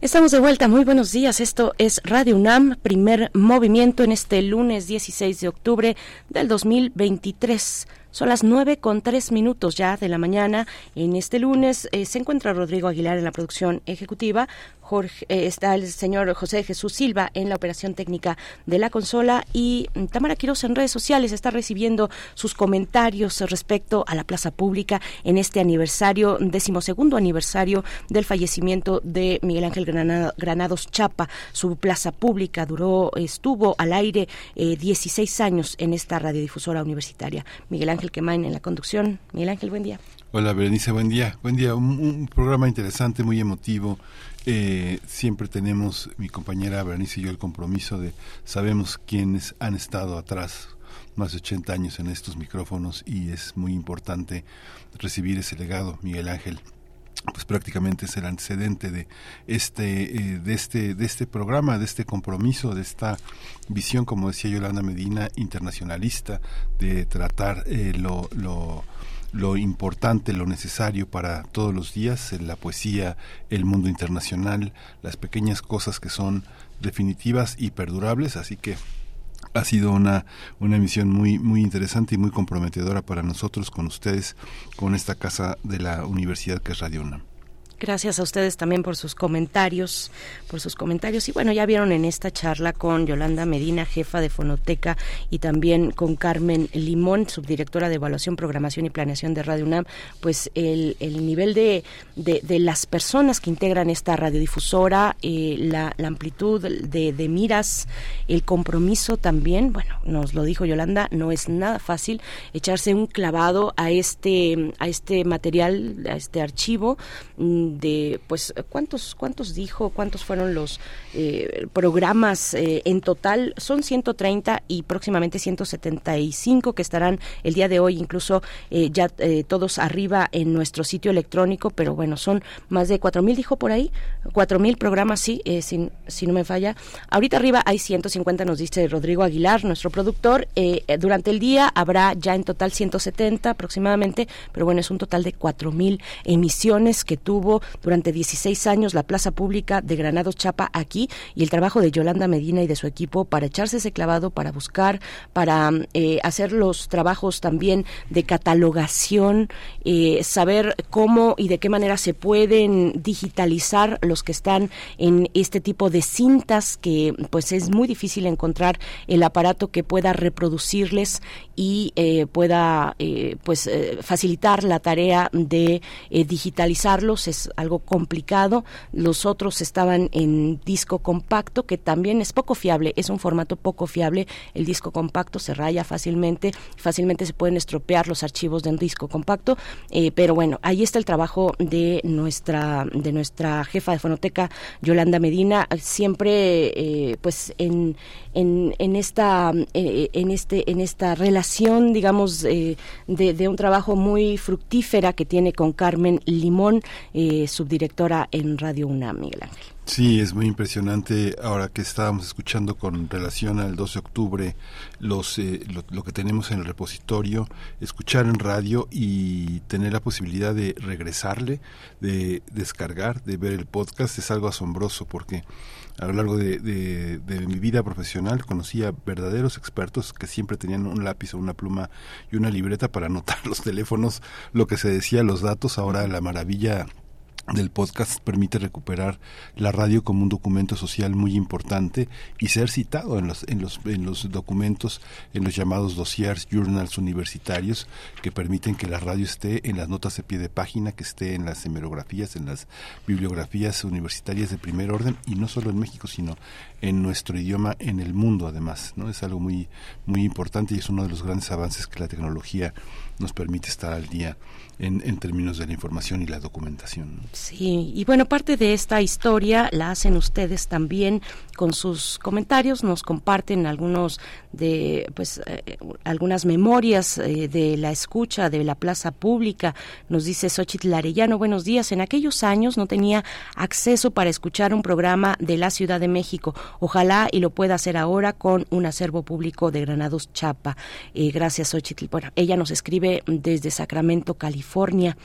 Estamos de vuelta, muy buenos días. Esto es Radio UNAM, primer movimiento en este lunes 16 de octubre del 2023. Son las nueve con tres minutos ya de la mañana. En este lunes eh, se encuentra Rodrigo Aguilar en la producción ejecutiva, Jorge, eh, está el señor José Jesús Silva en la operación técnica de la consola y mm, Tamara Quiroz en redes sociales está recibiendo sus comentarios respecto a la plaza pública en este aniversario, decimosegundo aniversario del fallecimiento de Miguel Ángel Granados Chapa. Su plaza pública duró, estuvo al aire eh, 16 años en esta radiodifusora universitaria. Miguel Ángel Quemain en la conducción. Miguel Ángel, buen día. Hola Berenice, buen día. Buen día, un programa interesante, muy emotivo. Eh, siempre tenemos, mi compañera Bernice y yo, el compromiso de sabemos quiénes han estado atrás más de 80 años en estos micrófonos y es muy importante recibir ese legado, Miguel Ángel. Pues prácticamente es el antecedente de este eh, de este de este programa de este compromiso de esta visión como decía Yolanda Medina internacionalista de tratar eh, lo, lo lo importante, lo necesario para todos los días, en la poesía, el mundo internacional, las pequeñas cosas que son definitivas y perdurables, así que ha sido una, una emisión muy, muy interesante y muy comprometedora para nosotros, con ustedes, con esta casa de la universidad que es Radio. Gracias a ustedes también por sus comentarios, por sus comentarios. Y bueno, ya vieron en esta charla con Yolanda Medina, jefa de Fonoteca, y también con Carmen Limón, subdirectora de Evaluación, Programación y Planeación de Radio UNAM, pues el, el nivel de, de, las personas que integran esta radiodifusora, eh, la, la, amplitud de, miras, el compromiso también, bueno, nos lo dijo Yolanda, no es nada fácil echarse un clavado a este, a este material, a este archivo mm, de pues cuántos cuántos dijo cuántos fueron los eh, programas eh, en total son 130 y próximamente 175 que estarán el día de hoy incluso eh, ya todos arriba en nuestro sitio electrónico pero bueno son más de 4000 dijo por ahí 4000 programas sí sin, si no me falla. Ahorita arriba hay 150 nos dice Rodrigo Aguilar nuestro productor durante el día habrá ya en total 170 aproximadamente pero bueno es un total de 4000 emisiones que tuvo durante 16 años la plaza pública de Granados Chapa aquí y el trabajo de Yolanda Medina y de su equipo para echarse ese clavado, para buscar, para eh, hacer los trabajos también de catalogación, eh, saber cómo y de qué manera se pueden digitalizar los que están en este tipo de cintas que pues es muy difícil encontrar el aparato que pueda reproducirles y eh, pueda pues facilitar la tarea de digitalizarlos. Es algo complicado. Los otros estaban en disco compacto, que también es poco fiable, es un formato poco fiable. El disco compacto se raya fácilmente, fácilmente se pueden estropear los archivos de un disco compacto, eh, pero bueno, ahí está el trabajo de nuestra, de nuestra jefa de fonoteca, Yolanda Medina, siempre eh, pues en, en, en esta eh, en este en esta relación digamos de, de, un trabajo muy fructífera que tiene con Carmen Limón subdirectora en Radio UNAM, Miguel Ángel. Sí, es muy impresionante ahora que estábamos escuchando con relación al 12 de octubre los, eh, lo, que tenemos en el repositorio, escuchar en radio y tener la posibilidad de regresarle, de descargar, de ver el podcast es algo asombroso porque a lo largo de, de, mi vida profesional conocí a verdaderos expertos que siempre tenían un lápiz o una pluma y una libreta para anotar los teléfonos, lo que se decía, los datos, ahora la maravilla del podcast permite recuperar la radio como un documento social muy importante y ser citado en los en los en los documentos en los llamados dossiers journals universitarios que permiten que la radio esté en las notas de pie de página que esté en las hemerografías en las bibliografías universitarias de primer orden y no solo en México sino en nuestro idioma en el mundo además no es algo muy muy importante y es uno de los grandes avances que la tecnología nos permite estar al día en, en términos de la información y la documentación. Sí, y bueno, parte de esta historia la hacen ustedes también con sus comentarios, nos comparten algunos de, pues, eh, algunas memorias eh, de la escucha de la plaza pública. Nos dice Xochitl Arellano, buenos días. En aquellos años no tenía acceso para escuchar un programa de la Ciudad de México. Ojalá y lo pueda hacer ahora con un acervo público de Granados Chapa. Eh, gracias, Xochitl. Bueno, ella nos escribe desde Sacramento, California.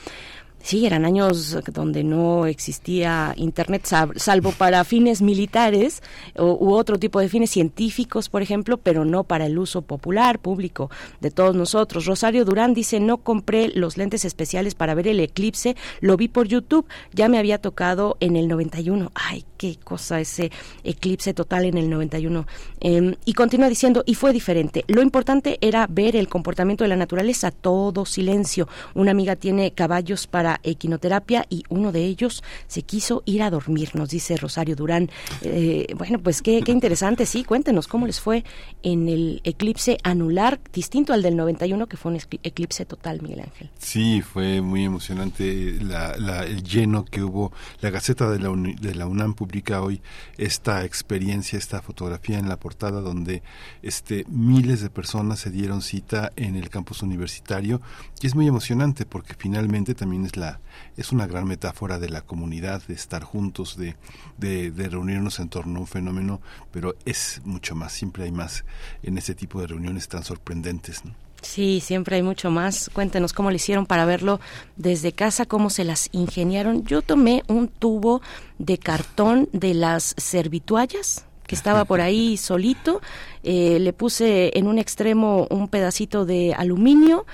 Sí, eran años donde no existía Internet, salvo para fines militares u otro tipo de fines científicos, por ejemplo, pero no para el uso popular, público de todos nosotros. Rosario Durán dice, no compré los lentes especiales para ver el eclipse, lo vi por YouTube, ya me había tocado en el 91. Ay, qué cosa ese eclipse total en el 91. Em, y continúa diciendo, y fue diferente. Lo importante era ver el comportamiento de la naturaleza, todo silencio. Una amiga tiene caballos para equinoterapia y uno de ellos se quiso ir a dormir, nos dice Rosario Durán. Eh, bueno, pues qué, qué interesante, sí, cuéntenos cómo les fue en el eclipse anular, distinto al del 91, que fue un eclipse total, Miguel Ángel. Sí, fue muy emocionante la, el lleno que hubo. La Gaceta de la, de la UNAM publica hoy esta experiencia, esta fotografía en la portada donde este, miles de personas se dieron cita en el campus universitario y es muy emocionante porque finalmente también es la es una gran metáfora de la comunidad, de estar juntos, de, de, reunirnos en torno a un fenómeno, pero es mucho más, siempre hay más en ese tipo de reuniones tan sorprendentes. Sí, siempre hay mucho más. Cuéntenos cómo le hicieron para verlo desde casa, cómo se las ingeniaron. Yo tomé un tubo de cartón de las servituallas que estaba por ahí solito, eh, le puse en un extremo un pedacito de aluminio,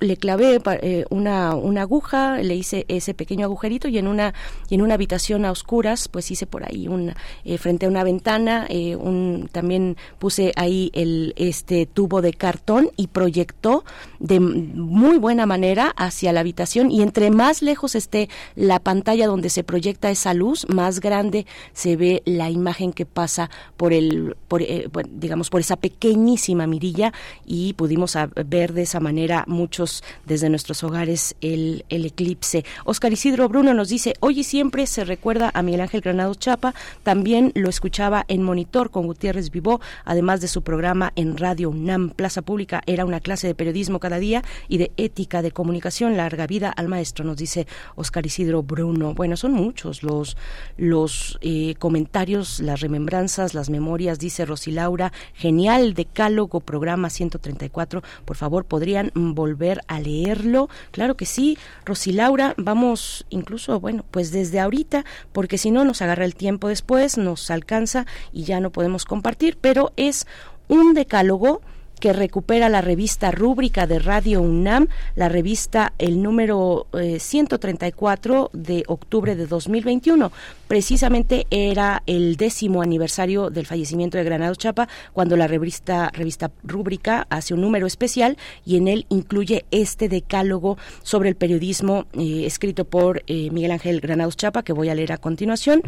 le clavé eh, una, una aguja, le hice ese pequeño agujerito y en una y en una habitación a oscuras, pues hice por ahí un eh, frente a una ventana, eh, un, también puse ahí el este tubo de cartón y proyectó de muy buena manera hacia la habitación y entre más lejos esté la pantalla donde se proyecta esa luz, más grande se ve la imagen que pasa por el por, digamos por esa pequeñísima mirilla y pudimos ver de esa manera muchos desde nuestros hogares el, el eclipse. Oscar Isidro Bruno nos dice, hoy y siempre se recuerda a Miguel Ángel Granado Chapa, también lo escuchaba en Monitor con Gutiérrez Vivó, además de su programa en Radio UNAM Plaza Pública, era una clase de periodismo cada día y de ética de comunicación, larga vida al maestro, nos dice Oscar Isidro Bruno. Bueno, son muchos los, los eh, comentarios, las remembranzas, las memorias, dice Rosilaura, genial decálogo, programa 134, por favor, podrían volver a leerlo. Claro que sí, Rosilaura, vamos incluso, bueno, pues desde ahorita, porque si no nos agarra el tiempo después, nos alcanza y ya no podemos compartir, pero es un decálogo que recupera la revista rúbrica de Radio UNAM, la revista el número 134 eh, de octubre de 2021. Precisamente era el décimo aniversario del fallecimiento de Granado Chapa, cuando la revista, revista rúbrica hace un número especial y en él incluye este decálogo sobre el periodismo eh, escrito por eh, Miguel Ángel Granados Chapa, que voy a leer a continuación.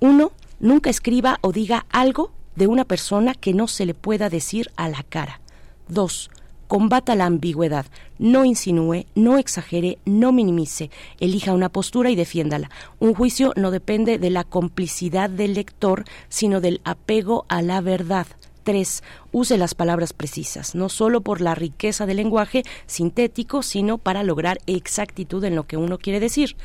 Uno, nunca escriba o diga algo de una persona que no se le pueda decir a la cara. 2. Combata la ambigüedad, no insinúe, no exagere, no minimice, elija una postura y defiéndala. Un juicio no depende de la complicidad del lector, sino del apego a la verdad. 3. Use las palabras precisas, no solo por la riqueza del lenguaje sintético, sino para lograr exactitud en lo que uno quiere decir.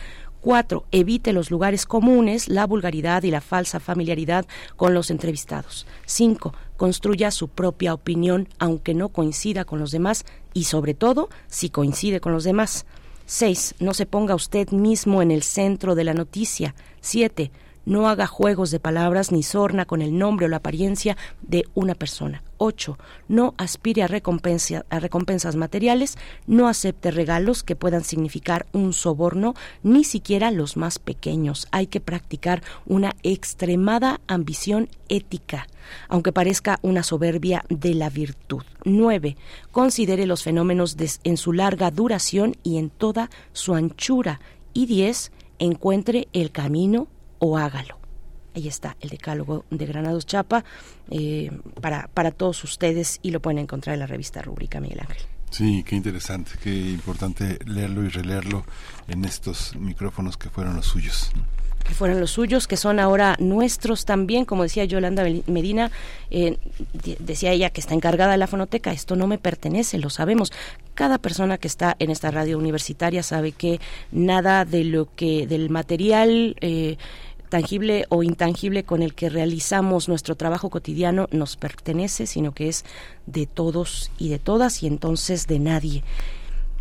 4. Evite los lugares comunes, la vulgaridad y la falsa familiaridad con los entrevistados. 5. Construya su propia opinión, aunque no coincida con los demás y, sobre todo, si coincide con los demás. 6. No se ponga usted mismo en el centro de la noticia. 7. No haga juegos de palabras ni sorna con el nombre o la apariencia de una persona. 8. No aspire a, recompensas materiales, no acepte regalos que puedan significar un soborno, ni siquiera los más pequeños. Hay que practicar una extremada ambición ética, aunque parezca una soberbia de la virtud. 9. Considere los fenómenos en su larga duración y en toda su anchura. Y 10. Encuentre el camino o hágalo. Ahí está el decálogo de Granados Chapa eh, para, para todos ustedes y lo pueden encontrar en la revista Rúbrica Miguel Ángel. Sí, qué interesante, qué importante leerlo y releerlo en estos micrófonos que fueron los suyos que fueron los suyos, que son ahora nuestros también, como decía Yolanda Medina, eh, decía ella que está encargada de la fonoteca, esto no me pertenece, lo sabemos. Cada persona que está en esta radio universitaria sabe que nada de lo que, del material eh, tangible o intangible con el que realizamos nuestro trabajo cotidiano nos pertenece, sino que es de todos y de todas y entonces de nadie.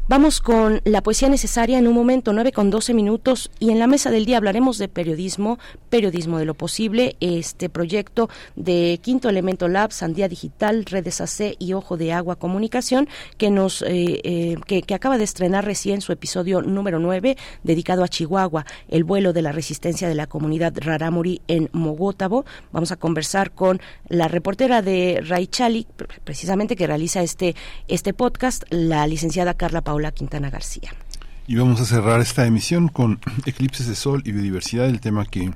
Vamos con la poesía necesaria en un momento, 9 con 12 minutos, y en la mesa del día hablaremos de periodismo, periodismo de lo posible, este proyecto de Quinto Elemento Lab, Sandía Digital, Redes AC y Ojo de Agua Comunicación, que nos eh, eh, que, acaba de estrenar recién su episodio número 9, dedicado a Chihuahua, el vuelo de la resistencia de la comunidad Rarámuri en Mogótabo. Vamos a conversar con la reportera de Raichali, precisamente que realiza este, este podcast, la licenciada Carla Paula Quintana García. Y vamos a cerrar esta emisión con eclipses de sol y biodiversidad, el tema que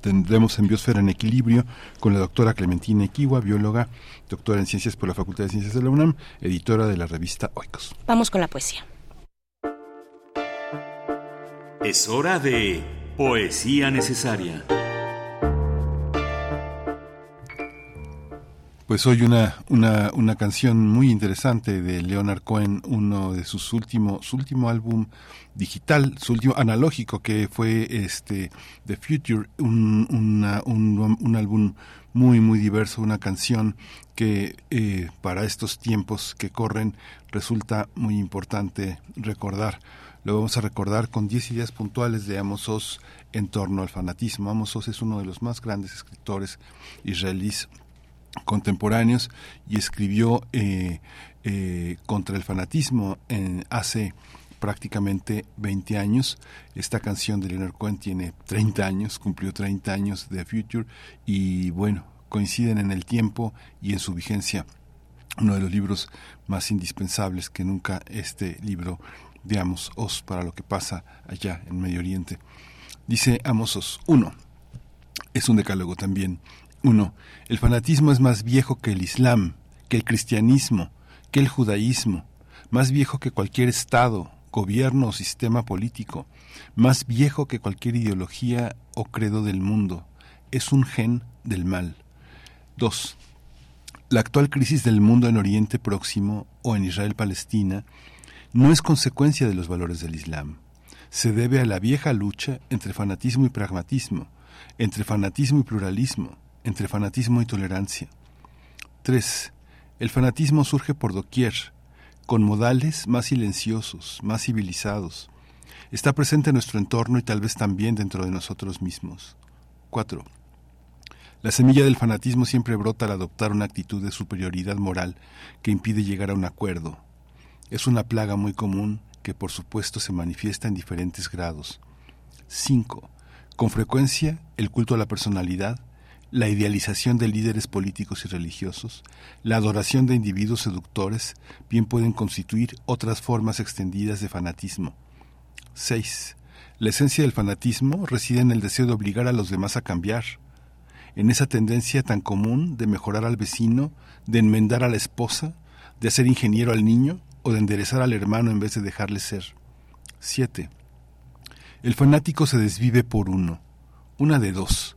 tendremos en Biosfera en Equilibrio con la doctora Clementina Equiwa, bióloga, doctora en Ciencias por la Facultad de Ciencias de la UNAM, editora de la revista Oikos. Vamos con la poesía. Es hora de Poesía Necesaria. Pues hoy una, una, una canción muy interesante de Leonard Cohen, uno de sus últimos, su último álbum digital, su último analógico que fue este The Future, un, un, un, álbum muy muy diverso, una canción que eh, para estos tiempos que corren resulta muy importante recordar. Lo vamos a recordar con 10 ideas puntuales de Amos Oz en torno al fanatismo. Amos Oz es uno de los más grandes escritores israelíes contemporáneos y escribió eh, eh, contra el fanatismo en, hace prácticamente 20 años. Esta canción de Leonard Cohen tiene 30 años, cumplió 30 años de Future y bueno, coinciden en el tiempo y en su vigencia. Uno de los libros más indispensables que nunca este libro de Amos para lo que pasa allá en Medio Oriente. Dice Amos Oz, uno, es un decálogo también 1. El fanatismo es más viejo que el Islam, que el cristianismo, que el judaísmo, más viejo que cualquier Estado, gobierno o sistema político, más viejo que cualquier ideología o credo del mundo. Es un gen del mal. 2. La actual crisis del mundo en Oriente Próximo o en Israel-Palestina no es consecuencia de los valores del Islam. Se debe a la vieja lucha entre fanatismo y pragmatismo, entre fanatismo y pluralismo, entre fanatismo y tolerancia. 3. El fanatismo surge por doquier, con modales más silenciosos, más civilizados. Está presente en nuestro entorno y tal vez también dentro de nosotros mismos. 4. La semilla del fanatismo siempre brota al adoptar una actitud de superioridad moral que impide llegar a un acuerdo. Es una plaga muy común que por supuesto se manifiesta en diferentes grados. 5. Con frecuencia, el culto a la personalidad la idealización de líderes políticos y religiosos, la adoración de individuos seductores, bien pueden constituir otras formas extendidas de fanatismo. 6. La esencia del fanatismo reside en el deseo de obligar a los demás a cambiar, en esa tendencia tan común de mejorar al vecino, de enmendar a la esposa, de hacer ingeniero al niño o de enderezar al hermano en vez de dejarle ser. 7. El fanático se desvive por uno, una de dos,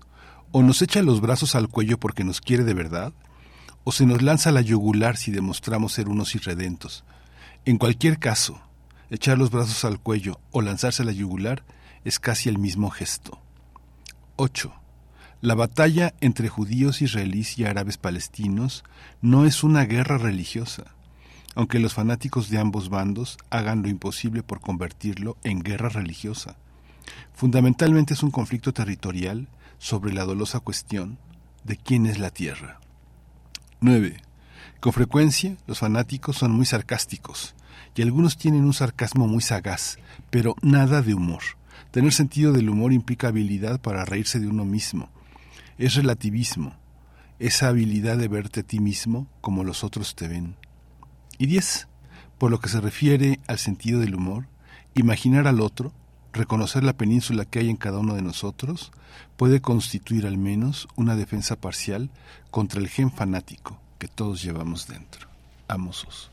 o nos echa los brazos al cuello porque nos quiere de verdad, o se nos lanza la yugular si demostramos ser unos irredentos. En cualquier caso, echar los brazos al cuello o lanzarse a la yugular es casi el mismo gesto. 8. La batalla entre judíos israelíes y árabes palestinos no es una guerra religiosa, aunque los fanáticos de ambos bandos hagan lo imposible por convertirlo en guerra religiosa. Fundamentalmente es un conflicto territorial sobre la dolosa cuestión de quién es la tierra. 9. Con frecuencia los fanáticos son muy sarcásticos y algunos tienen un sarcasmo muy sagaz, pero nada de humor. Tener sentido del humor implica habilidad para reírse de uno mismo. Es relativismo, esa habilidad de verte a ti mismo como los otros te ven. Y 10. Por lo que se refiere al sentido del humor, imaginar al otro, reconocer la península que hay en cada uno de nosotros, puede constituir al menos una defensa parcial contra el gen fanático que todos llevamos dentro. Amosos.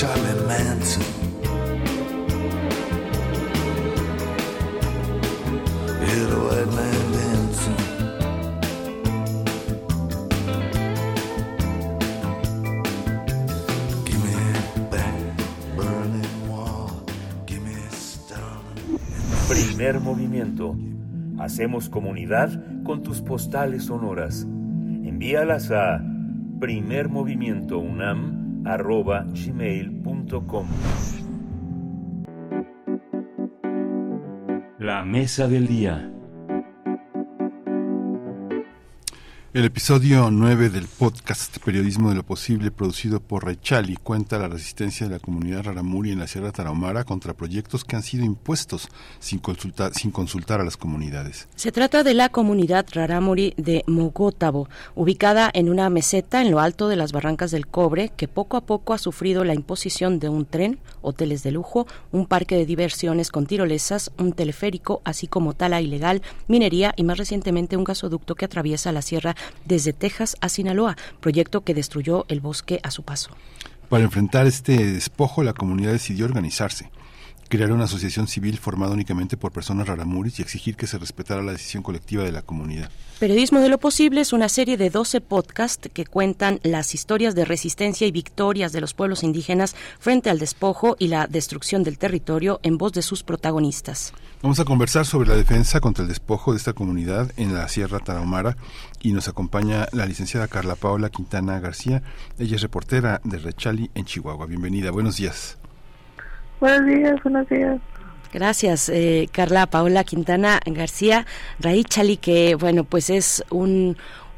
Charlie Manson. Hear the white man dancing. Give me back Berlin Wall. Give me. Primer movimiento. Hacemos comunidad con tus postales sonoras. Envíalas a primermovimientounam.gmail.com La mesa del día. El episodio 9 del podcast Periodismo de lo Posible, producido por Rechali, cuenta la resistencia de la comunidad raramuri en la Sierra Tarahumara contra proyectos que han sido impuestos sin consultar, sin consultar a las comunidades. Se trata de la comunidad rarámuri de Mogótabo, ubicada en una meseta en lo alto de las barrancas del cobre, que poco a poco ha sufrido la imposición de un tren, hoteles de lujo, un parque de diversiones con tirolesas, un teleférico, así como tala ilegal, minería y más recientemente un gasoducto que atraviesa la sierra desde Texas a Sinaloa, proyecto que destruyó el bosque a su paso. Para enfrentar este despojo, la comunidad decidió organizarse, crear una asociación civil formada únicamente por personas raramuris y exigir que se respetara la decisión colectiva de la comunidad. Periodismo de lo Posible es una serie de 12 podcasts que cuentan las historias de resistencia y victorias de los pueblos indígenas frente al despojo y la destrucción del territorio en voz de sus protagonistas. Vamos a conversar sobre la defensa contra el despojo de esta comunidad en la Sierra Tarahumara y nos acompaña la licenciada Carla Paola Quintana García. Ella es reportera de Rechali en Chihuahua. Bienvenida, buenos días. Buenos días, buenos días. Gracias, eh, Carla Paola Quintana García Raichali, que bueno, pues es un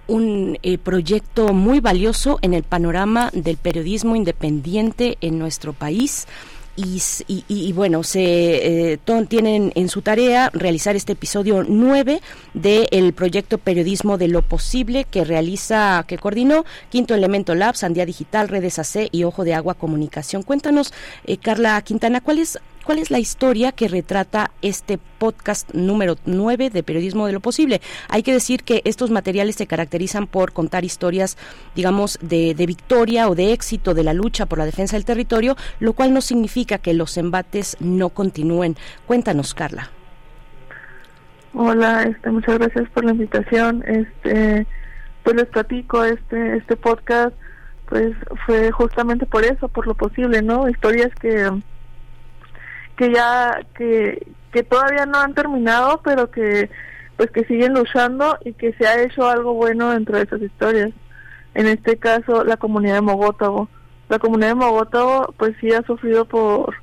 un eh, proyecto muy valioso en el panorama del periodismo independiente en nuestro país. Y, bueno, se eh, tienen en su tarea realizar este episodio 9 del proyecto Periodismo de lo Posible que realiza, que coordinó Quinto Elemento Lab, Sandía Digital, Redes AC y Ojo de Agua Comunicación. Cuéntanos, eh, Carla Quintana, ¿cuál es ¿Cuál es la historia que retrata este podcast número 9 de Periodismo de lo Posible? Hay que decir que estos materiales se caracterizan por contar historias, digamos, de, de, victoria o de éxito de la lucha por la defensa del territorio, lo cual no significa que los embates no continúen. Cuéntanos, Carla. Hola, este, muchas gracias por la invitación. Este, pues les platico, este, este podcast, pues fue justamente por eso, por lo posible, ¿no? Historias que que ya que, que todavía no han terminado pero que pues que siguen luchando y que se ha hecho algo bueno dentro de esas historias. En este caso la comunidad de Mogótabo la comunidad de Mogótabo pues sí ha sufrido por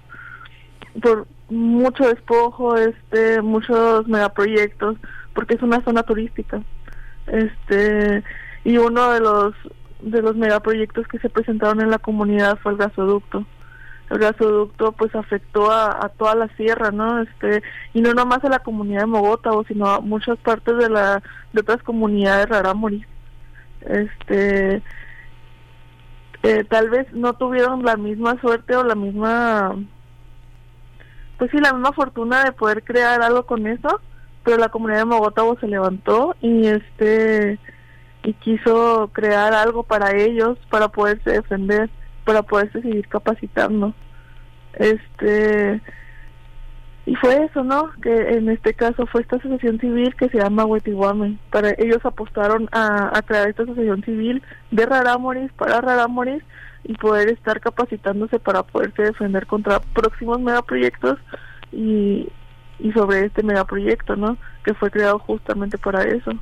por mucho despojo este muchos megaproyectos porque es una zona turística. Este y uno de los de los megaproyectos que se presentaron en la comunidad fue el gasoducto el gasoducto pues afectó a, toda la sierra, ¿no? Este, y no nomás a la comunidad de Mogótabo, sino a muchas partes de la de otras comunidades rarámuris. Este eh, tal vez no tuvieron la misma suerte o la misma pues sí, la misma fortuna de poder crear algo con eso, pero la comunidad de Mogótabo se levantó y este y quiso crear algo para ellos para poderse defender para poderse seguir capacitando. Este y fue eso, ¿no? Que en este caso fue esta asociación civil que se llama Huetihuame. Para ellos apostaron a, crear esta asociación civil de Rarámoris para Rarámoris y poder estar capacitándose para poderse defender contra próximos megaproyectos y, y sobre este megaproyecto, ¿no? Que fue creado justamente para eso.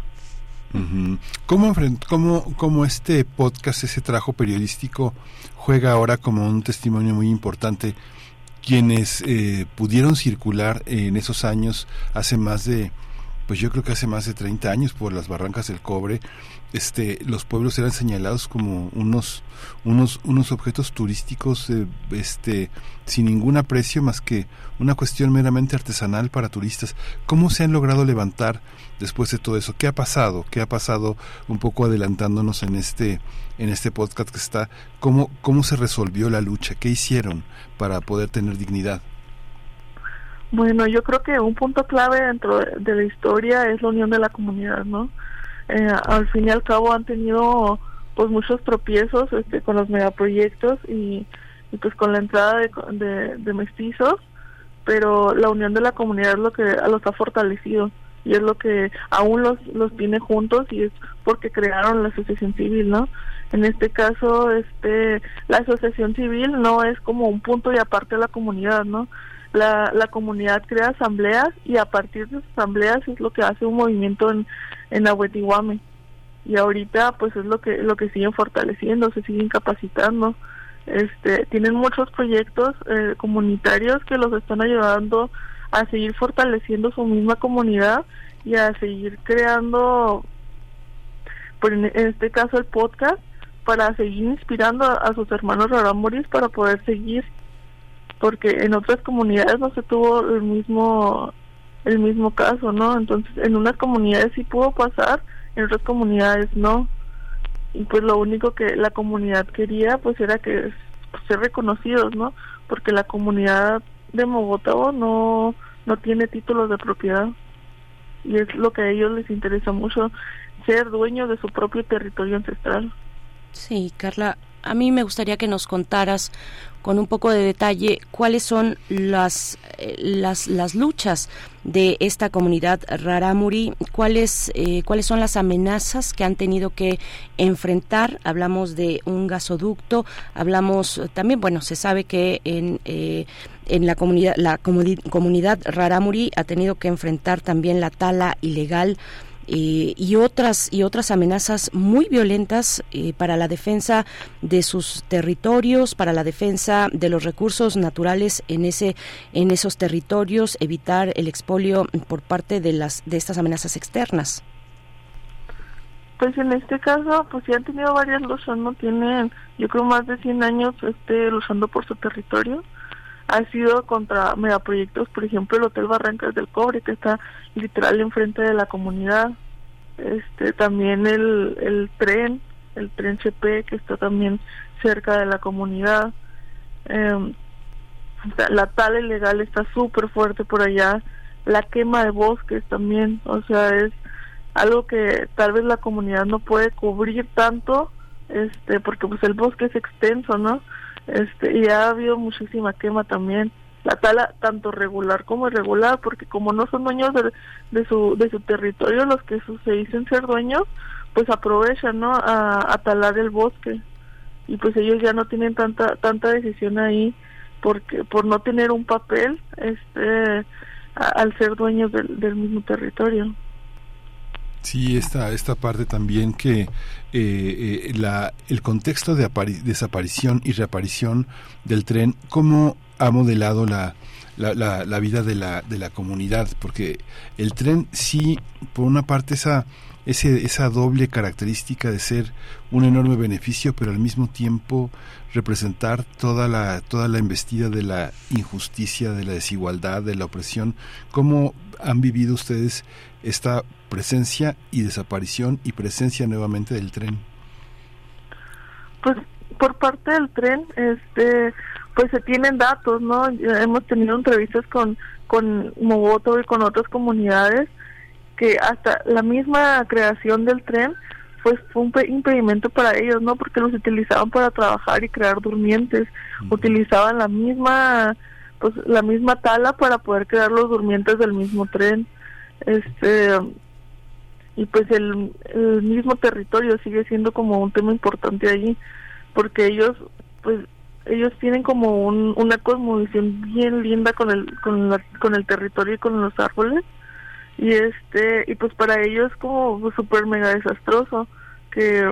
¿Cómo, cómo, ¿Cómo este podcast, ese trabajo periodístico, juega ahora como un testimonio muy importante? Quienes eh, pudieron circular en esos años, hace más de, pues yo creo que hace más de 30 años, por las barrancas del cobre, este, los pueblos eran señalados como unos, unos, unos objetos turísticos, eh, este, sin ningún aprecio más que una cuestión meramente artesanal para turistas. ¿Cómo se han logrado levantar después de todo eso? ¿Qué ha pasado? ¿Qué ha pasado un poco adelantándonos en este, en este podcast que está? ¿Cómo, cómo se resolvió la lucha? ¿Qué hicieron para poder tener dignidad? Bueno, yo creo que un punto clave dentro de la historia es la unión de la comunidad, ¿no? Eh, al fin y al cabo han tenido pues muchos tropiezos este, con los megaproyectos y, y pues con la entrada de, de, mestizos, pero la unión de la comunidad es lo que los ha fortalecido y es lo que aún los, los tiene juntos y es porque crearon la asociación civil, ¿no? En este caso, este, la asociación civil no es como un punto y aparte de la comunidad, ¿no? La, la comunidad crea asambleas y a partir de esas asambleas es lo que hace un movimiento en, en Ahuetiguame. Y ahorita pues es lo que lo que siguen fortaleciendo, se siguen capacitando. Este, tienen muchos proyectos eh, comunitarios que los están ayudando a seguir fortaleciendo su misma comunidad y a seguir creando, por en este caso el podcast, para seguir inspirando a, sus hermanos rarámuris para poder seguir, porque en otras comunidades no se tuvo el mismo el mismo caso, ¿no? Entonces, en unas comunidades sí pudo pasar, en otras comunidades no. Y pues lo único que la comunidad quería, pues era que pues, ser reconocidos, ¿no? Porque la comunidad de Mogotavo no, no tiene títulos de propiedad. Y es lo que a ellos les interesa mucho, ser dueños de su propio territorio ancestral. Sí, Carla, a mí me gustaría que nos contaras con un poco de detalle cuáles son las, eh, las, las luchas de esta comunidad rarámuri, cuáles, eh, cuáles son las amenazas que han tenido que enfrentar. Hablamos de un gasoducto, hablamos también, bueno, se sabe que en, eh, en la comunidad, la comunidad rarámuri ha tenido que enfrentar también la tala ilegal eh, y otras y otras amenazas muy violentas eh, para la defensa de sus territorios, para la defensa de los recursos naturales en ese en esos territorios, evitar el expolio por parte de las de estas amenazas externas. Pues en este caso, pues sí han tenido varias luchas, no tienen, yo creo más de 100 años este luchando por su territorio ha sido contra megaproyectos, por ejemplo el Hotel Barrancas del Cobre, que está literal enfrente de la comunidad. Este, también el, el tren, el tren CP, que está también cerca de la comunidad. Eh, la tala ilegal está súper fuerte por allá. La quema de bosques también, o sea, es algo que tal vez la comunidad no puede cubrir tanto, este, porque pues el bosque es extenso, ¿no? Este y ha habido muchísima quema también. La tala tanto regular como irregular porque como no son dueños de, su de su territorio los que se dicen ser dueños pues aprovechan no a, talar el bosque. Y pues ellos ya no tienen tanta tanta decisión ahí porque por no tener un papel este al ser dueños del mismo territorio Sí, esta, esta parte también que eh, eh, la, el contexto de desaparición y reaparición del tren, cómo ha modelado la, la, la, vida de la, de la comunidad, porque el tren sí, por una parte, esa, ese, esa doble característica de ser un enorme beneficio, pero al mismo tiempo representar toda la, toda la embestida de la injusticia, de la desigualdad, de la opresión. ¿Cómo han vivido ustedes esta presencia y desaparición y presencia nuevamente del tren? Pues por parte del tren, este, pues se tienen datos, ¿no? Hemos tenido entrevistas con con Mogoto y con otras comunidades que hasta la misma creación del tren pues fue un impedimento para ellos, ¿no? Porque los utilizaban para trabajar y crear durmientes, utilizaban la misma pues la misma tala para poder crear los durmientes del mismo tren. Este y pues el, el mismo territorio sigue siendo como un tema importante allí porque ellos pues ellos tienen como un, una cosmovisión bien linda con el con, la, con el territorio y con los árboles. Y este y pues para ellos como súper mega desastroso que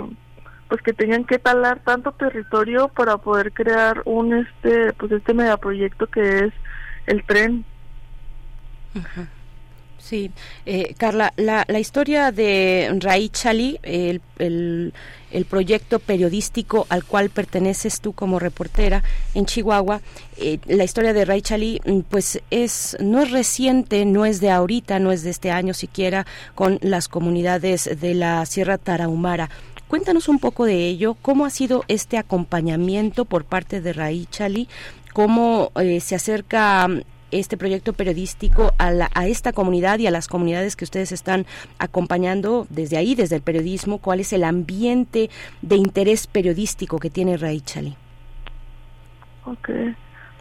pues que tengan que talar tanto territorio para poder crear un este pues este megaproyecto que es el tren Sí, eh, Carla, la, la, historia de Rai Chali, el, el, proyecto periodístico al cual perteneces tú como reportera en Chihuahua, eh, la historia de Rai Chali, mm, pues es no es reciente, no es de ahorita, no es de este año siquiera, con las comunidades de la Sierra Tarahumara. Cuéntanos un poco de ello, cómo ha sido este acompañamiento por parte de Rai Chali, cómo eh, se acerca este proyecto periodístico a, la, a esta comunidad y a las comunidades que ustedes están acompañando desde ahí, desde el periodismo? ¿Cuál es el ambiente de interés periodístico que tiene Raichali? Ok.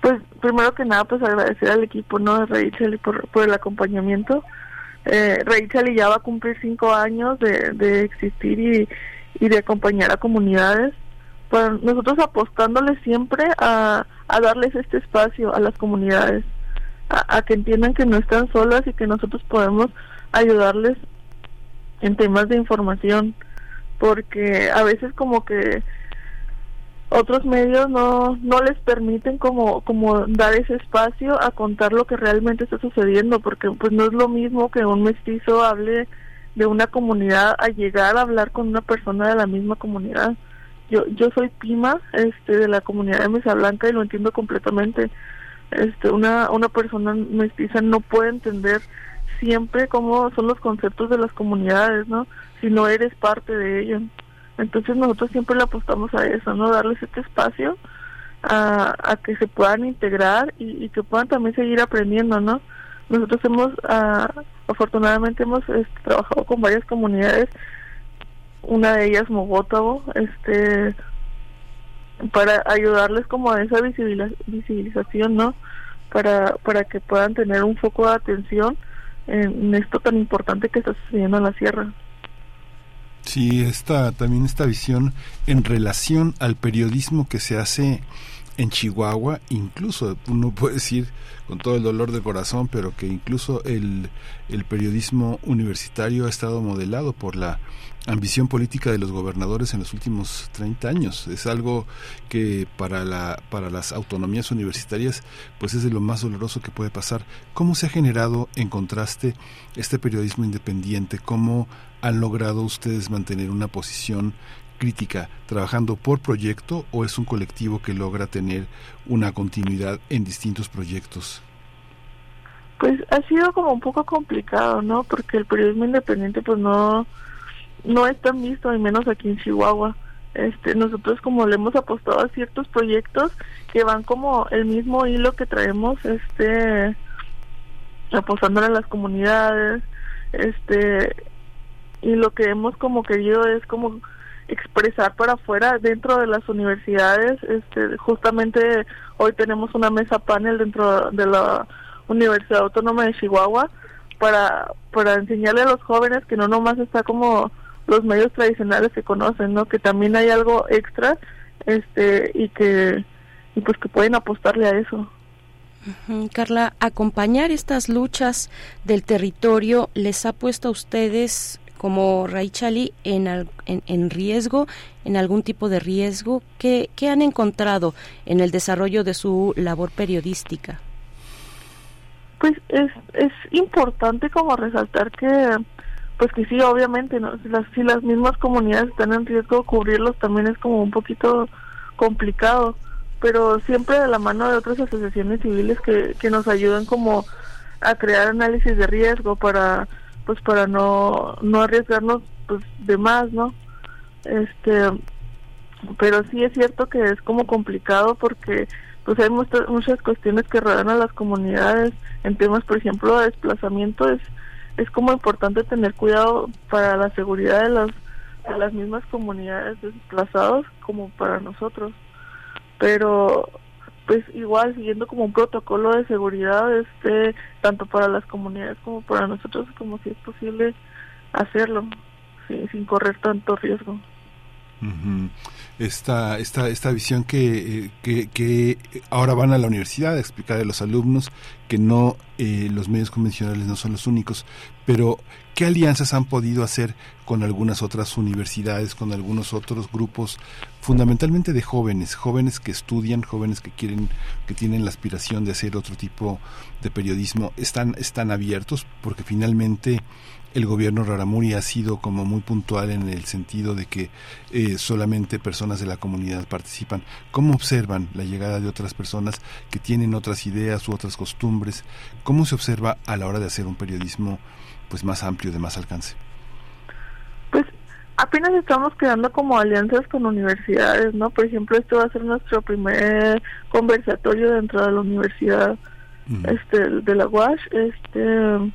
Pues primero que nada, pues agradecer al equipo no de Raichali por, el acompañamiento. Eh, Raichali ya va a cumplir cinco años de, existir y, de acompañar a comunidades pues nosotros apostándole siempre a darles este espacio a las comunidades, a, que entiendan que no están solas y que nosotros podemos ayudarles en temas de información, porque a veces como que otros medios no no les permiten como como dar ese espacio a contar lo que realmente está sucediendo porque pues no es lo mismo que un mestizo hable de una comunidad a llegar a hablar con una persona de la misma comunidad. Yo yo soy Pima este de la comunidad de Mesa Blanca y lo entiendo completamente este una una persona mestiza no puede entender siempre cómo son los conceptos de las comunidades no si no eres parte de ello. Entonces nosotros siempre le apostamos a eso no darles este espacio a, a que se puedan integrar y, que puedan también seguir aprendiendo no nosotros hemos ah, afortunadamente hemos este, trabajado con varias comunidades. Una de ellas Mogótavo, este para ayudarles como a esa visibilización, ¿no? Para, para que puedan tener un foco de atención en esto tan importante que está sucediendo en la sierra. Sí, esta, también esta visión en relación al periodismo que se hace en Chihuahua, incluso uno puede decir con todo el dolor de corazón, pero que incluso el, el periodismo universitario ha estado modelado por la ambición política de los gobernadores en los últimos 30 años. Es algo que para, la, para las autonomías universitarias pues es de lo más doloroso que puede pasar. ¿Cómo se ha generado en contraste este periodismo independiente? ¿Cómo han logrado ustedes mantener una posición crítica trabajando por proyecto o es un colectivo que logra tener una continuidad en distintos proyectos? Pues ha sido como un poco complicado, ¿no? Porque el periodismo independiente pues no no es tan visto, y menos aquí en Chihuahua. Este, nosotros como le hemos apostado a ciertos proyectos que van como el mismo hilo que traemos, este, apostándole a las comunidades, este, y lo que hemos como querido es como expresar para afuera dentro de las universidades, este, justamente hoy tenemos una mesa panel dentro de la Universidad Autónoma de Chihuahua para, para enseñarle a los jóvenes que no nomás está como los medios tradicionales se conocen, ¿no? Que también hay algo extra, este, y que, y pues que pueden apostarle a eso. Carla, acompañar estas luchas del territorio les ha puesto a ustedes como Raichali en, en, en, riesgo, en algún tipo de riesgo? ¿Qué, ¿Qué han encontrado en el desarrollo de su labor periodística? Pues es, es importante como resaltar que pues que sí, obviamente, ¿no? si, las, mismas comunidades están en riesgo, cubrirlos también es como un poquito complicado, pero siempre de la mano de otras asociaciones civiles que, que nos ayudan como a crear análisis de riesgo para pues para no no arriesgarnos pues de más, ¿no? Este pero sí es cierto que es como complicado porque pues hay muchas, muchas cuestiones que rodean a las comunidades en temas por ejemplo de desplazamiento es es como importante tener cuidado para la seguridad de las de las mismas comunidades desplazados como para nosotros. Pero pues igual siguiendo como un protocolo de seguridad este tanto para las comunidades como para nosotros como si es posible hacerlo sin correr tanto riesgo esta, esta, esta visión que, que, que, ahora van a la universidad a explicar a los alumnos que no eh, los medios convencionales no son los únicos, pero ¿qué alianzas han podido hacer con algunas otras universidades, con algunos otros grupos, fundamentalmente de jóvenes, jóvenes que estudian, jóvenes que quieren, que tienen la aspiración de hacer otro tipo de periodismo, están, están abiertos porque finalmente el gobierno Raramuri ha sido como muy puntual en el sentido de que eh, solamente personas de la comunidad participan. ¿Cómo observan la llegada de otras personas que tienen otras ideas u otras costumbres? ¿Cómo se observa a la hora de hacer un periodismo pues más amplio, de más alcance? Pues apenas estamos creando como alianzas con universidades, ¿no? Por ejemplo, esto va a ser nuestro primer conversatorio dentro de la universidad este de la UASH este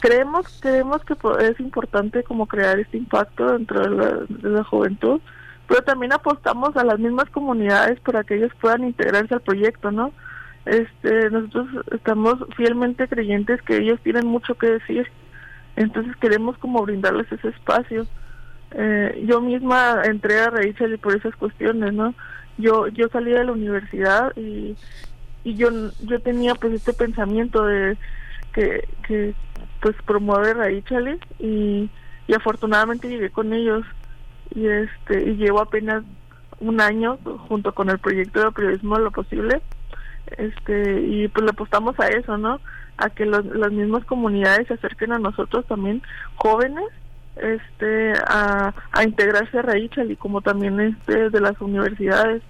creemos creemos que es importante como crear este impacto dentro de la, de la juventud pero también apostamos a las mismas comunidades para que ellos puedan integrarse al proyecto no este nosotros estamos fielmente creyentes que ellos tienen mucho que decir entonces queremos como brindarles ese espacio. Eh, yo misma entré a Rachel por esas cuestiones no yo yo salí de la universidad y y yo yo tenía pues este pensamiento de que, que pues promover a Ichale y, y afortunadamente llegué con ellos. Y este y llevo apenas un año junto con el proyecto de periodismo lo posible. Este y pues le apostamos a eso no a que los, las mismas comunidades se acerquen a nosotros también jóvenes este a, a integrarse a Rachel y como también este de las universidades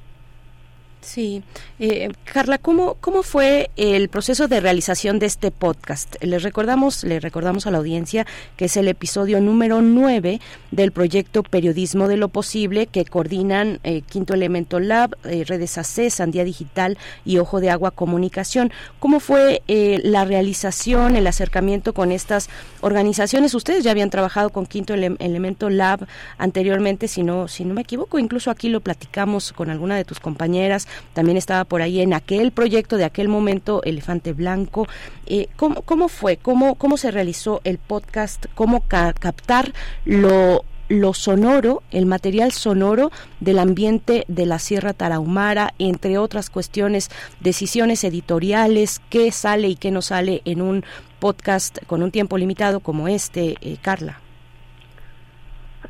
Sí, eh, Carla, ¿cómo, ¿cómo fue el proceso de realización de este podcast? Les recordamos, le recordamos a la audiencia que es el episodio número 9 del proyecto Periodismo de lo Posible que coordinan eh, Quinto Elemento Lab, eh, Redes AC, Sandía Digital y Ojo de Agua Comunicación. ¿Cómo fue la realización, el acercamiento con estas organizaciones? Ustedes ya habían trabajado con Quinto Elemento Lab anteriormente, si no, si no me equivoco, incluso aquí lo platicamos con alguna de tus compañeras también estaba por ahí en aquel proyecto de aquel momento, Elefante Blanco. Eh, ¿cómo, ¿Cómo fue? ¿Cómo, ¿Cómo se realizó el podcast? ¿Cómo captar lo lo sonoro, el material sonoro del ambiente de la Sierra Tarahumara, entre otras cuestiones, decisiones editoriales, qué sale y qué no sale en un podcast con un tiempo limitado como este, eh, Carla.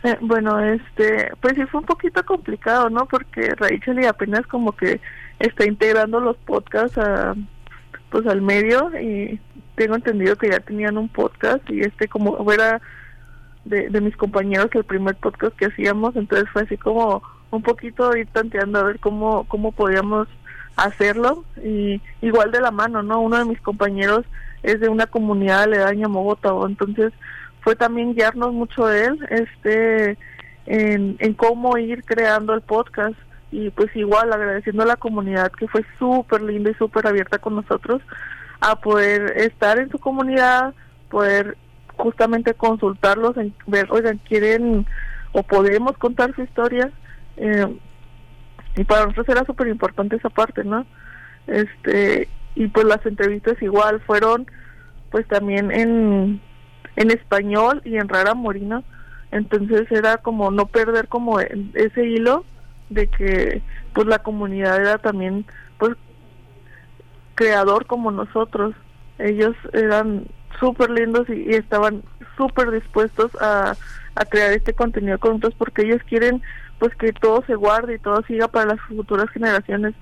Eh, bueno, este, pues sí fue un poquito complicado, ¿no? Porque Rachel y apenas como que está integrando los podcasts a, pues al medio y tengo entendido que ya tenían un podcast y este como era de, de mis compañeros el primer podcast que hacíamos, entonces fue así como un poquito ir tanteando a ver cómo cómo podíamos hacerlo y igual de la mano, ¿no? Uno de mis compañeros es de una comunidad aledaña a Mogotabo, entonces fue también guiarnos mucho él este en, en cómo ir creando el podcast y pues igual agradeciendo a la comunidad que fue súper linda y súper abierta con nosotros a poder estar en su comunidad, poder justamente consultarlos, en ver, oigan, quieren o podemos contar su historia. Eh, y para nosotros era súper importante esa parte, ¿no? Este, y pues las entrevistas igual fueron pues también en en español y en rara morina. Entonces era como no perder como ese hilo de que pues la comunidad era también pues creador como nosotros. Ellos eran súper lindos y, estaban súper dispuestos a, a crear este contenido con nosotros porque ellos quieren pues que todo se guarde y todo siga para las futuras generaciones.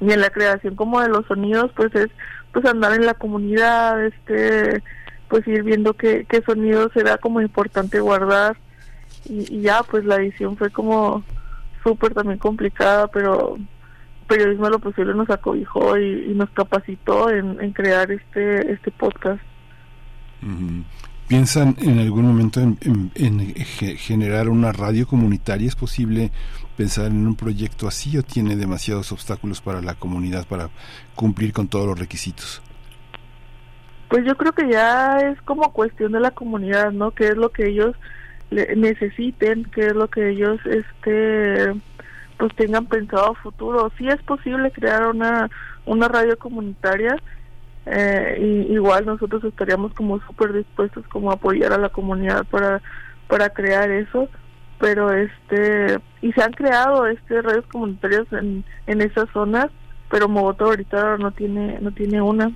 Y en la creación como de los sonidos pues es pues andar en la comunidad este pues ir viendo qué, qué sonido será como importante guardar. Y, ya pues la edición fue como súper también complicada pero periodismo lo posible nos acobijó y, nos capacitó en, crear este este podcast. Piensan en algún momento en, en, generar una radio comunitaria es posible pensar en un proyecto así o tiene demasiados obstáculos para la comunidad para cumplir con todos los requisitos pues yo creo que ya es como cuestión de la comunidad, ¿no? ¿Qué es lo que ellos necesiten? ¿Qué es lo que ellos este pues tengan pensado futuro? Sí es posible crear una una radio comunitaria eh, y igual nosotros estaríamos como súper dispuestos como a apoyar a la comunidad para para crear eso pero este y se han creado este radios comunitarias en en esas zonas pero Mogoto ahorita no tiene no tiene una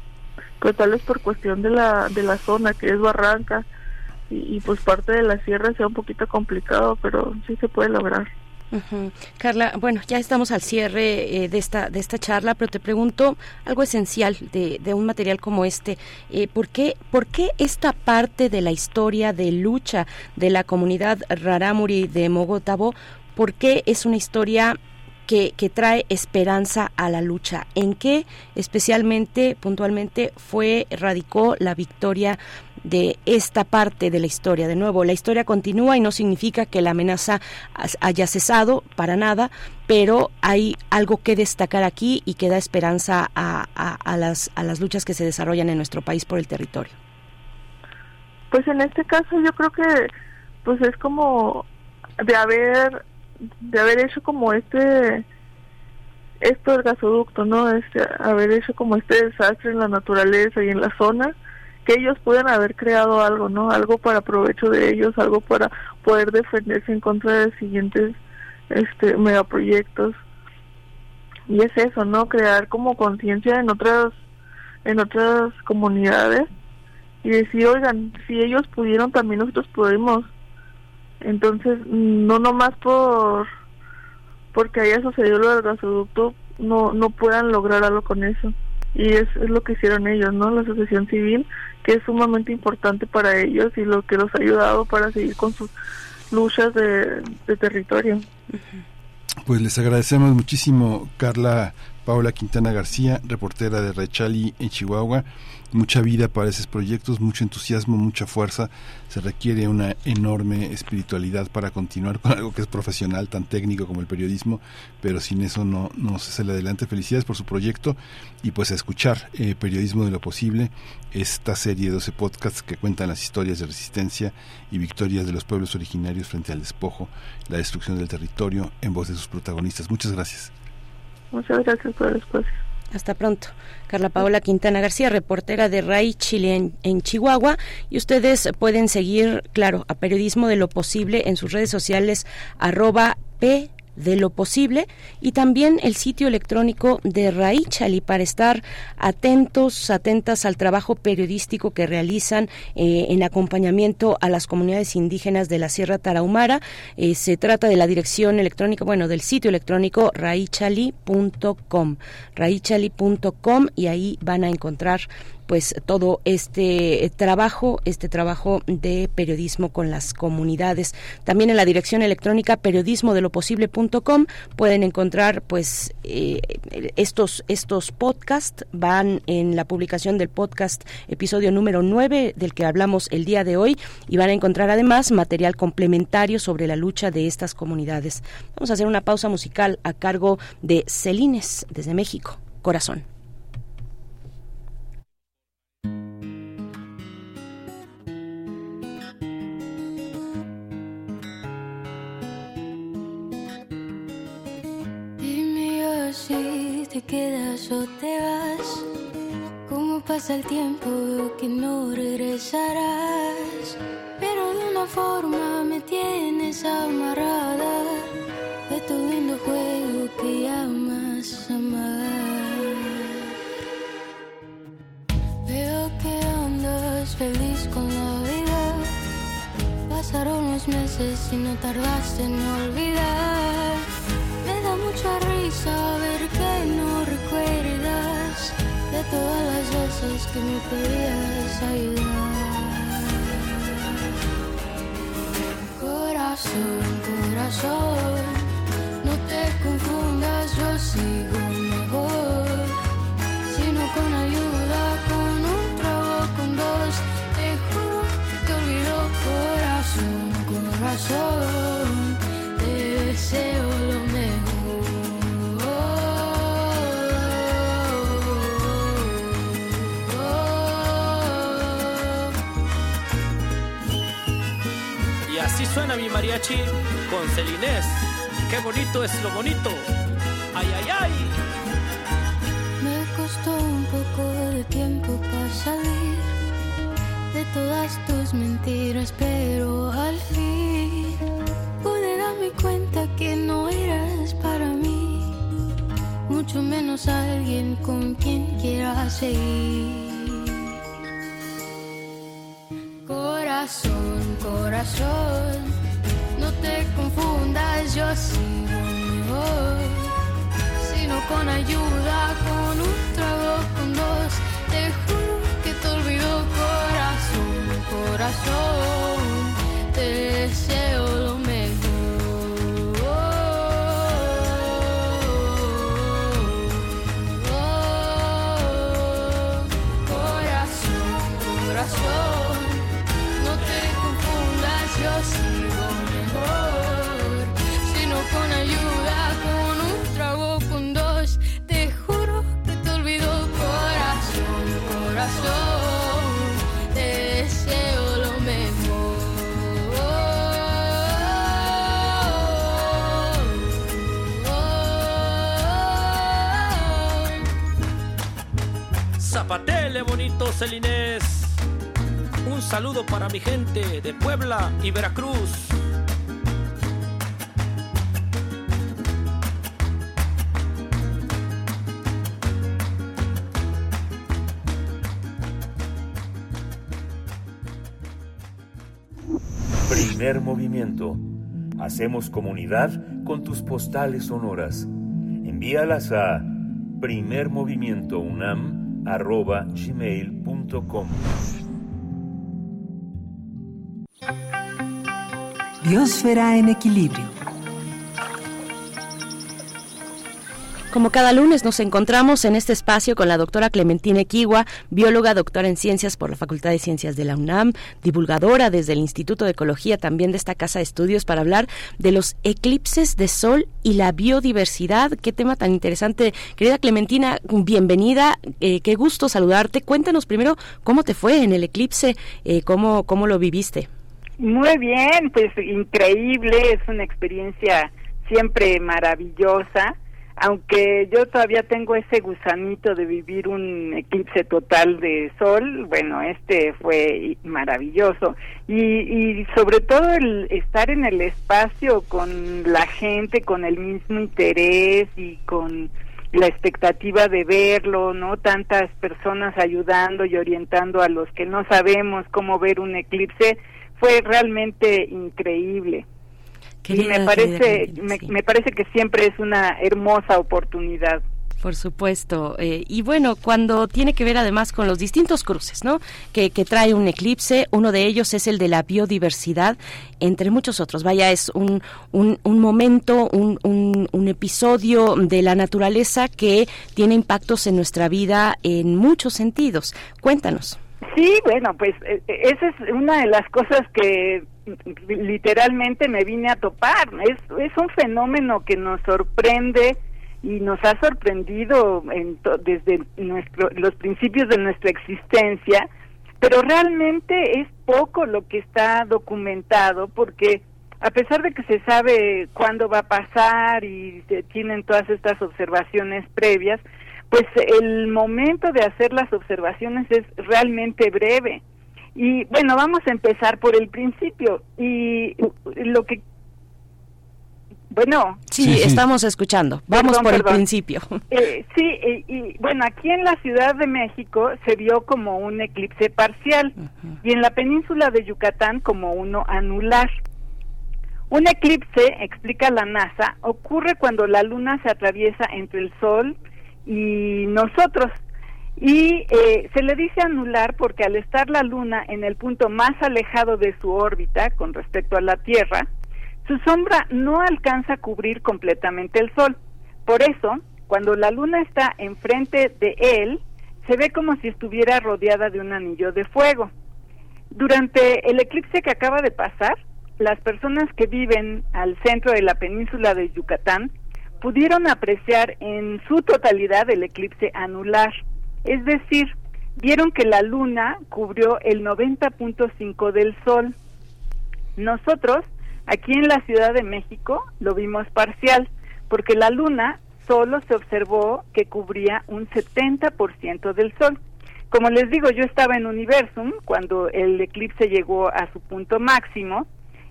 pues tal vez por cuestión de la, de la zona que es barranca y, pues parte de la sierra sea un poquito complicado, pero sí se puede lograr. Carla, bueno, ya estamos al cierre eh, de esta de esta charla, pero te pregunto algo esencial de, de un material como este. Eh, ¿por, qué, ¿Por qué esta parte de la historia de lucha de la comunidad Rarámuri de Mogotabo, por qué es una historia que, trae esperanza a la lucha. ¿En qué especialmente, puntualmente, fue, radicó la victoria de esta parte de la historia. De nuevo, la historia continúa y no significa que la amenaza haya cesado para nada, pero hay algo que destacar aquí y que da esperanza a, las, a las luchas que se desarrollan en nuestro país por el territorio. Pues en este caso yo creo que pues es como de haber de haber hecho como este esto del gasoducto, ¿no? Este, haber hecho como este desastre en la naturaleza y en la zona, que ellos puedan haber creado algo, ¿no? Algo para provecho de ellos, algo para poder defenderse en contra de siguientes este megaproyectos. Y es eso, ¿no? Crear como conciencia en otras en otras comunidades y decir, oigan, si ellos pudieron, también nosotros podemos. Entonces, no nomás por porque haya sucedido lo del gasoducto, no, no puedan lograr algo con eso. Y es, lo que hicieron ellos, ¿no? La asociación civil, que es sumamente importante para ellos y lo que los ha ayudado para seguir con sus luchas de, de territorio. Pues les agradecemos muchísimo, Carla Paula Quintana García, reportera de Rechali en Chihuahua mucha vida para esos proyectos, mucho entusiasmo, mucha fuerza. Se requiere una enorme espiritualidad para continuar con algo que es profesional, tan técnico como el periodismo, pero sin eso no, no se sale adelante. Felicidades por su proyecto y pues a escuchar eh, Periodismo de lo Posible, esta serie de 12 podcasts que cuentan las historias de resistencia y victorias de los pueblos originarios frente al despojo, la destrucción del territorio en voz de sus protagonistas. Muchas gracias. Muchas gracias por el espacio. Hasta pronto. Carla Paola Quintana García, reportera de RAI Chile en, Chihuahua. Y ustedes pueden seguir, claro, a Periodismo de lo Posible en sus redes sociales, arroba P de lo posible y también el sitio electrónico de Raichali para estar atentos, atentas al trabajo periodístico que realizan eh, en acompañamiento a las comunidades indígenas de la Sierra Tarahumara. Eh, se trata de la dirección electrónica, bueno, del sitio electrónico raichali.com, raichali.com y ahí van a encontrar pues todo este trabajo, este trabajo de periodismo con las comunidades. También en la dirección electrónica periodismo de lo posible.com pueden encontrar pues eh, estos estos podcasts van en la publicación del podcast episodio número 9 del que hablamos el día de hoy y van a encontrar además material complementario sobre la lucha de estas comunidades. Vamos a hacer una pausa musical a cargo de Celines desde México. Corazón. Quedas o te vas. Como pasa el tiempo, que no regresarás. Pero de una forma me tienes amarrada de tu lindo juego que llamas amar. Veo que andas feliz con la vida. Pasaron los meses y no tardaste en olvidar. Me da mucha risa todas las veces que me pedías ayudar. Corazón, corazón, no te confundas, yo sigo mejor. Sino con ayuda, con un trago, con dos, te juro que te olvido. Corazón, corazón, suena mi mariachi con Celinés. Qué bonito es lo bonito. Ay, ay, ay. Me costó un poco de tiempo para salir de todas tus mentiras, pero al fin pude darme cuenta que no eras para mí, mucho menos alguien con quien quiera seguir. Corazón, no te confundas, yo sigo mejor. Sino con ayuda, con un trago, con dos, te juro que te olvido, corazón, corazón, te deseo lo Bonito Celinés. Un saludo para mi gente de Puebla y Veracruz. Primer movimiento. Hacemos comunidad con tus postales sonoras. Envíalas a primermovimientounam.gmail.com Biosfera en equilibrio. Como cada lunes nos encontramos en este espacio con la doctora Clementina Equigua, bióloga, doctora en ciencias por la Facultad de Ciencias de la UNAM, divulgadora desde el Instituto de Ecología también de esta casa de estudios para hablar de los eclipses de sol y la biodiversidad. Qué tema tan interesante. Querida Clementina, bienvenida, eh, qué gusto saludarte. Cuéntanos primero cómo te fue en el eclipse, eh, cómo, cómo lo viviste. Muy bien, pues increíble, es una experiencia siempre maravillosa aunque yo todavía tengo ese gusanito de vivir un eclipse total de sol, bueno, este fue maravilloso. Y, y sobre todo el estar en el espacio con la gente, con el mismo interés y con la expectativa de verlo, ¿no? Tantas personas ayudando y orientando a los que no sabemos cómo ver un eclipse, fue realmente increíble y me parece, me, parece que siempre es una hermosa oportunidad. Por supuesto. Eh, y bueno, cuando tiene que ver además con los distintos cruces, ¿no? Que, que, trae un eclipse, uno de ellos es el de la biodiversidad, entre muchos otros. Vaya, es un, un, un momento, un, un, un, episodio de la naturaleza que tiene impactos en nuestra vida en muchos sentidos. Cuéntanos. Sí, bueno, pues eh, esa es una de las cosas que literalmente me vine a topar. Es, es un fenómeno que nos sorprende y nos ha sorprendido en desde nuestro, los principios de nuestra existencia, pero realmente es poco lo que está documentado porque a pesar de que se sabe cuándo va a pasar y se tienen todas estas observaciones previas, pues el momento de hacer las observaciones es realmente breve. Y bueno, vamos a empezar por el principio. Y lo que... Bueno. Sí, estamos escuchando. Vamos por el principio. Eh, sí, y, bueno, aquí en la Ciudad de México se vio como un eclipse parcial y en la península de Yucatán como uno anular. Un eclipse, explica la NASA, ocurre cuando la luna se atraviesa entre el Sol y nosotros y eh, se le dice anular porque al estar la Luna en el punto más alejado de su órbita con respecto a la Tierra, su sombra no alcanza a cubrir completamente el Sol. Por eso, cuando la Luna está enfrente de él, se ve como si estuviera rodeada de un anillo de fuego. Durante el eclipse que acaba de pasar, las personas que viven al centro de la península de Yucatán pudieron apreciar en su totalidad el eclipse anular es decir, vieron que la luna cubrió el 90.5 del sol. Nosotros, aquí en la Ciudad de México, lo vimos parcial, porque la luna solo se observó que cubría un 70% del sol. Como les digo, yo estaba en Universum cuando el eclipse llegó a su punto máximo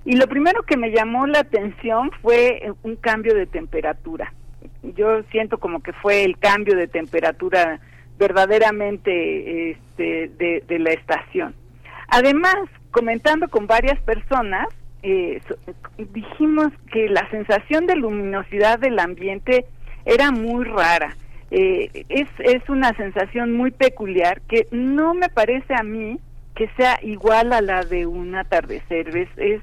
y lo primero que me llamó la atención fue un cambio de temperatura. Yo siento como que fue el cambio de temperatura verdaderamente este, de, la estación. Además, comentando con varias personas, eh, dijimos que la sensación de luminosidad del ambiente era muy rara. Eh, es, es una sensación muy peculiar que no me parece a mí que sea igual a la de un atardecer. Es, es,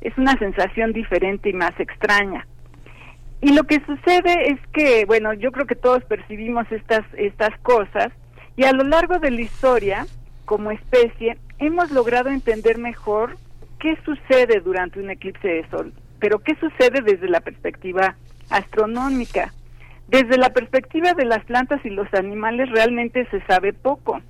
es una sensación diferente y más extraña. Y lo que sucede es que, bueno, yo creo que todos percibimos estas, estas cosas y a lo largo de la historia, como especie, hemos logrado entender mejor qué sucede durante un eclipse de sol, pero qué sucede desde la perspectiva astronómica. Desde la perspectiva de las plantas y los animales realmente se sabe poco.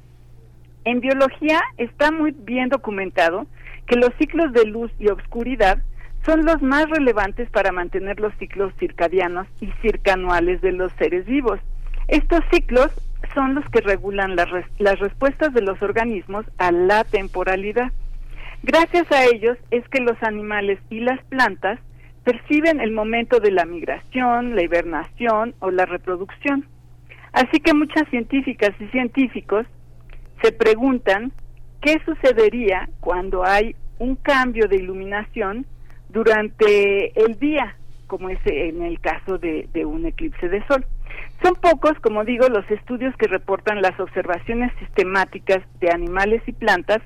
En biología está muy bien documentado que los ciclos de luz y obscuridad son los más relevantes para mantener los ciclos circadianos y circanuales de los seres vivos. Estos ciclos son los que regulan las, las respuestas de los organismos a la temporalidad. Gracias a ellos es que los animales y las plantas perciben el momento de la migración, la hibernación o la reproducción. Así que muchas científicas y científicos se preguntan qué sucedería cuando hay un cambio de iluminación durante el día, como es en el caso de, un eclipse de sol. Son pocos, como digo, los estudios que reportan las observaciones sistemáticas de animales y plantas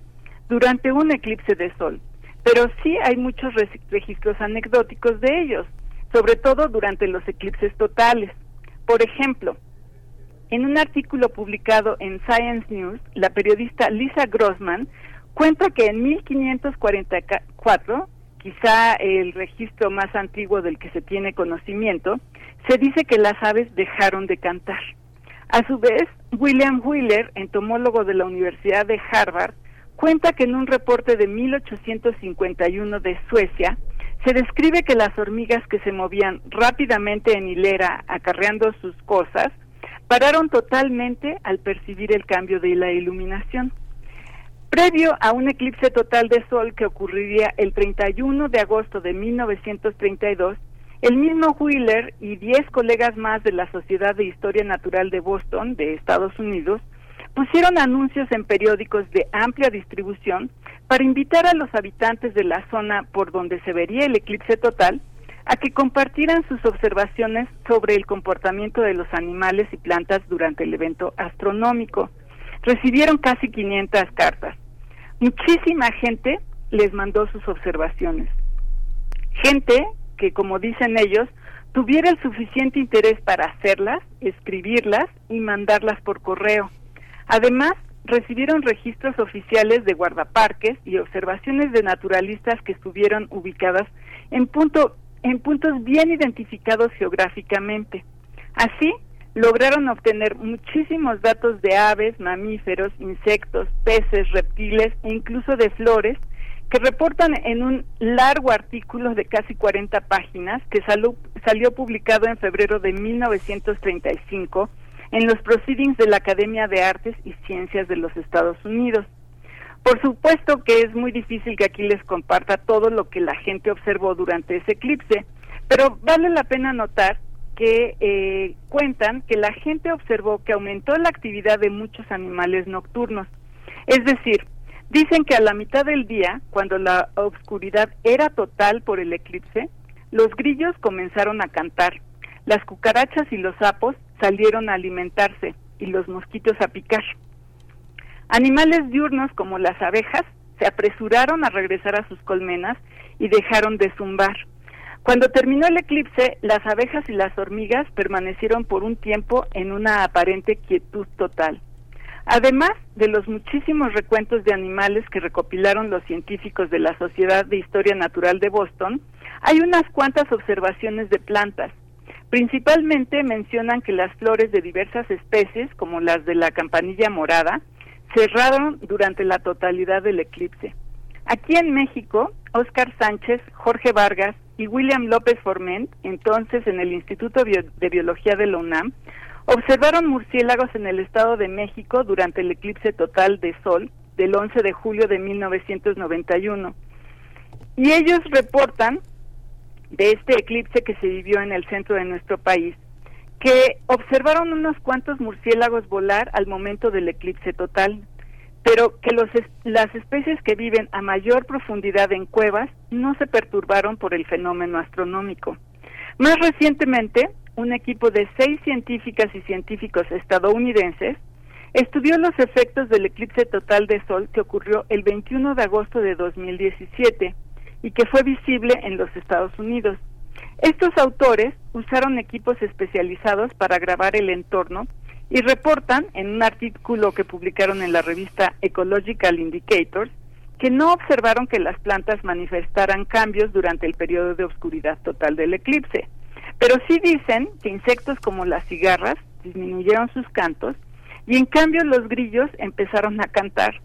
durante un eclipse de sol, pero sí hay muchos registros anecdóticos de ellos, sobre todo durante los eclipses totales. Por ejemplo, en un artículo publicado en Science News, la periodista Lisa Grossman cuenta que en 1544, quizá el registro más antiguo del que se tiene conocimiento, se dice que las aves dejaron de cantar. A su vez, William Wheeler, entomólogo de la Universidad de Harvard, cuenta que en un reporte de 1851 de Suecia se describe que las hormigas que se movían rápidamente en hilera acarreando sus cosas pararon totalmente al percibir el cambio de la iluminación. Previo a un eclipse total de sol que ocurriría el 31 de agosto de 1932, el mismo Wheeler y 10 colegas más de la Sociedad de Historia Natural de Boston, de Estados Unidos, pusieron anuncios en periódicos de amplia distribución para invitar a los habitantes de la zona por donde se vería el eclipse total a que compartieran sus observaciones sobre el comportamiento de los animales y plantas durante el evento astronómico. Recibieron casi 500 cartas. Muchísima gente les mandó sus observaciones. Gente que, como dicen ellos, tuviera el suficiente interés para hacerlas, escribirlas y mandarlas por correo. Además, recibieron registros oficiales de guardaparques y observaciones de naturalistas que estuvieron ubicadas en, punto, en puntos bien identificados geográficamente. Así, lograron obtener muchísimos datos de aves, mamíferos, insectos, peces, reptiles e incluso de flores que reportan en un largo artículo de casi 40 páginas que salió, publicado en febrero de 1935 en los proceedings de la Academia de Artes y Ciencias de los Estados Unidos. Por supuesto que es muy difícil que aquí les comparta todo lo que la gente observó durante ese eclipse, pero vale la pena notar que eh, cuentan que la gente observó que aumentó la actividad de muchos animales nocturnos. Es decir, dicen que a la mitad del día, cuando la oscuridad era total por el eclipse, los grillos comenzaron a cantar, las cucarachas y los sapos salieron a alimentarse y los mosquitos a picar. Animales diurnos como las abejas se apresuraron a regresar a sus colmenas y dejaron de zumbar. Cuando terminó el eclipse, las abejas y las hormigas permanecieron por un tiempo en una aparente quietud total. Además de los muchísimos recuentos de animales que recopilaron los científicos de la Sociedad de Historia Natural de Boston, hay unas cuantas observaciones de plantas, Principalmente mencionan que las flores de diversas especies, como las de la campanilla morada, cerraron durante la totalidad del eclipse. Aquí en México, Óscar Sánchez, Jorge Vargas y William López Forment, entonces en el Instituto de Biología de la UNAM, observaron murciélagos en el Estado de México durante el eclipse total de Sol del 11 de julio de 1991. Y ellos reportan de este eclipse que se vivió en el centro de nuestro país, que observaron unos cuantos murciélagos volar al momento del eclipse total, pero que las especies que viven a mayor profundidad en cuevas no se perturbaron por el fenómeno astronómico. Más recientemente, un equipo de seis científicas y científicos estadounidenses estudió los efectos del eclipse total de Sol que ocurrió el 21 de agosto de 2017 y que fue visible en los Estados Unidos. Estos autores usaron equipos especializados para grabar el entorno y reportan en un artículo que publicaron en la revista Ecological Indicators que no observaron que las plantas manifestaran cambios durante el periodo de oscuridad total del eclipse, pero sí dicen que insectos como las cigarras disminuyeron sus cantos y en cambio los grillos empezaron a cantar.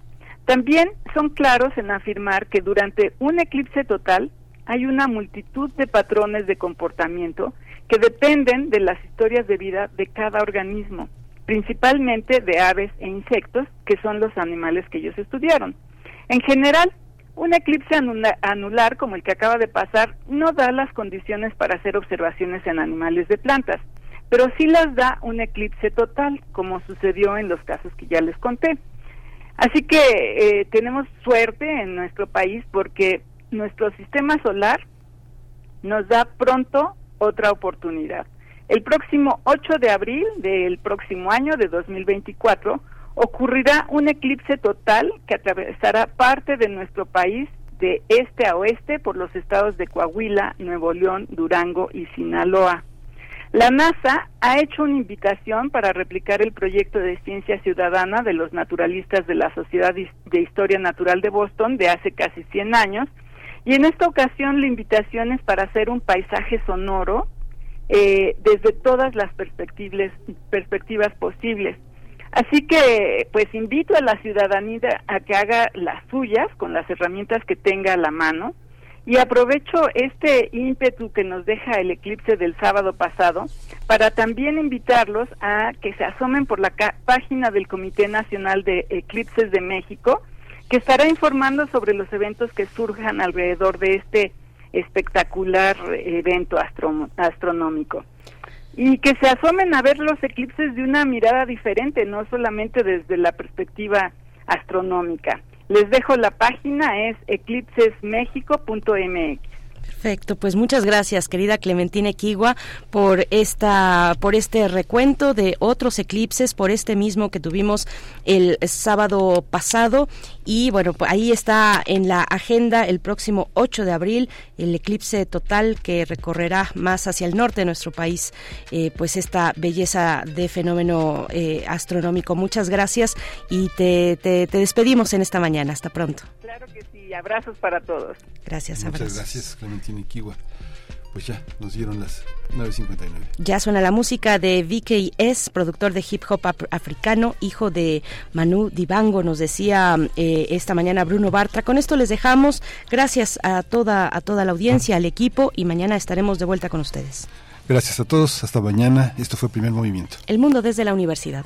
También son claros en afirmar que durante un eclipse total hay una multitud de patrones de comportamiento que dependen de las historias de vida de cada organismo, principalmente de aves e insectos, que son los animales que ellos estudiaron. En general, un eclipse anular como el que acaba de pasar no da las condiciones para hacer observaciones en animales de plantas, pero sí las da un eclipse total, como sucedió en los casos que ya les conté. Así que eh, tenemos suerte en nuestro país porque nuestro sistema solar nos da pronto otra oportunidad. El próximo 8 de abril del próximo año de 2024 ocurrirá un eclipse total que atravesará parte de nuestro país de este a oeste por los estados de Coahuila, Nuevo León, Durango y Sinaloa. La NASA ha hecho una invitación para replicar el proyecto de ciencia ciudadana de los naturalistas de la Sociedad de Historia Natural de Boston de hace casi 100 años y en esta ocasión la invitación es para hacer un paisaje sonoro eh, desde todas las perspectivas posibles. Así que, pues invito a la ciudadanía a que haga las suyas con las herramientas que tenga a la mano y aprovecho este ímpetu que nos deja el eclipse del sábado pasado para también invitarlos a que se asomen por la página del Comité Nacional de Eclipses de México, que estará informando sobre los eventos que surjan alrededor de este espectacular evento astronómico y que se asomen a ver los eclipses de una mirada diferente, no solamente desde la perspectiva astronómica. Les dejo la página, es eclipsesmexico.mx. Perfecto, pues muchas gracias, querida Clementina Equigua, por esta, por este recuento de otros eclipses, por este mismo que tuvimos el sábado pasado. Y bueno, pues ahí está en la agenda el próximo 8 de abril el eclipse total que recorrerá más hacia el norte de nuestro país, eh, pues esta belleza de fenómeno eh, astronómico. Muchas gracias y te, te, te despedimos en esta mañana. Hasta pronto. Claro que sí, abrazos para todos. Gracias, Muchas abrazos. gracias, Clementina Kiwa. Pues ya, nos dieron las 9.59. Ya suena la música de VKS, productor de hip hop af- africano, hijo de Manu Dibango, nos decía eh, esta mañana Bruno Bartra. Con esto les dejamos. Gracias a toda, a toda la audiencia, al equipo y mañana estaremos de vuelta con ustedes. Gracias a todos, hasta mañana. Esto fue Primer Movimiento. El mundo desde la universidad.